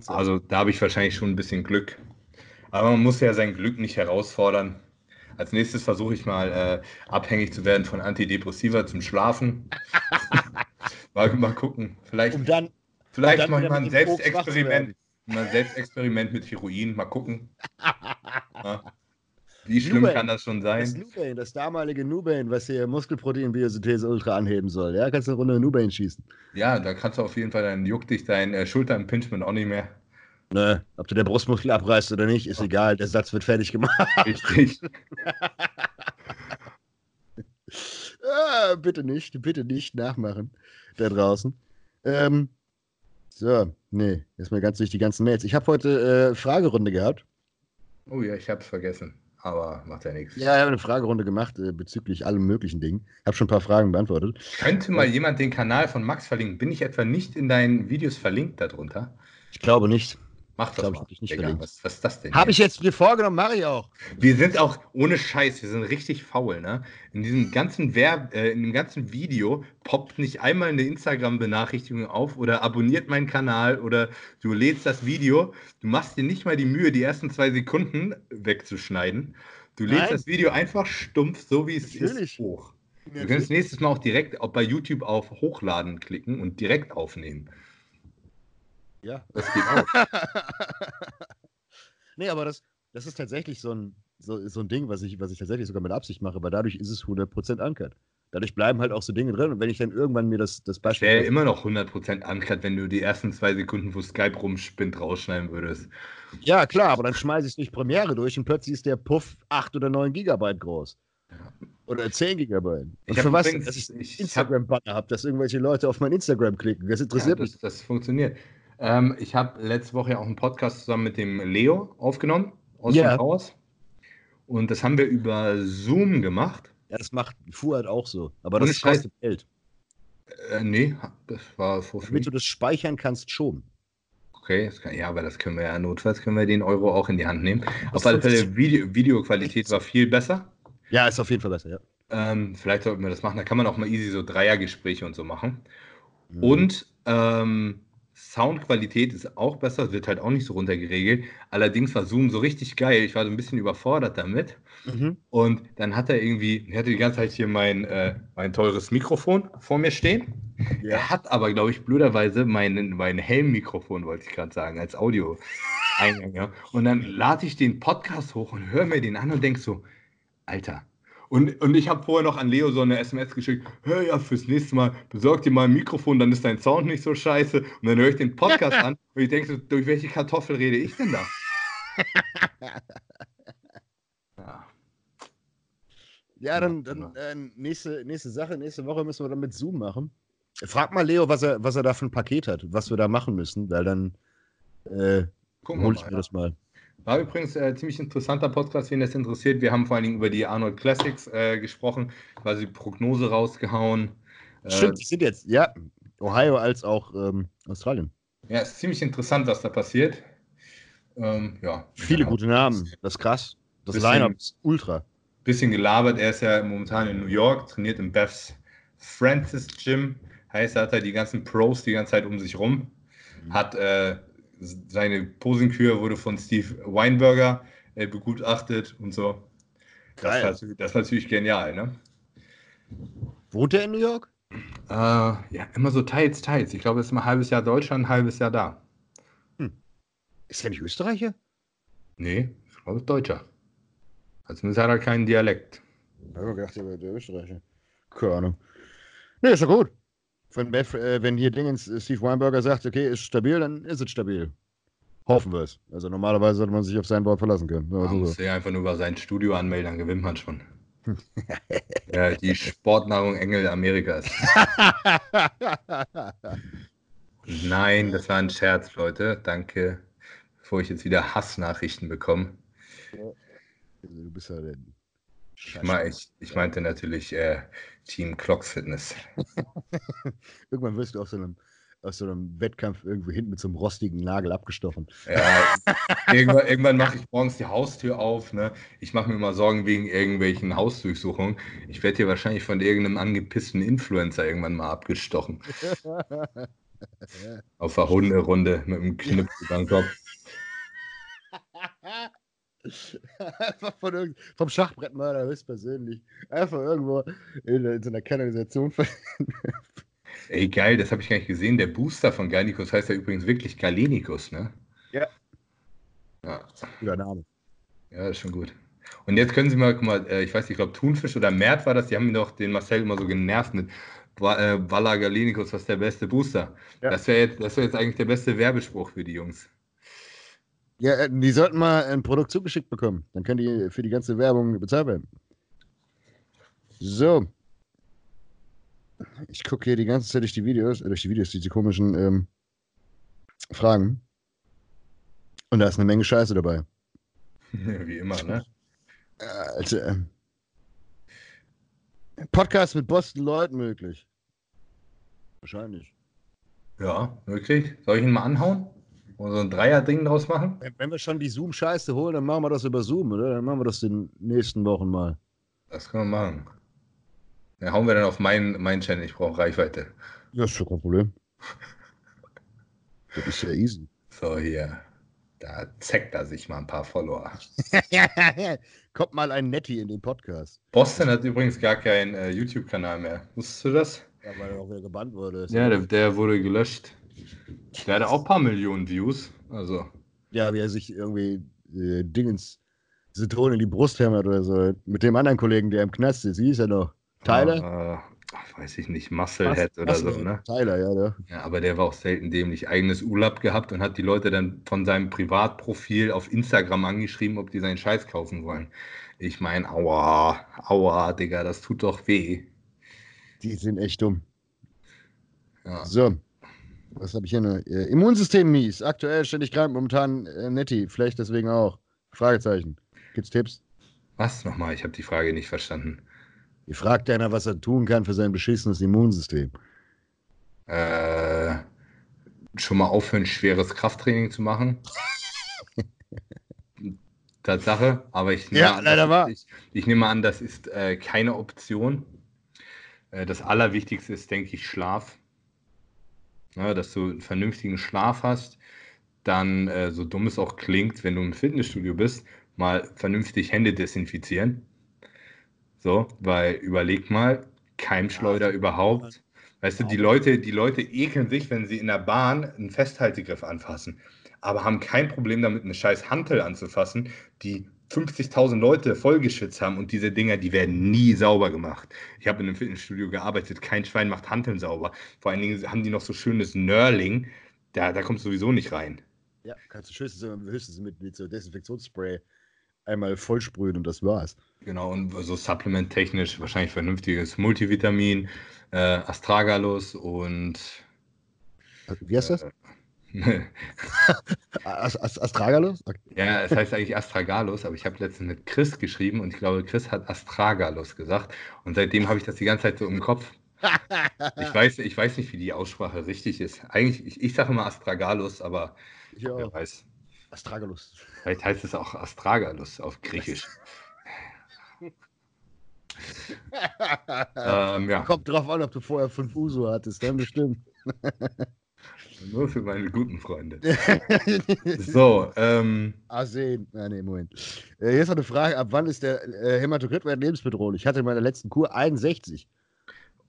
also da habe ich wahrscheinlich schon ein bisschen Glück. Aber man muss ja sein Glück nicht herausfordern. Als nächstes versuche ich mal äh, abhängig zu werden von Antidepressiva zum Schlafen. mal, mal gucken. Vielleicht, um dann, vielleicht um dann mal ein Selbstexperiment. Mal ein Selbstexperiment mit Heroin. Mal gucken. ja. Wie schlimm Nubain, kann das schon sein? Das, Nubain, das damalige Nubain, was hier Muskelprotein-Biosynthese Ultra anheben soll. Ja, kannst du eine Runde Nubain schießen. Ja, da kannst du auf jeden Fall, dann juckt dich dein äh, Schulter-Impingement auch nicht mehr. Ne, ob du der Brustmuskel abreißt oder nicht, ist egal. Der Satz wird fertig gemacht. Richtig. ah, bitte nicht, bitte nicht nachmachen da draußen. Ähm, so, nee, erstmal ganz durch die ganzen Mails. Ich habe heute äh, Fragerunde gehabt. Oh ja, ich habe es vergessen, aber macht ja nichts. Ja, ich habe eine Fragerunde gemacht äh, bezüglich allem möglichen Dingen. Ich habe schon ein paar Fragen beantwortet. Könnte mal jemand den Kanal von Max verlinken? Bin ich etwa nicht in deinen Videos verlinkt darunter? Ich glaube nicht. Mach das mal. Ich nicht Digga, was, was, ist das denn? Habe ich jetzt mir vorgenommen, mache ich auch. Wir sind auch, ohne Scheiß, wir sind richtig faul, ne? In diesem ganzen Verb, äh, in dem ganzen Video poppt nicht einmal eine Instagram-Benachrichtigung auf oder abonniert meinen Kanal oder du lädst das Video, du machst dir nicht mal die Mühe, die ersten zwei Sekunden wegzuschneiden. Du lädst Nein. das Video einfach stumpf, so wie es Natürlich. ist, hoch. Du kannst nächstes Mal auch direkt auch bei YouTube auf Hochladen klicken und direkt aufnehmen. Ja. Das geht auch. nee, aber das, das ist tatsächlich so ein, so, so ein Ding, was ich, was ich tatsächlich sogar mit Absicht mache, weil dadurch ist es 100% ankert. Dadurch bleiben halt auch so Dinge drin und wenn ich dann irgendwann mir das, das Beispiel. Wäre immer noch 100% ankert, wenn du die ersten zwei Sekunden, wo Skype rumspinnt, rausschneiden würdest. Ja, klar, aber dann schmeiße ich es durch Premiere durch und plötzlich ist der Puff 8 oder 9 Gigabyte groß. Oder 10 Gigabyte. Und ich für was? Dass ich Instagram-Banner habe, dass irgendwelche Leute auf mein Instagram klicken. Das interessiert ja, das, mich. Das funktioniert. Ähm, ich habe letzte Woche ja auch einen Podcast zusammen mit dem Leo aufgenommen aus yeah. dem Haus. Und das haben wir über Zoom gemacht. Ja, das macht Fuad auch so. Aber das kostet Geld. Äh, nee, das war vor Damit du das speichern kannst, schon. Okay, kann, ja, aber das können wir ja notfalls können wir den Euro auch in die Hand nehmen. Das auf alle Fälle, Video, Videoqualität war viel besser. Ja, ist auf jeden Fall besser, ja. Ähm, vielleicht sollten wir das machen. Da kann man auch mal easy so Dreiergespräche und so machen. Mhm. Und ähm, Soundqualität ist auch besser, wird halt auch nicht so runtergeregelt. Allerdings war Zoom so richtig geil. Ich war so ein bisschen überfordert damit. Mhm. Und dann hat er irgendwie, er hatte die ganze Zeit hier mein, äh, mein teures Mikrofon vor mir stehen. Ja. Er hat aber, glaube ich, blöderweise mein, mein Helm-Mikrofon, wollte ich gerade sagen, als Audio. Eingang, Und dann lade ich den Podcast hoch und höre mir den an und denke so, Alter, und, und ich habe vorher noch an Leo so eine SMS geschickt, hör ja, fürs nächste Mal besorg dir mal ein Mikrofon, dann ist dein Sound nicht so scheiße. Und dann höre ich den Podcast an und ich denke so, durch welche Kartoffel rede ich denn da? ja. Ja, dann, dann äh, nächste, nächste Sache, nächste Woche müssen wir dann mit Zoom machen. Frag mal Leo, was er, was er da für ein Paket hat, was wir da machen müssen, weil dann äh, hole ich mir ja. das mal. War übrigens äh, ziemlich interessanter Podcast, wen das interessiert. Wir haben vor allen Dingen über die Arnold Classics äh, gesprochen, quasi Prognose rausgehauen. Äh, Stimmt, die sind jetzt, ja, Ohio als auch ähm, Australien. Ja, ist ziemlich interessant, was da passiert. Ähm, ja. Viele genau. gute Namen, das ist krass. Das Line-Up ist ultra. Bisschen gelabert, er ist ja momentan in New York, trainiert im Beth's Francis Gym. Heißt, er hat da die ganzen Pros die ganze Zeit um sich rum. Mhm. Hat äh, seine Posingkür wurde von Steve Weinberger äh, begutachtet und so. Das war, das war, natürlich genial, ne? Wohnt er in New York? Äh, ja, immer so teils, teils. Ich glaube, es ist mal ein halbes Jahr Deutschland, ein halbes Jahr da. Hm. Ist er nicht Österreicher? Nee, ich glaube, es ist Deutscher. Also zumindest hat er keinen Dialekt. Ich habe gedacht, er wäre Österreicher. Keine Ahnung. Nee, ist ja gut. Wenn, äh, wenn hier Dingens äh, Steve Weinberger sagt, okay, ist stabil, dann ist es stabil. Hoffen wir es. Also normalerweise sollte man sich auf sein Wort verlassen können. Man so. muss sich einfach nur über sein Studio anmelden, dann gewinnt man schon. ja, die Sportnahrung Engel Amerikas. Nein, das war ein Scherz, Leute. Danke bevor ich jetzt wieder Hassnachrichten bekomme. Ja. Also, du bist ja der ich, mein, ich, ich, meinte natürlich äh, Team Clocks Fitness. Irgendwann wirst du auf so einem aus so einem Wettkampf irgendwo hinten mit so einem rostigen Nagel abgestochen. Ja, irgendwann, irgendwann mache ich morgens die Haustür auf. Ne? Ich mache mir immer Sorgen wegen irgendwelchen Hausdurchsuchungen. Ich werde hier wahrscheinlich von irgendeinem angepissten Influencer irgendwann mal abgestochen. auf der Hunderunde mit einem Knüppel am Kopf. Einfach von vom Schachbrettmörder höchstpersönlich. Einfach irgendwo in, in so einer Kanalisation Ey, geil, das habe ich gar nicht gesehen. Der Booster von Gallinicus heißt ja übrigens wirklich Galenicus, ne? Ja. Ja. Guter Name. Ja, ist schon gut. Und jetzt können Sie mal, guck mal, äh, ich weiß nicht, ich glaube Thunfisch oder Mert war das, die haben doch den Marcel immer so genervt mit äh, Valla Galenicus, was der beste Booster. Ja. Das wäre jetzt, wär jetzt eigentlich der beste Werbespruch für die Jungs. Ja, äh, die sollten mal ein Produkt zugeschickt bekommen. Dann können die für die ganze Werbung bezahlt werden. So. Ich gucke hier die ganze Zeit durch die Videos, äh, durch die Videos, diese komischen ähm, Fragen. Und da ist eine Menge Scheiße dabei. Wie immer, ne? Also, äh, Podcast mit Boston Leuten möglich. Wahrscheinlich. Ja, wirklich. Soll ich ihn mal anhauen? Und so ein Dreier-Ding draus machen? Wenn, wenn wir schon die Zoom-Scheiße holen, dann machen wir das über Zoom, oder? Dann machen wir das in den nächsten Wochen mal. Das können wir machen. Dann hauen wir dann auf meinen, meinen Channel. Ich brauche Reichweite. Ja, ist schon kein Problem. das ist ja easy. So, hier. Da zeckt er sich mal ein paar Follower. Kommt mal ein Netti in den Podcast. Boston hat übrigens gar keinen äh, YouTube-Kanal mehr. Wusstest du das? Ja, weil er auch wieder gebannt wurde. Ja, der, der, wurde gelöscht. Der hatte auch ein paar Millionen Views. Also. Ja, wie er sich irgendwie äh, Dingens Zitronen in die Brust hämmert oder so. Mit dem anderen Kollegen, der im Knast ist. Wie ist er noch? Tyler? Äh, weiß ich nicht, Musclehead oder so, ne? Tyler, ja, ja. Ja, aber der war auch selten dämlich. Eigenes Urlaub gehabt und hat die Leute dann von seinem Privatprofil auf Instagram angeschrieben, ob die seinen Scheiß kaufen wollen. Ich meine, aua, aua, Digga, das tut doch weh. Die sind echt dumm. Ja. So. Was habe ich hier noch? Äh, Immunsystem mies. Aktuell ständig krank, momentan äh, Netti. Vielleicht deswegen auch. Fragezeichen. Gibt's Tipps? Was nochmal? Ich habe die Frage nicht verstanden. Ihr fragt einer, was er tun kann für sein beschissenes Immunsystem. Äh, schon mal aufhören, schweres Krafttraining zu machen. Tatsache, aber ich nehme, ja, an, leider ich, ich, nehme an, das ist äh, keine Option. Äh, das Allerwichtigste ist, denke ich, Schlaf. Ja, dass du einen vernünftigen Schlaf hast. Dann, äh, so dumm es auch klingt, wenn du im Fitnessstudio bist, mal vernünftig Hände desinfizieren. So, weil überleg mal, Keimschleuder ja, überhaupt. Weißt du, die Leute, die Leute ekeln sich, wenn sie in der Bahn einen Festhaltegriff anfassen, aber haben kein Problem damit, eine scheiß Hantel anzufassen, die 50.000 Leute vollgeschwitzt haben und diese Dinger, die werden nie sauber gemacht. Ich habe in einem Fitnessstudio gearbeitet, kein Schwein macht Hanteln sauber. Vor allen Dingen haben die noch so schönes Nörling, da, da kommst du sowieso nicht rein. Ja, kannst du höchstens, höchstens mit, mit so Desinfektionsspray einmal vollsprühen und das war's. Genau, und so supplementtechnisch wahrscheinlich vernünftiges Multivitamin, äh, Astragalus und. Wie heißt das? Äh, Astragalus? Okay. Ja, es heißt eigentlich Astragalus, aber ich habe letztens mit Chris geschrieben und ich glaube, Chris hat Astragalus gesagt. Und seitdem habe ich das die ganze Zeit so im Kopf. Ich weiß, ich weiß nicht, wie die Aussprache richtig ist. Eigentlich, ich, ich sage immer Astragalus, aber ja. wer weiß. Astragalus. Vielleicht heißt es auch Astragalus auf Griechisch. ähm, ja. Kommt drauf an, ob du vorher fünf Uso hattest, dann bestimmt. Nur für meine guten Freunde. so, ähm. Arsen. Ah, nee, Moment. Äh, hier ist noch eine Frage: Ab wann ist der äh, Hämatokritwert lebensbedrohlich? Ich hatte in meiner letzten Kur 61.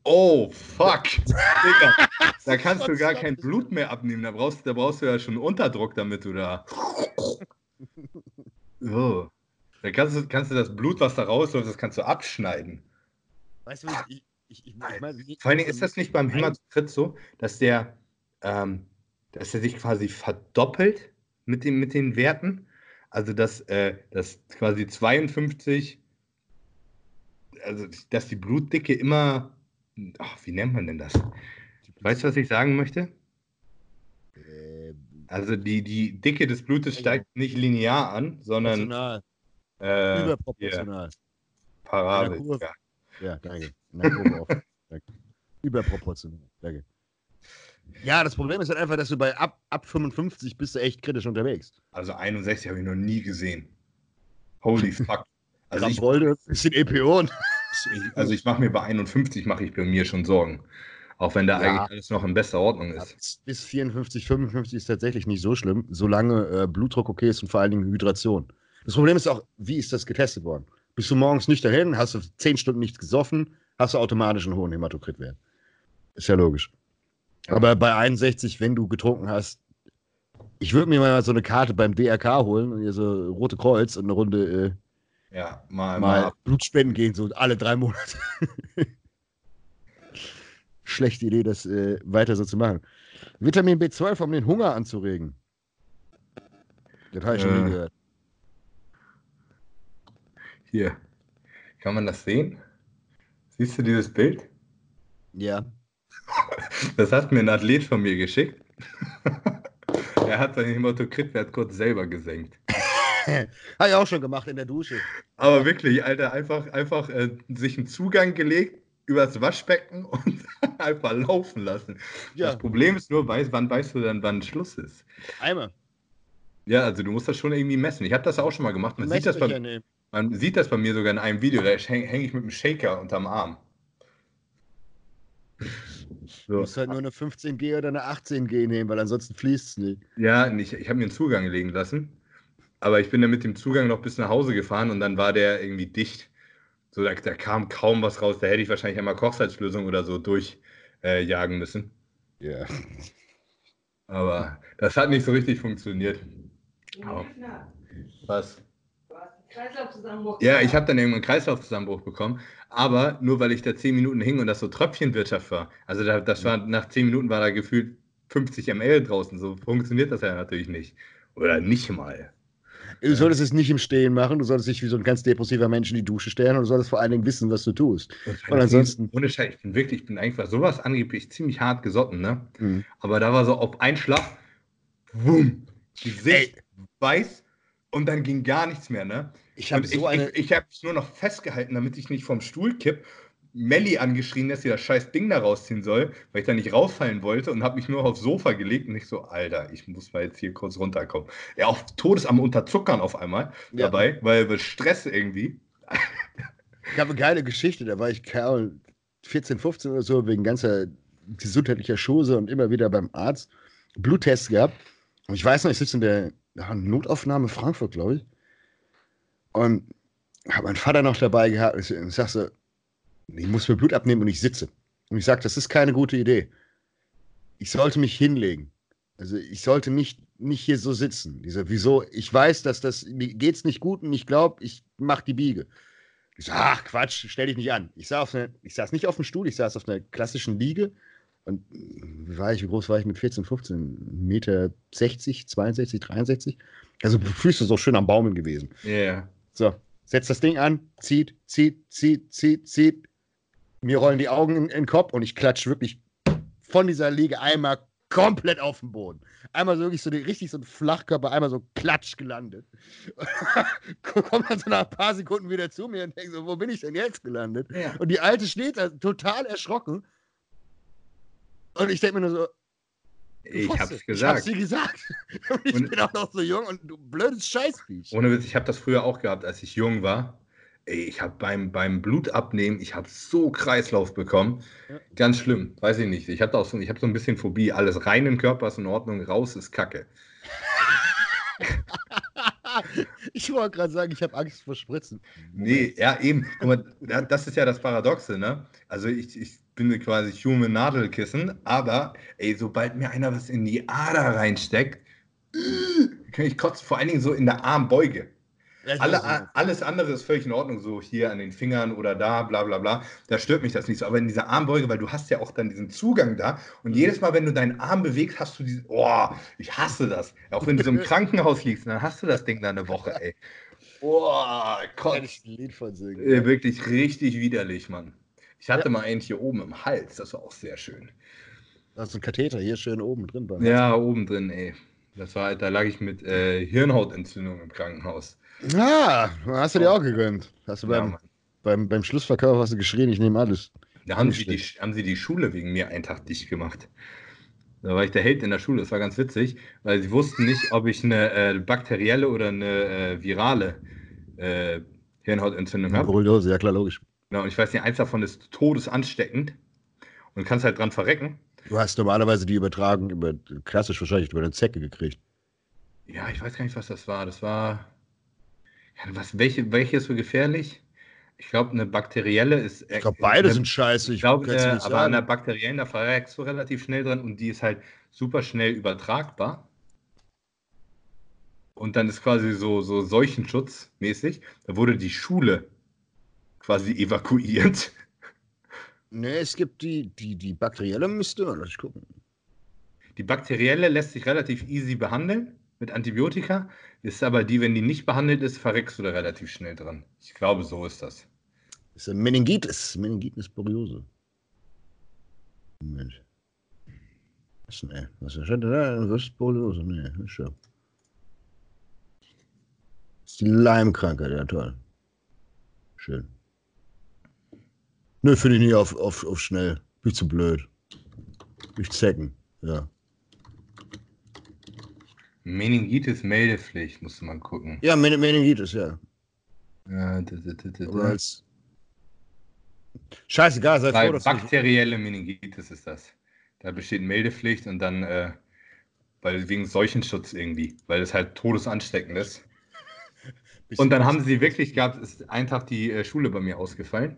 Oh, fuck. Digga, da kannst du gar kein Blut mehr abnehmen. Da brauchst, da brauchst du ja schon Unterdruck, damit du da. So. Da kannst du, kannst du das Blut, was da rausläuft, das kannst du abschneiden. Weißt du, ich, ich, ich, ich meine, Vor allem ist das nicht beim Hämatokrit so, dass der, ähm, dass er sich quasi verdoppelt mit, dem, mit den Werten? Also, dass, äh, dass quasi 52, also dass die Blutdicke immer ach, wie nennt man denn das? Weißt du, was ich sagen möchte? Äh, Also die, die Dicke des Blutes steigt nicht linear an, sondern äh, überproportional. Parabel. Ja. danke. Überproportional. Danke. Ja, das Problem ist halt einfach, dass du bei ab, ab 55 bist du echt kritisch unterwegs. Also 61 habe ich noch nie gesehen. Holy fuck. Also ich, wollte ein bisschen EPO. also ich mache mir bei 51 mache ich bei mir schon Sorgen. Auch wenn da ja. eigentlich alles noch in bester Ordnung ist. Bis 54, 55 ist tatsächlich nicht so schlimm, solange äh, Blutdruck okay ist und vor allen Dingen Hydration. Das Problem ist auch, wie ist das getestet worden? Bist du morgens nicht dahin, hast du 10 Stunden nichts gesoffen, hast du automatisch einen hohen Hämatokritwert. Ist ja logisch. Aber bei 61, wenn du getrunken hast, ich würde mir mal so eine Karte beim DRK holen und hier so Rote Kreuz und eine Runde äh, ja, mal, mal, mal Blutspenden gehen, so alle drei Monate. Schlechte Idee, das äh, weiter so zu machen. Vitamin B12, um den Hunger anzuregen. Das habe ich schon nie gehört. Hier. Kann man das sehen? Siehst du dieses Bild? Ja. Das hat mir ein Athlet von mir geschickt. er hat seinen Hämatokritwert kurz selber gesenkt. Habe ich auch schon gemacht in der Dusche. Aber wirklich, Alter, einfach, einfach äh, sich einen Zugang gelegt übers Waschbecken und einfach laufen lassen. Ja. Das Problem ist nur, weiß, wann weißt du dann, wann Schluss ist? Einmal. Ja, also du musst das schon irgendwie messen. Ich habe das auch schon mal gemacht. Man sieht das, bei, ja man sieht das bei mir sogar in einem Video. Da hänge häng ich mit einem Shaker unterm Arm. So. Du musst halt nur eine 15G oder eine 18G nehmen, weil ansonsten fließt es nicht. Ja, ich, ich habe mir einen Zugang legen lassen. Aber ich bin dann mit dem Zugang noch bis nach Hause gefahren und dann war der irgendwie dicht. So, da, da kam kaum was raus. Da hätte ich wahrscheinlich einmal Kochsalzlösung oder so durchjagen äh, müssen. Ja. Yeah. Aber das hat nicht so richtig funktioniert. Oh. Was? Kreislaufzusammenbruch. Ja, ich habe dann irgendwann einen Kreislaufzusammenbruch bekommen, aber nur weil ich da 10 Minuten hing und das so Tröpfchenwirtschaft war. Also da, das war nach 10 Minuten war da gefühlt 50 ml draußen. So funktioniert das ja natürlich nicht. Oder nicht mal. Du solltest es nicht im Stehen machen, du solltest dich wie so ein ganz depressiver Mensch in die Dusche stellen und du solltest vor allen Dingen wissen, was du tust. Und ansonsten. Ohne Scheiß, ich bin wirklich, ich bin einfach sowas angeblich ziemlich hart gesotten, ne? Mhm. Aber da war so auf einen Schlag, wumm, Gesicht weiß und dann ging gar nichts mehr, ne? Ich habe so ich, ich, ich habe es nur noch festgehalten, damit ich nicht vom Stuhl kipp. Melli angeschrien, dass sie das scheiß Ding da rausziehen soll, weil ich da nicht rausfallen wollte und habe mich nur aufs Sofa gelegt und nicht so, Alter, ich muss mal jetzt hier kurz runterkommen. Ja, auf Todes am Unterzuckern auf einmal ja. dabei, weil wir Stress irgendwie. ich habe eine geile Geschichte, da war ich Kerl 14, 15 oder so, wegen ganzer gesundheitlicher Schose und immer wieder beim Arzt Bluttest gehabt. Und ich weiß noch, ich sitze in der Notaufnahme Frankfurt, glaube ich. Und habe meinen Vater noch dabei gehabt. Und ich sag so, ich muss mir Blut abnehmen und ich sitze. Und ich sage, das ist keine gute Idee. Ich sollte mich hinlegen. Also ich sollte nicht, nicht hier so sitzen. Dieser, wieso? Ich weiß, dass das geht es nicht gut und ich glaube, ich mache die Biege. Ich sage, ach Quatsch, stell dich nicht an. Ich, saß, eine, ich saß nicht auf dem Stuhl, ich saß auf einer klassischen Liege. Und wie, war ich, wie groß war ich mit 14, 15? Meter 60, 62, 63? Also Füße so schön am Baumeln gewesen. Ja. Yeah. So, setzt das Ding an, zieht, zieht, zieht, zieht, zieht. Mir rollen die Augen in, in den Kopf und ich klatsche wirklich von dieser Liege einmal komplett auf den Boden. Einmal so wirklich so richtig so ein Flachkörper, einmal so klatsch gelandet. Kommt dann so nach ein paar Sekunden wieder zu mir und denkt so, wo bin ich denn jetzt gelandet? Ja. Und die Alte steht da total erschrocken. Und ich denke mir nur so, ich hab's gesagt. Ich hab's dir gesagt. Ich und bin auch noch so jung und du blödes Scheißviech. Ohne Witz, ich habe das früher auch gehabt, als ich jung war. Ey, ich habe beim, beim Blutabnehmen, ich habe so Kreislauf bekommen. Ja. Ganz schlimm, weiß ich nicht. Ich habe so, hab so ein bisschen Phobie. Alles rein im Körper ist in Ordnung, raus ist Kacke. ich wollte gerade sagen, ich habe Angst vor Spritzen. Nee, ja, eben. Guck mal, das ist ja das Paradoxe, ne? Also ich, ich bin quasi Human Nadelkissen, aber ey, sobald mir einer was in die Ader reinsteckt, kann ich kotzen, vor allen Dingen so in der Armbeuge. Alle, alles andere ist völlig in Ordnung, so hier an den Fingern oder da, bla bla bla. Da stört mich das nicht so. Aber in dieser Armbeuge, weil du hast ja auch dann diesen Zugang da und jedes Mal, wenn du deinen Arm bewegst, hast du dieses, oh, ich hasse das. Auch wenn du so im Krankenhaus liegst, dann hast du das Ding da eine Woche, ey. Boah, Gott. Kann ich ein Lied von singen. Äh, wirklich richtig widerlich, Mann. Ich hatte ja. mal einen hier oben im Hals, das war auch sehr schön. Da ist ein Katheter hier schön oben drin. ja, oben drin, ey. Das war, da lag ich mit äh, Hirnhautentzündung im Krankenhaus. Ah, hast du dir auch gegönnt. Hast du beim, ja, beim, beim Schlussverkauf hast du geschrien, ich nehme alles. Da haben sie, die, haben sie die Schule wegen mir einen Tag dicht gemacht. Da war ich der Held in der Schule. Das war ganz witzig, weil sie wussten nicht, ob ich eine äh, bakterielle oder eine äh, virale äh, Hirnhautentzündung habe. Borreliose, ja klar, logisch. Genau, und ich weiß nicht, eins davon ist todesansteckend und kannst halt dran verrecken. Du hast normalerweise die Übertragung über, klassisch wahrscheinlich über eine Zecke gekriegt. Ja, ich weiß gar nicht, was das war. Das war, ja, was, welche, welche ist so gefährlich? Ich glaube, eine bakterielle ist. Ich glaube, beide eine, sind scheiße. Ich glaube, äh, aber sagen. an der bakteriellen, da verreckst du relativ schnell dran und die ist halt super schnell übertragbar. Und dann ist quasi so, so Seuchenschutz-mäßig. Da wurde die Schule quasi evakuiert. Ne, es gibt die, die, die bakterielle müsste, lass ich gucken. Die bakterielle lässt sich relativ easy behandeln mit Antibiotika. Ist aber die, wenn die nicht behandelt ist, verreckst du da relativ schnell dran. Ich glaube, so ist das. Das ist ein Meningitis, Meningitis Boriose. Moment. Was, ne, was steht da? Was ist Boriose? Ne, ist ja. Das ist die Leimkrankheit, ja toll. Schön. Nö, finde ich nicht auf, auf, auf schnell. Bin ich zu blöd. Ich zecken, ja. Meningitis-Meldepflicht, musste man gucken. Ja, Men Meningitis, ja. Ja, das, das, das, als Scheißegal, sei froh, dass Bakterielle Meningitis ist das. Da besteht Meldepflicht und dann, äh, weil wegen Seuchenschutz irgendwie, weil es halt todesansteckend ist. und dann haben sie wirklich gehabt, ist ein Tag die äh, Schule bei mir ausgefallen.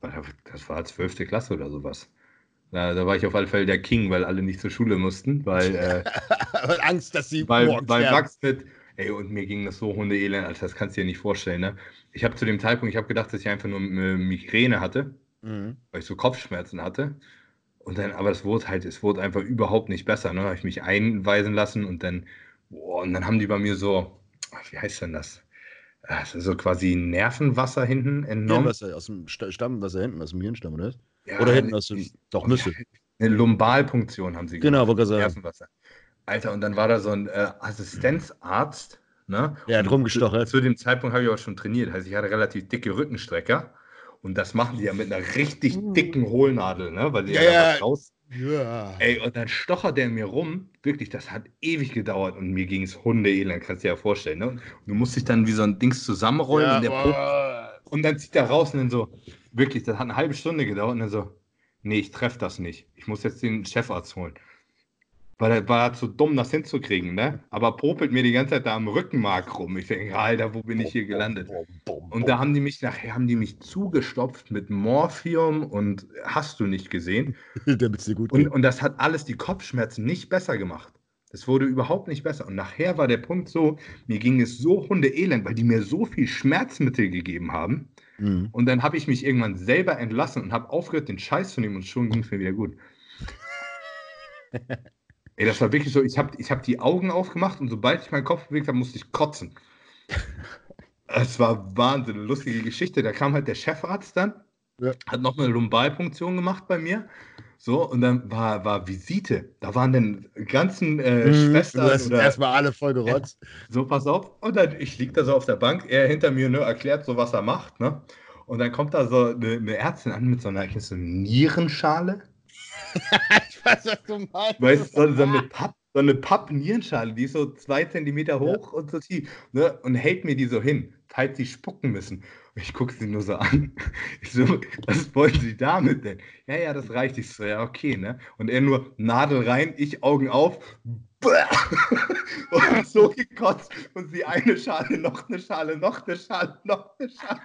Das war 12. Klasse oder sowas. Da, da, war ich auf alle Fälle der King, weil alle nicht zur Schule mussten, weil. Äh, Angst, dass sie. Weil, weil Max mit. Ey, und mir ging das so hundeelend, Alter, das kannst du dir nicht vorstellen, ne? Ich habe zu dem Zeitpunkt, ich habe gedacht, dass ich einfach nur Migräne hatte, mhm. weil ich so Kopfschmerzen hatte. Und dann, aber es wurde halt, es wurde einfach überhaupt nicht besser, ne? Habe ich mich einweisen lassen und dann, boah, und dann haben die bei mir so, wie heißt denn das? Also quasi Nervenwasser hinten entnommen. Hirnwasser aus dem Stammwasser hinten, aus dem Hirnstamm, oder? Ja, oder hinten aus dem, doch müsste. Eine Lumbalpunktion haben sie Genau, wollte sagen. Nervenwasser. Alter, und dann war da so ein äh, Assistenzarzt, ne? Der hat rumgestochert. Zu, zu, dem Zeitpunkt habe ich auch schon trainiert. Also ich hatte relativ dicke Rückenstrecker. Und das machen die ja mit einer richtig hm. dicken Hohlnadel, ne? Weil die ja, ja, raus. Ja. Ey, und dann stochert der mir rum. Wirklich, das hat ewig gedauert und mir ging es Hundeelend, kannst du dir ja vorstellen. Ne? Und du musst dich dann wie so ein Dings zusammenrollen ja, und, der und dann zieht er raus und dann so, wirklich, das hat eine halbe Stunde gedauert und dann so, nee, ich treffe das nicht. Ich muss jetzt den Chefarzt holen. Weil er war zu dumm, das hinzukriegen, ne? Aber popelt mir die ganze Zeit da am Rückenmark rum. Ich denke, Alter, wo bin ich hier gelandet? Und da haben die mich nachher haben die mich zugestopft mit Morphium und hast du nicht gesehen. Damit dir gut und, und das hat alles die Kopfschmerzen nicht besser gemacht. Das wurde überhaupt nicht besser. Und nachher war der Punkt so, mir ging es so hundeelend, weil die mir so viel Schmerzmittel gegeben haben. Mhm. Und dann habe ich mich irgendwann selber entlassen und habe aufgehört, den Scheiß zu nehmen und schon ging es mir wieder gut. Ey, das war wirklich so, ich habe ich hab die Augen aufgemacht und sobald ich meinen Kopf bewegt habe, musste ich kotzen. Es war Wahnsinn, eine lustige Geschichte. Da kam halt der Chefarzt dann, ja. hat noch eine Lumbalpunktion gemacht bei mir. So, und dann war, war Visite. Da waren dann ganzen äh, mhm, Schwestern. Du hast erstmal alle voll gerotzt. so, pass auf. Und dann, ich liege da so auf der Bank, er hinter mir ne, erklärt so, was er macht. Ne? Und dann kommt da so eine, eine Ärztin an mit so einer, so einer Nierenschale. ich weiß, was du meinst. Weißt du, so, so eine Papp, so eine Papp-Nierenschale, die ist so zwei Zentimeter hoch ja. und so tief. Ne? Und hält mir die so hin, falls sie spucken müssen. Und ich gucke sie nur so an. Ich so, was wollen Sie damit denn? Ja, ja, das reicht. Ich so, ja, okay, ne? Und er nur Nadel rein, ich Augen auf. und so gekotzt. Und sie eine Schale, noch eine Schale, noch eine Schale, noch eine Schale.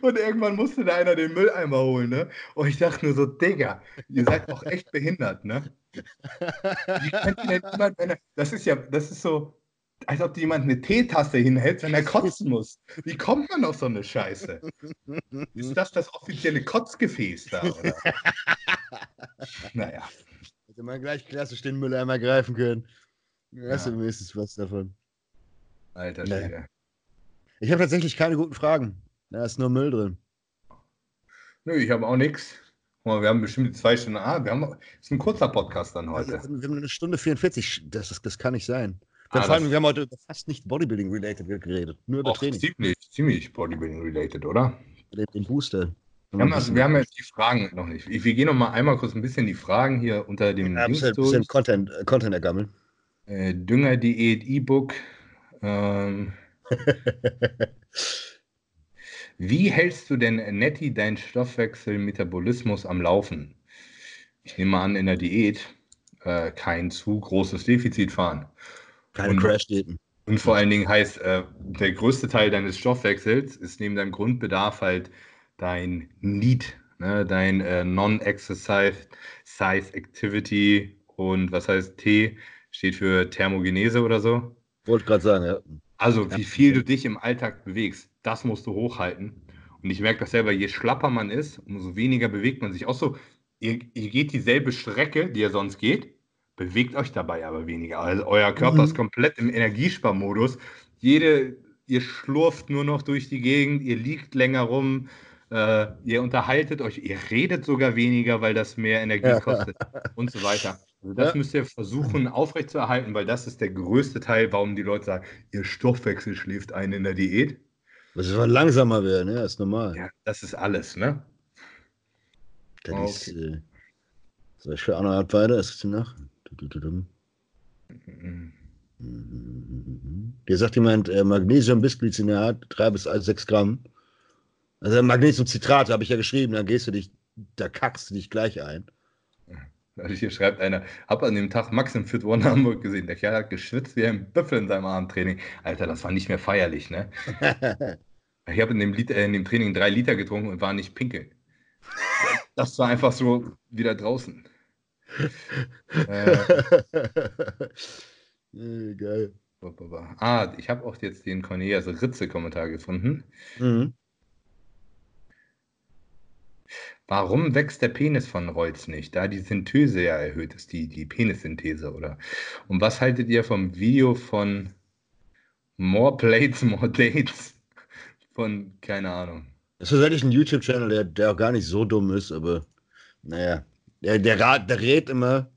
Und irgendwann musste da einer den Mülleimer holen, ne? Und ich dachte nur so, Digga, ihr seid doch echt behindert, ne? Wie könnt ihr denn jemand, wenn er, das ist ja, das ist so, als ob jemand eine Teetasse hinhält, wenn er kotzen muss. Wie kommt man auf so eine Scheiße? Ist das das offizielle Kotzgefäß da, oder? naja. Hätte man gleich klassisch den Mülleimer greifen können. Hast ja. du wenigstens was davon. Alter Schwede. Ich habe tatsächlich keine guten Fragen. Da ist nur Müll drin. Nö, ich habe auch nichts. wir haben bestimmt zwei Stunden. Ah, wir haben, das ist ein kurzer Podcast dann heute. Also, wir haben eine Stunde 44. Das, das, das kann nicht sein. Ah, vor allem, wir haben heute fast nicht Bodybuilding-related geredet, nur über Training. Ziemlich, ziemlich Bodybuilding-related, oder? Den, den Booster. Wir haben, also, wir haben jetzt die Fragen noch nicht. Wir gehen noch mal einmal kurz ein bisschen die Fragen hier unter dem ja, Dings ein bisschen Content, äh, Content ergammeln. Äh, Düngerdiät, E-Book. Ähm, Wie hältst du denn, Nettie, deinen Stoffwechselmetabolismus am Laufen? Ich nehme an, in der Diät äh, kein zu großes Defizit fahren. Keine Crash-Diäten. Und vor allen Dingen heißt, äh, der größte Teil deines Stoffwechsels ist neben deinem Grundbedarf halt dein Need, ne, dein äh, Non-Exercise Size Activity und was heißt T steht für Thermogenese oder so. Wollte gerade sagen, ja. Also wie viel du dich im Alltag bewegst, das musst du hochhalten. Und ich merke das selber, je schlapper man ist, umso weniger bewegt man sich. Auch so, ihr, ihr geht dieselbe Strecke, die ihr sonst geht, bewegt euch dabei aber weniger. Also euer Körper mhm. ist komplett im Energiesparmodus. Jede, ihr schlurft nur noch durch die Gegend, ihr liegt länger rum, äh, ihr unterhaltet euch, ihr redet sogar weniger, weil das mehr Energie kostet und so weiter. Also das ja. müsst ihr versuchen aufrechtzuerhalten, weil das ist der größte Teil, warum die Leute sagen, ihr Stoffwechsel schläft ein in der Diät. Das soll langsamer werden, ja, ist normal. Ja, das ist alles, ne? Dann okay. ist, äh, soll ich für eine Art weiter? Ist es nach? Mhm. Hier sagt jemand, äh, Magnesium-Bisglycinat, 3 bis 6 Gramm. Also Magnesiumcitrat habe ich ja geschrieben, dann gehst du dich, da kackst du dich gleich ein. Also hier schreibt einer, hab an dem Tag Max im Fit One Hamburg gesehen. Der Kerl hat geschwitzt wie ein Büffel in seinem Abendtraining. Alter, das war nicht mehr feierlich, ne? ich habe in, dem äh, in dem Training drei Liter getrunken und war nicht pinkeln. Das war einfach so wieder draußen. äh, Geil. Ah, ich habe auch jetzt den Cornelius Ritze-Kommentar gefunden. Mhm. Warum wächst der Penis von Reutz nicht? Da die Synthese ja erhöht ist, die, die Penissynthese, oder? Und was haltet ihr vom Video von More Plates, More Dates? Von, keine Ahnung. Das ist tatsächlich ein YouTube-Channel, der, der auch gar nicht so dumm ist, aber naja, der, der, rat, der rät immer,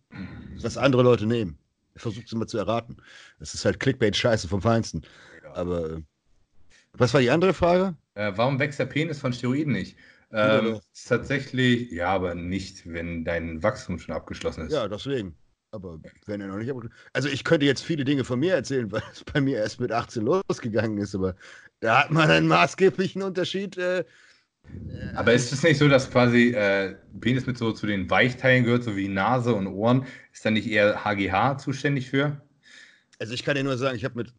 was andere Leute nehmen. Er versucht es immer zu erraten. Das ist halt Clickbait-Scheiße vom Feinsten. Ja. Aber äh, was war die andere Frage? Äh, warum wächst der Penis von Steroiden nicht? Ähm, tatsächlich, ja, aber nicht, wenn dein Wachstum schon abgeschlossen ist. Ja, deswegen. Aber wenn er noch nicht abgeschlossen Also ich könnte jetzt viele Dinge von mir erzählen, weil es bei mir erst mit 18 losgegangen ist, aber da hat man einen maßgeblichen Unterschied. Äh, äh aber ist es nicht so, dass quasi äh, Penis mit so zu den Weichteilen gehört, so wie Nase und Ohren? Ist da nicht eher HGH zuständig für? Also ich kann dir nur sagen, ich habe mit.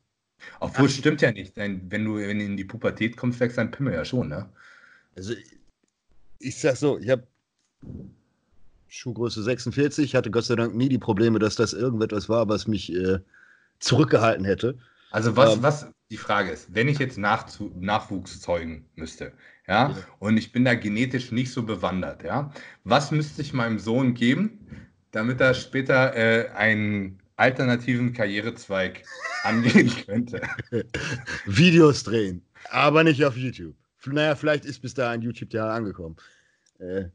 Obwohl, es stimmt ja nicht. Wenn du, wenn du in die Pubertät kommst, wächst dein Pimmel ja schon, ne? Also ich sag so, ich habe Schuhgröße 46, hatte Gott sei Dank nie die Probleme, dass das irgendetwas war, was mich äh, zurückgehalten hätte. Also was, ähm, was die Frage ist, wenn ich jetzt Nachzu Nachwuchs zeugen müsste, ja, ja, und ich bin da genetisch nicht so bewandert, ja, was müsste ich meinem Sohn geben, damit er später äh, einen alternativen Karrierezweig angehen könnte? Videos drehen, aber nicht auf YouTube. Naja, vielleicht ist bis dahin YouTube ja angekommen. Äh,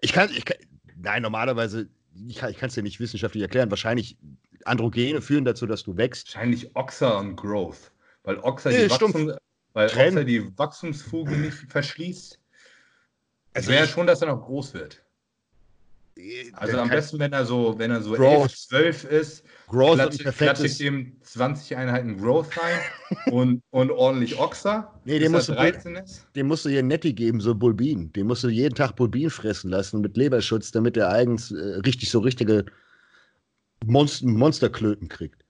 ich, kann, ich kann, nein, normalerweise, ich kann es dir nicht wissenschaftlich erklären. Wahrscheinlich Androgene führen dazu, dass du wächst. Wahrscheinlich Oxa und Growth. Weil Oxa, nee, die, Wachstum, weil die Wachstumsfuge nicht verschließt. Es wäre schon, dass er noch groß wird. Also am besten, wenn er so, wenn er so Growth. 11, 12 ist, Growth klatsche, klatsche ich dem 20 Einheiten Growth rein und, und ordentlich Oxa. Nee, dem musst, du, dem musst du hier Netti geben, so Bulbin. Den musst du jeden Tag Bulbin fressen lassen mit Leberschutz, damit er eigens äh, richtig so richtige Monster, Monsterklöten kriegt.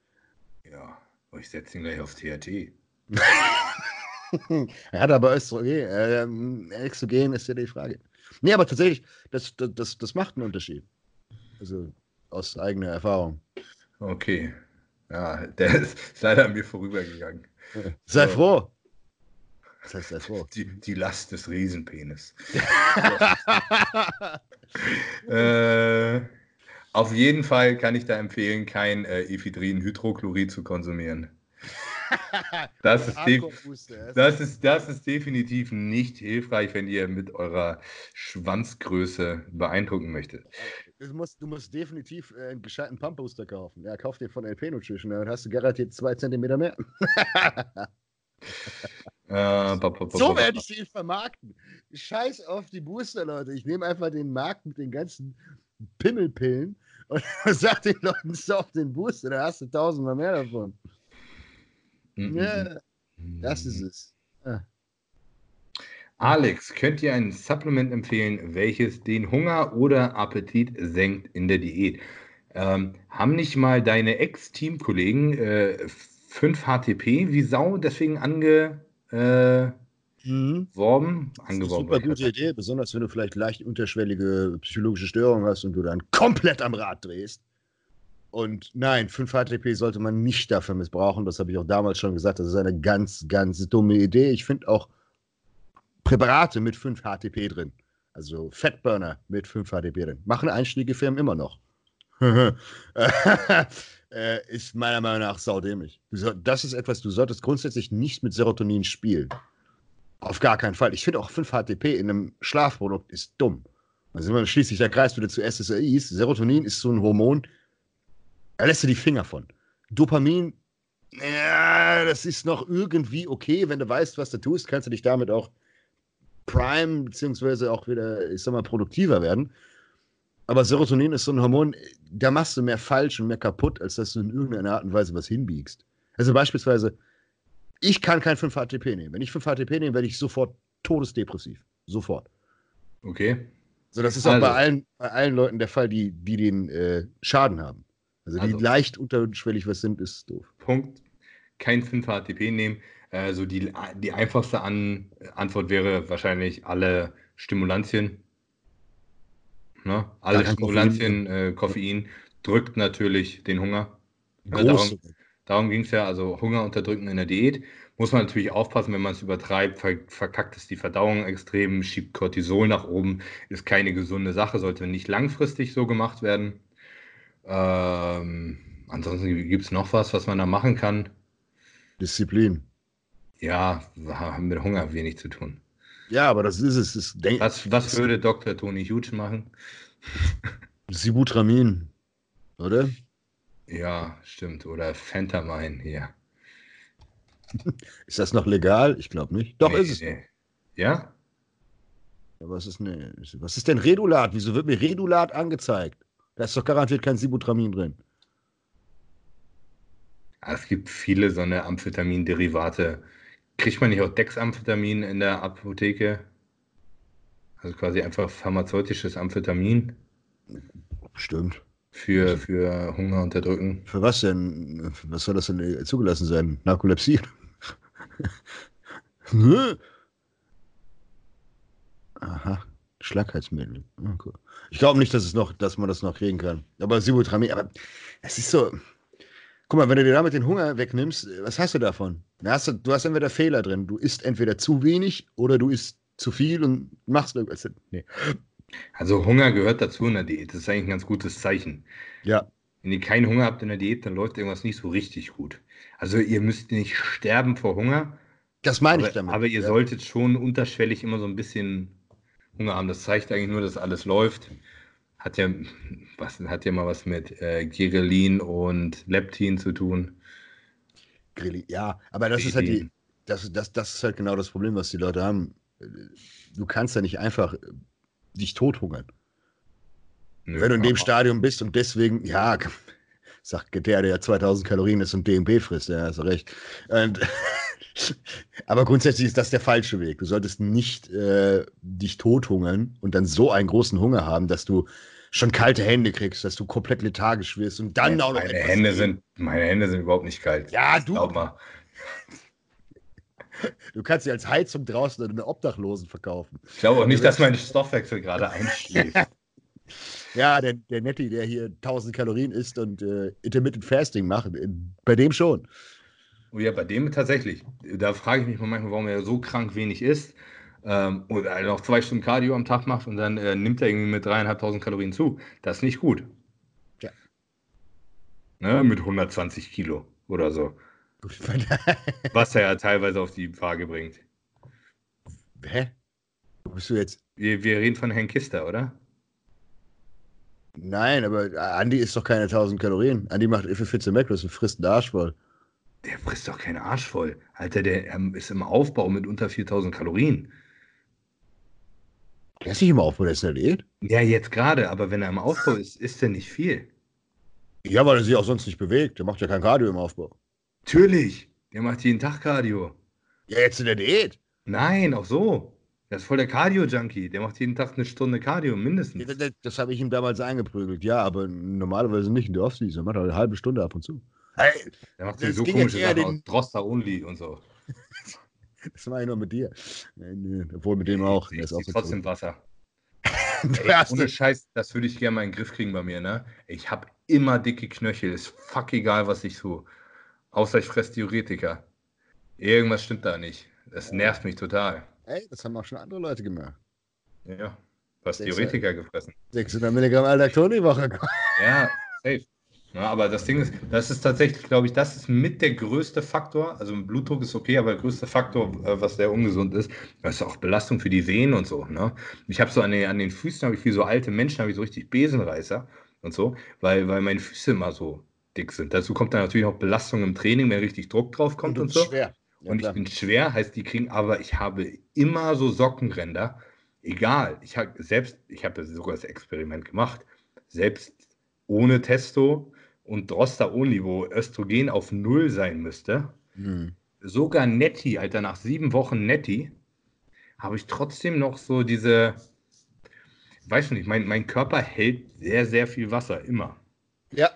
Ja, ich setze ihn gleich auf THT. er hat aber Östrogen. Äh, Exogen ist ja die Frage. Nee, aber tatsächlich, das, das, das macht einen Unterschied. Also aus eigener Erfahrung. Okay. Ja, der ist leider an mir vorübergegangen. Sei so. froh. Das heißt, sei froh. Die, die Last des Riesenpenis. äh, auf jeden Fall kann ich da empfehlen, kein äh, Ephedrin-Hydrochlorid zu konsumieren. das, ist das, ist, das ist definitiv nicht hilfreich, wenn ihr mit eurer Schwanzgröße beeindrucken möchtet. Du musst, du musst definitiv äh, einen gescheiten Pumpbooster kaufen. Ja, kauf dir von LP Nutrition, dann hast du garantiert zwei Zentimeter mehr. Äh, so werde ich ihn vermarkten. Scheiß auf die Booster, Leute. Ich nehme einfach den Markt mit den ganzen Pimmelpillen und sag den Leuten, auf den Booster, da hast du tausendmal mehr davon. Mm Ja, das ist es. Ah. Alex, könnt ihr ein Supplement empfehlen, welches den Hunger oder Appetit senkt in der Diät? Ähm, haben nicht mal deine Ex-Teamkollegen äh, 5 HTP wie Sau deswegen ange, äh, mhm. Worben, angeworben. Super gute Idee, besonders wenn du vielleicht leicht unterschwellige psychologische Störungen hast und du dann komplett am Rad drehst. Und nein, 5 HTP sollte man nicht dafür missbrauchen. Das habe ich auch damals schon gesagt. Das ist eine ganz, ganz dumme Idee. Ich finde auch Präparate mit 5 HTP drin. Also Fettburner mit 5 HTP drin. Machen einstiegige Firmen immer noch. äh, ist meiner Meinung nach saudämlich. Das ist etwas, du solltest grundsätzlich nicht mit Serotonin spielen. Auf gar keinen Fall. Ich finde auch 5 HTP in einem Schlafprodukt ist dumm. Also man schließlich der Kreis wieder zu SSRIs. Serotonin ist so ein Hormon, da lässt du die Finger von. Dopamin, ja, das ist noch irgendwie okay. Wenn du weißt, was du tust, kannst du dich damit auch prime, beziehungsweise auch wieder, ich sag mal, produktiver werden. Aber Serotonin ist so ein Hormon, da machst du mehr falsch und mehr kaputt, als dass du in irgendeiner Art und Weise was hinbiegst. Also beispielsweise, ich kann kein 5-HTP nehmen. Wenn ich 5-HTP nehme, werde ich sofort todesdepressiv. Sofort. Okay. So, das ist also. auch bei allen, bei allen Leuten der Fall, die, die den äh, Schaden haben. Also, also die leicht unterschwellig was sind, ist doof. Punkt. Kein 5-HTP nehmen. Also die, die einfachste An Antwort wäre wahrscheinlich alle Stimulantien Ne? Alle Stimulantien, Koffein. Äh, Koffein drückt natürlich den Hunger. Ja, darum darum ging es ja, also Hunger unterdrücken in der Diät. Muss man natürlich aufpassen, wenn man es übertreibt, ver verkackt es die Verdauung extrem, schiebt Cortisol nach oben, ist keine gesunde Sache, sollte nicht langfristig so gemacht werden. Ähm, ansonsten gibt es noch was, was man da machen kann. Disziplin. Ja, haben mit Hunger wenig zu tun. Ja, aber das ist es. Das was, was würde Dr. Tony Huge machen? Sibutramin, oder? Ja, stimmt. Oder Fentanyl hier. Ist das noch legal? Ich glaube nicht. Doch, nee, ist es. Nee. Ja? ja was, ist ne, was ist denn Redulat? Wieso wird mir Redulat angezeigt? Da ist doch garantiert kein Sibutramin drin. Es gibt viele so eine Amphetamin-Derivate. Kriegt man nicht auch Dexamphetamin in der Apotheke? Also quasi einfach pharmazeutisches Amphetamin? Stimmt. Für, für Hunger unterdrücken. Für was denn? Was soll das denn zugelassen sein? Narkolepsie? Aha, Schlagheitsmittel. Okay. Ich glaube nicht, dass, es noch, dass man das noch kriegen kann. Aber Sibutramin, aber es ist so, Guck mal, wenn du dir damit den Hunger wegnimmst, was hast du davon? Hast du, du hast entweder Fehler drin. Du isst entweder zu wenig oder du isst zu viel und machst irgendwas. Nee. Also Hunger gehört dazu in der Diät. Das ist eigentlich ein ganz gutes Zeichen. Ja. Wenn ihr keinen Hunger habt in der Diät, dann läuft irgendwas nicht so richtig gut. Also ihr müsst nicht sterben vor Hunger. Das meine aber, ich damit. Aber ihr ja. solltet schon unterschwellig immer so ein bisschen Hunger haben. Das zeigt eigentlich nur, dass alles läuft hat ja, was, hat ja mal was mit äh, Girelin und Leptin zu tun. Ja, aber das ist halt die, das, das, das ist halt genau das Problem, was die Leute haben. Du kannst ja nicht einfach äh, dich tothungern. Nö, Wenn du in dem Stadium bist und deswegen, ja, sagt der, der 2000 Kalorien ist und DMB frisst, ja, hast du recht. Und, aber grundsätzlich ist das der falsche Weg. Du solltest nicht äh, dich tothungern und dann so einen großen Hunger haben, dass du schon kalte Hände kriegst, dass du komplett lethargisch wirst und dann ja, auch noch. Meine Hände, sind, meine Hände sind überhaupt nicht kalt. Ja, du. Glaub mal. Du kannst sie als Heizung draußen an den Obdachlosen verkaufen. Ich glaube auch nicht, dass mein Stoffwechsel gerade einschläft. ja, der, der Netti, der hier 1000 Kalorien isst und äh, Intermittent Fasting macht, äh, bei dem schon. Oh ja, bei dem tatsächlich. Da frage ich mich manchmal, warum er so krank wenig isst ähm, oder noch zwei Stunden Cardio am Tag macht und dann äh, nimmt er irgendwie mit dreieinhalbtausend Kalorien zu. Das ist nicht gut. Ja. Ne, mit 120 Kilo oder so. Was er ja teilweise auf die Waage bringt. Hä? Wo bist du jetzt? Wir, wir reden von Herrn Kister, oder? Nein, aber Andi ist doch keine 1000 Kalorien. Andi macht für 14 Macros und frisst einen Arsch voll. Der frisst doch keinen Arsch voll. Alter, der ähm, ist im Aufbau mit unter 4000 Kalorien. Der ist nicht im Aufbau, der ist in der Diät. Ja, jetzt gerade, aber wenn er im Aufbau ist, ist er nicht viel. Ja, weil er sich auch sonst nicht bewegt. Der macht ja kein Cardio im Aufbau. Natürlich. Der macht jeden Tag Cardio. Ja, jetzt in der Diät. Nein, auch so. Der ist voll der Cardio-Junkie. Der macht jeden Tag eine Stunde Cardio, mindestens. Das, das, das habe ich ihm damals eingeprügelt. Ja, aber normalerweise nicht in der Offseason. Er macht eine halbe Stunde ab und zu. Hey, der macht so komische Sachen den... Droster Only und so. das mache ich nur mit dir. Nee, nee, obwohl mit dem auch. Der ist auch trotzdem Wasser. Ey, ohne Scheiß, das würde ich gerne mal in den Griff kriegen bei mir, ne? Ich habe immer dicke Knöchel. Ist fuck egal, was ich tue. Außer ich fresse Diuretika. Irgendwas stimmt da nicht. Das nervt mich total. Ey, das haben auch schon andere Leute gemacht. Ja, was Diuretika gefressen. 600 Milligramm Aldacton die Woche. Ja, safe. Ja, aber das Ding ist, das ist tatsächlich, glaube ich, das ist mit der größte Faktor. Also Blutdruck ist okay, aber der größte Faktor, äh, was sehr ungesund ist, das ist auch Belastung für die Venen und so. Ne? Ich habe so an den, an den Füßen, habe ich wie so alte Menschen, habe ich so richtig Besenreißer und so, weil, weil meine Füße immer so dick sind. Dazu kommt dann natürlich auch Belastung im Training, wenn richtig Druck drauf kommt und, und so. Schwer. Ja, und ich bin schwer, heißt die kriegen, aber ich habe immer so Sockenränder. Egal, ich habe selbst, ich habe sogar das Experiment gemacht, selbst ohne Testo und Droster Only, wo Östrogen auf Null sein müsste, hm. sogar Netty, Alter, nach sieben Wochen Netty, habe ich trotzdem noch so diese, weiß nicht, mein, mein Körper hält sehr, sehr viel Wasser, immer. Ja.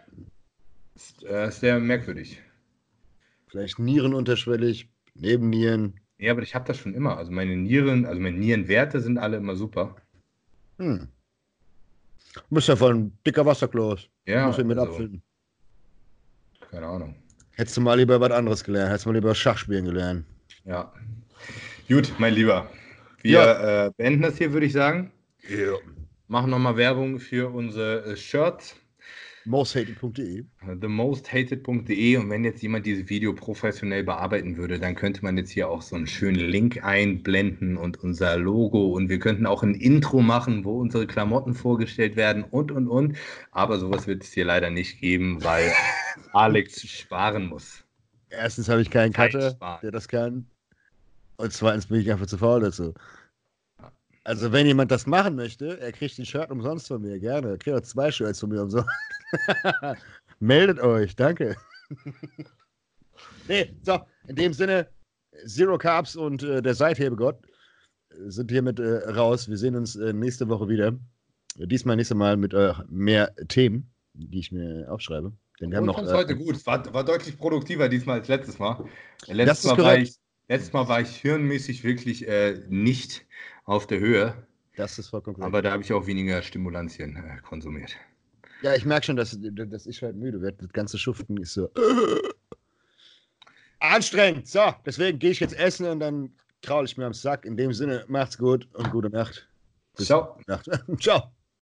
Ist, äh, sehr merkwürdig. Vielleicht Nieren unterschwellig, Nebennieren. Ja, aber ich habe das schon immer. Also meine Nieren, also meine Nierenwerte sind alle immer super. Hm. Du bist ja voll ein dicker Wasserkloß. Ja. Muss ich mit also, abfinden. Keine Ahnung. Hättest du mal lieber was anderes gelernt. Hättest du mal lieber Schachspielen gelernt. Ja. Gut, mein Lieber. Wir ja. äh, beenden das hier, würde ich sagen. Ja. Machen nochmal Werbung für unser äh, Shirt. Mosthated.de. TheMostHated.de und wenn jetzt jemand dieses Video professionell bearbeiten würde, dann könnte man jetzt hier auch so einen schönen Link einblenden und unser Logo und wir könnten auch ein Intro machen, wo unsere Klamotten vorgestellt werden und und und. Aber sowas wird es hier leider nicht geben, weil Alex sparen muss. Erstens habe ich keinen Cutter, der das kann. Und zweitens bin ich einfach zu faul dazu. Also, wenn jemand das machen möchte, er kriegt ein Shirt umsonst von mir, gerne. Er kriegt auch zwei Shirts von mir umsonst. Meldet euch, danke. nee, so, in dem Sinne, Zero Carbs und äh, der Seithebegott sind hiermit äh, raus. Wir sehen uns äh, nächste Woche wieder. Diesmal nächste Mal mit äh, mehr Themen, die ich mir aufschreibe. Denn wir haben noch, heute äh, gut. War, war deutlich produktiver diesmal als letztes Mal. Letztes, Mal war, ich, letztes Mal war ich hirnmäßig wirklich äh, nicht auf der Höhe. Das ist vollkommen korrekt. Aber da habe ich auch weniger Stimulantien äh, konsumiert. Ja, ich merke schon, dass, dass ich halt müde werde. Das ganze Schuften ist so anstrengend. So, deswegen gehe ich jetzt essen und dann kraule ich mir am Sack. In dem Sinne, macht's gut und gute Nacht. Bis Ciao. Nacht. Ciao.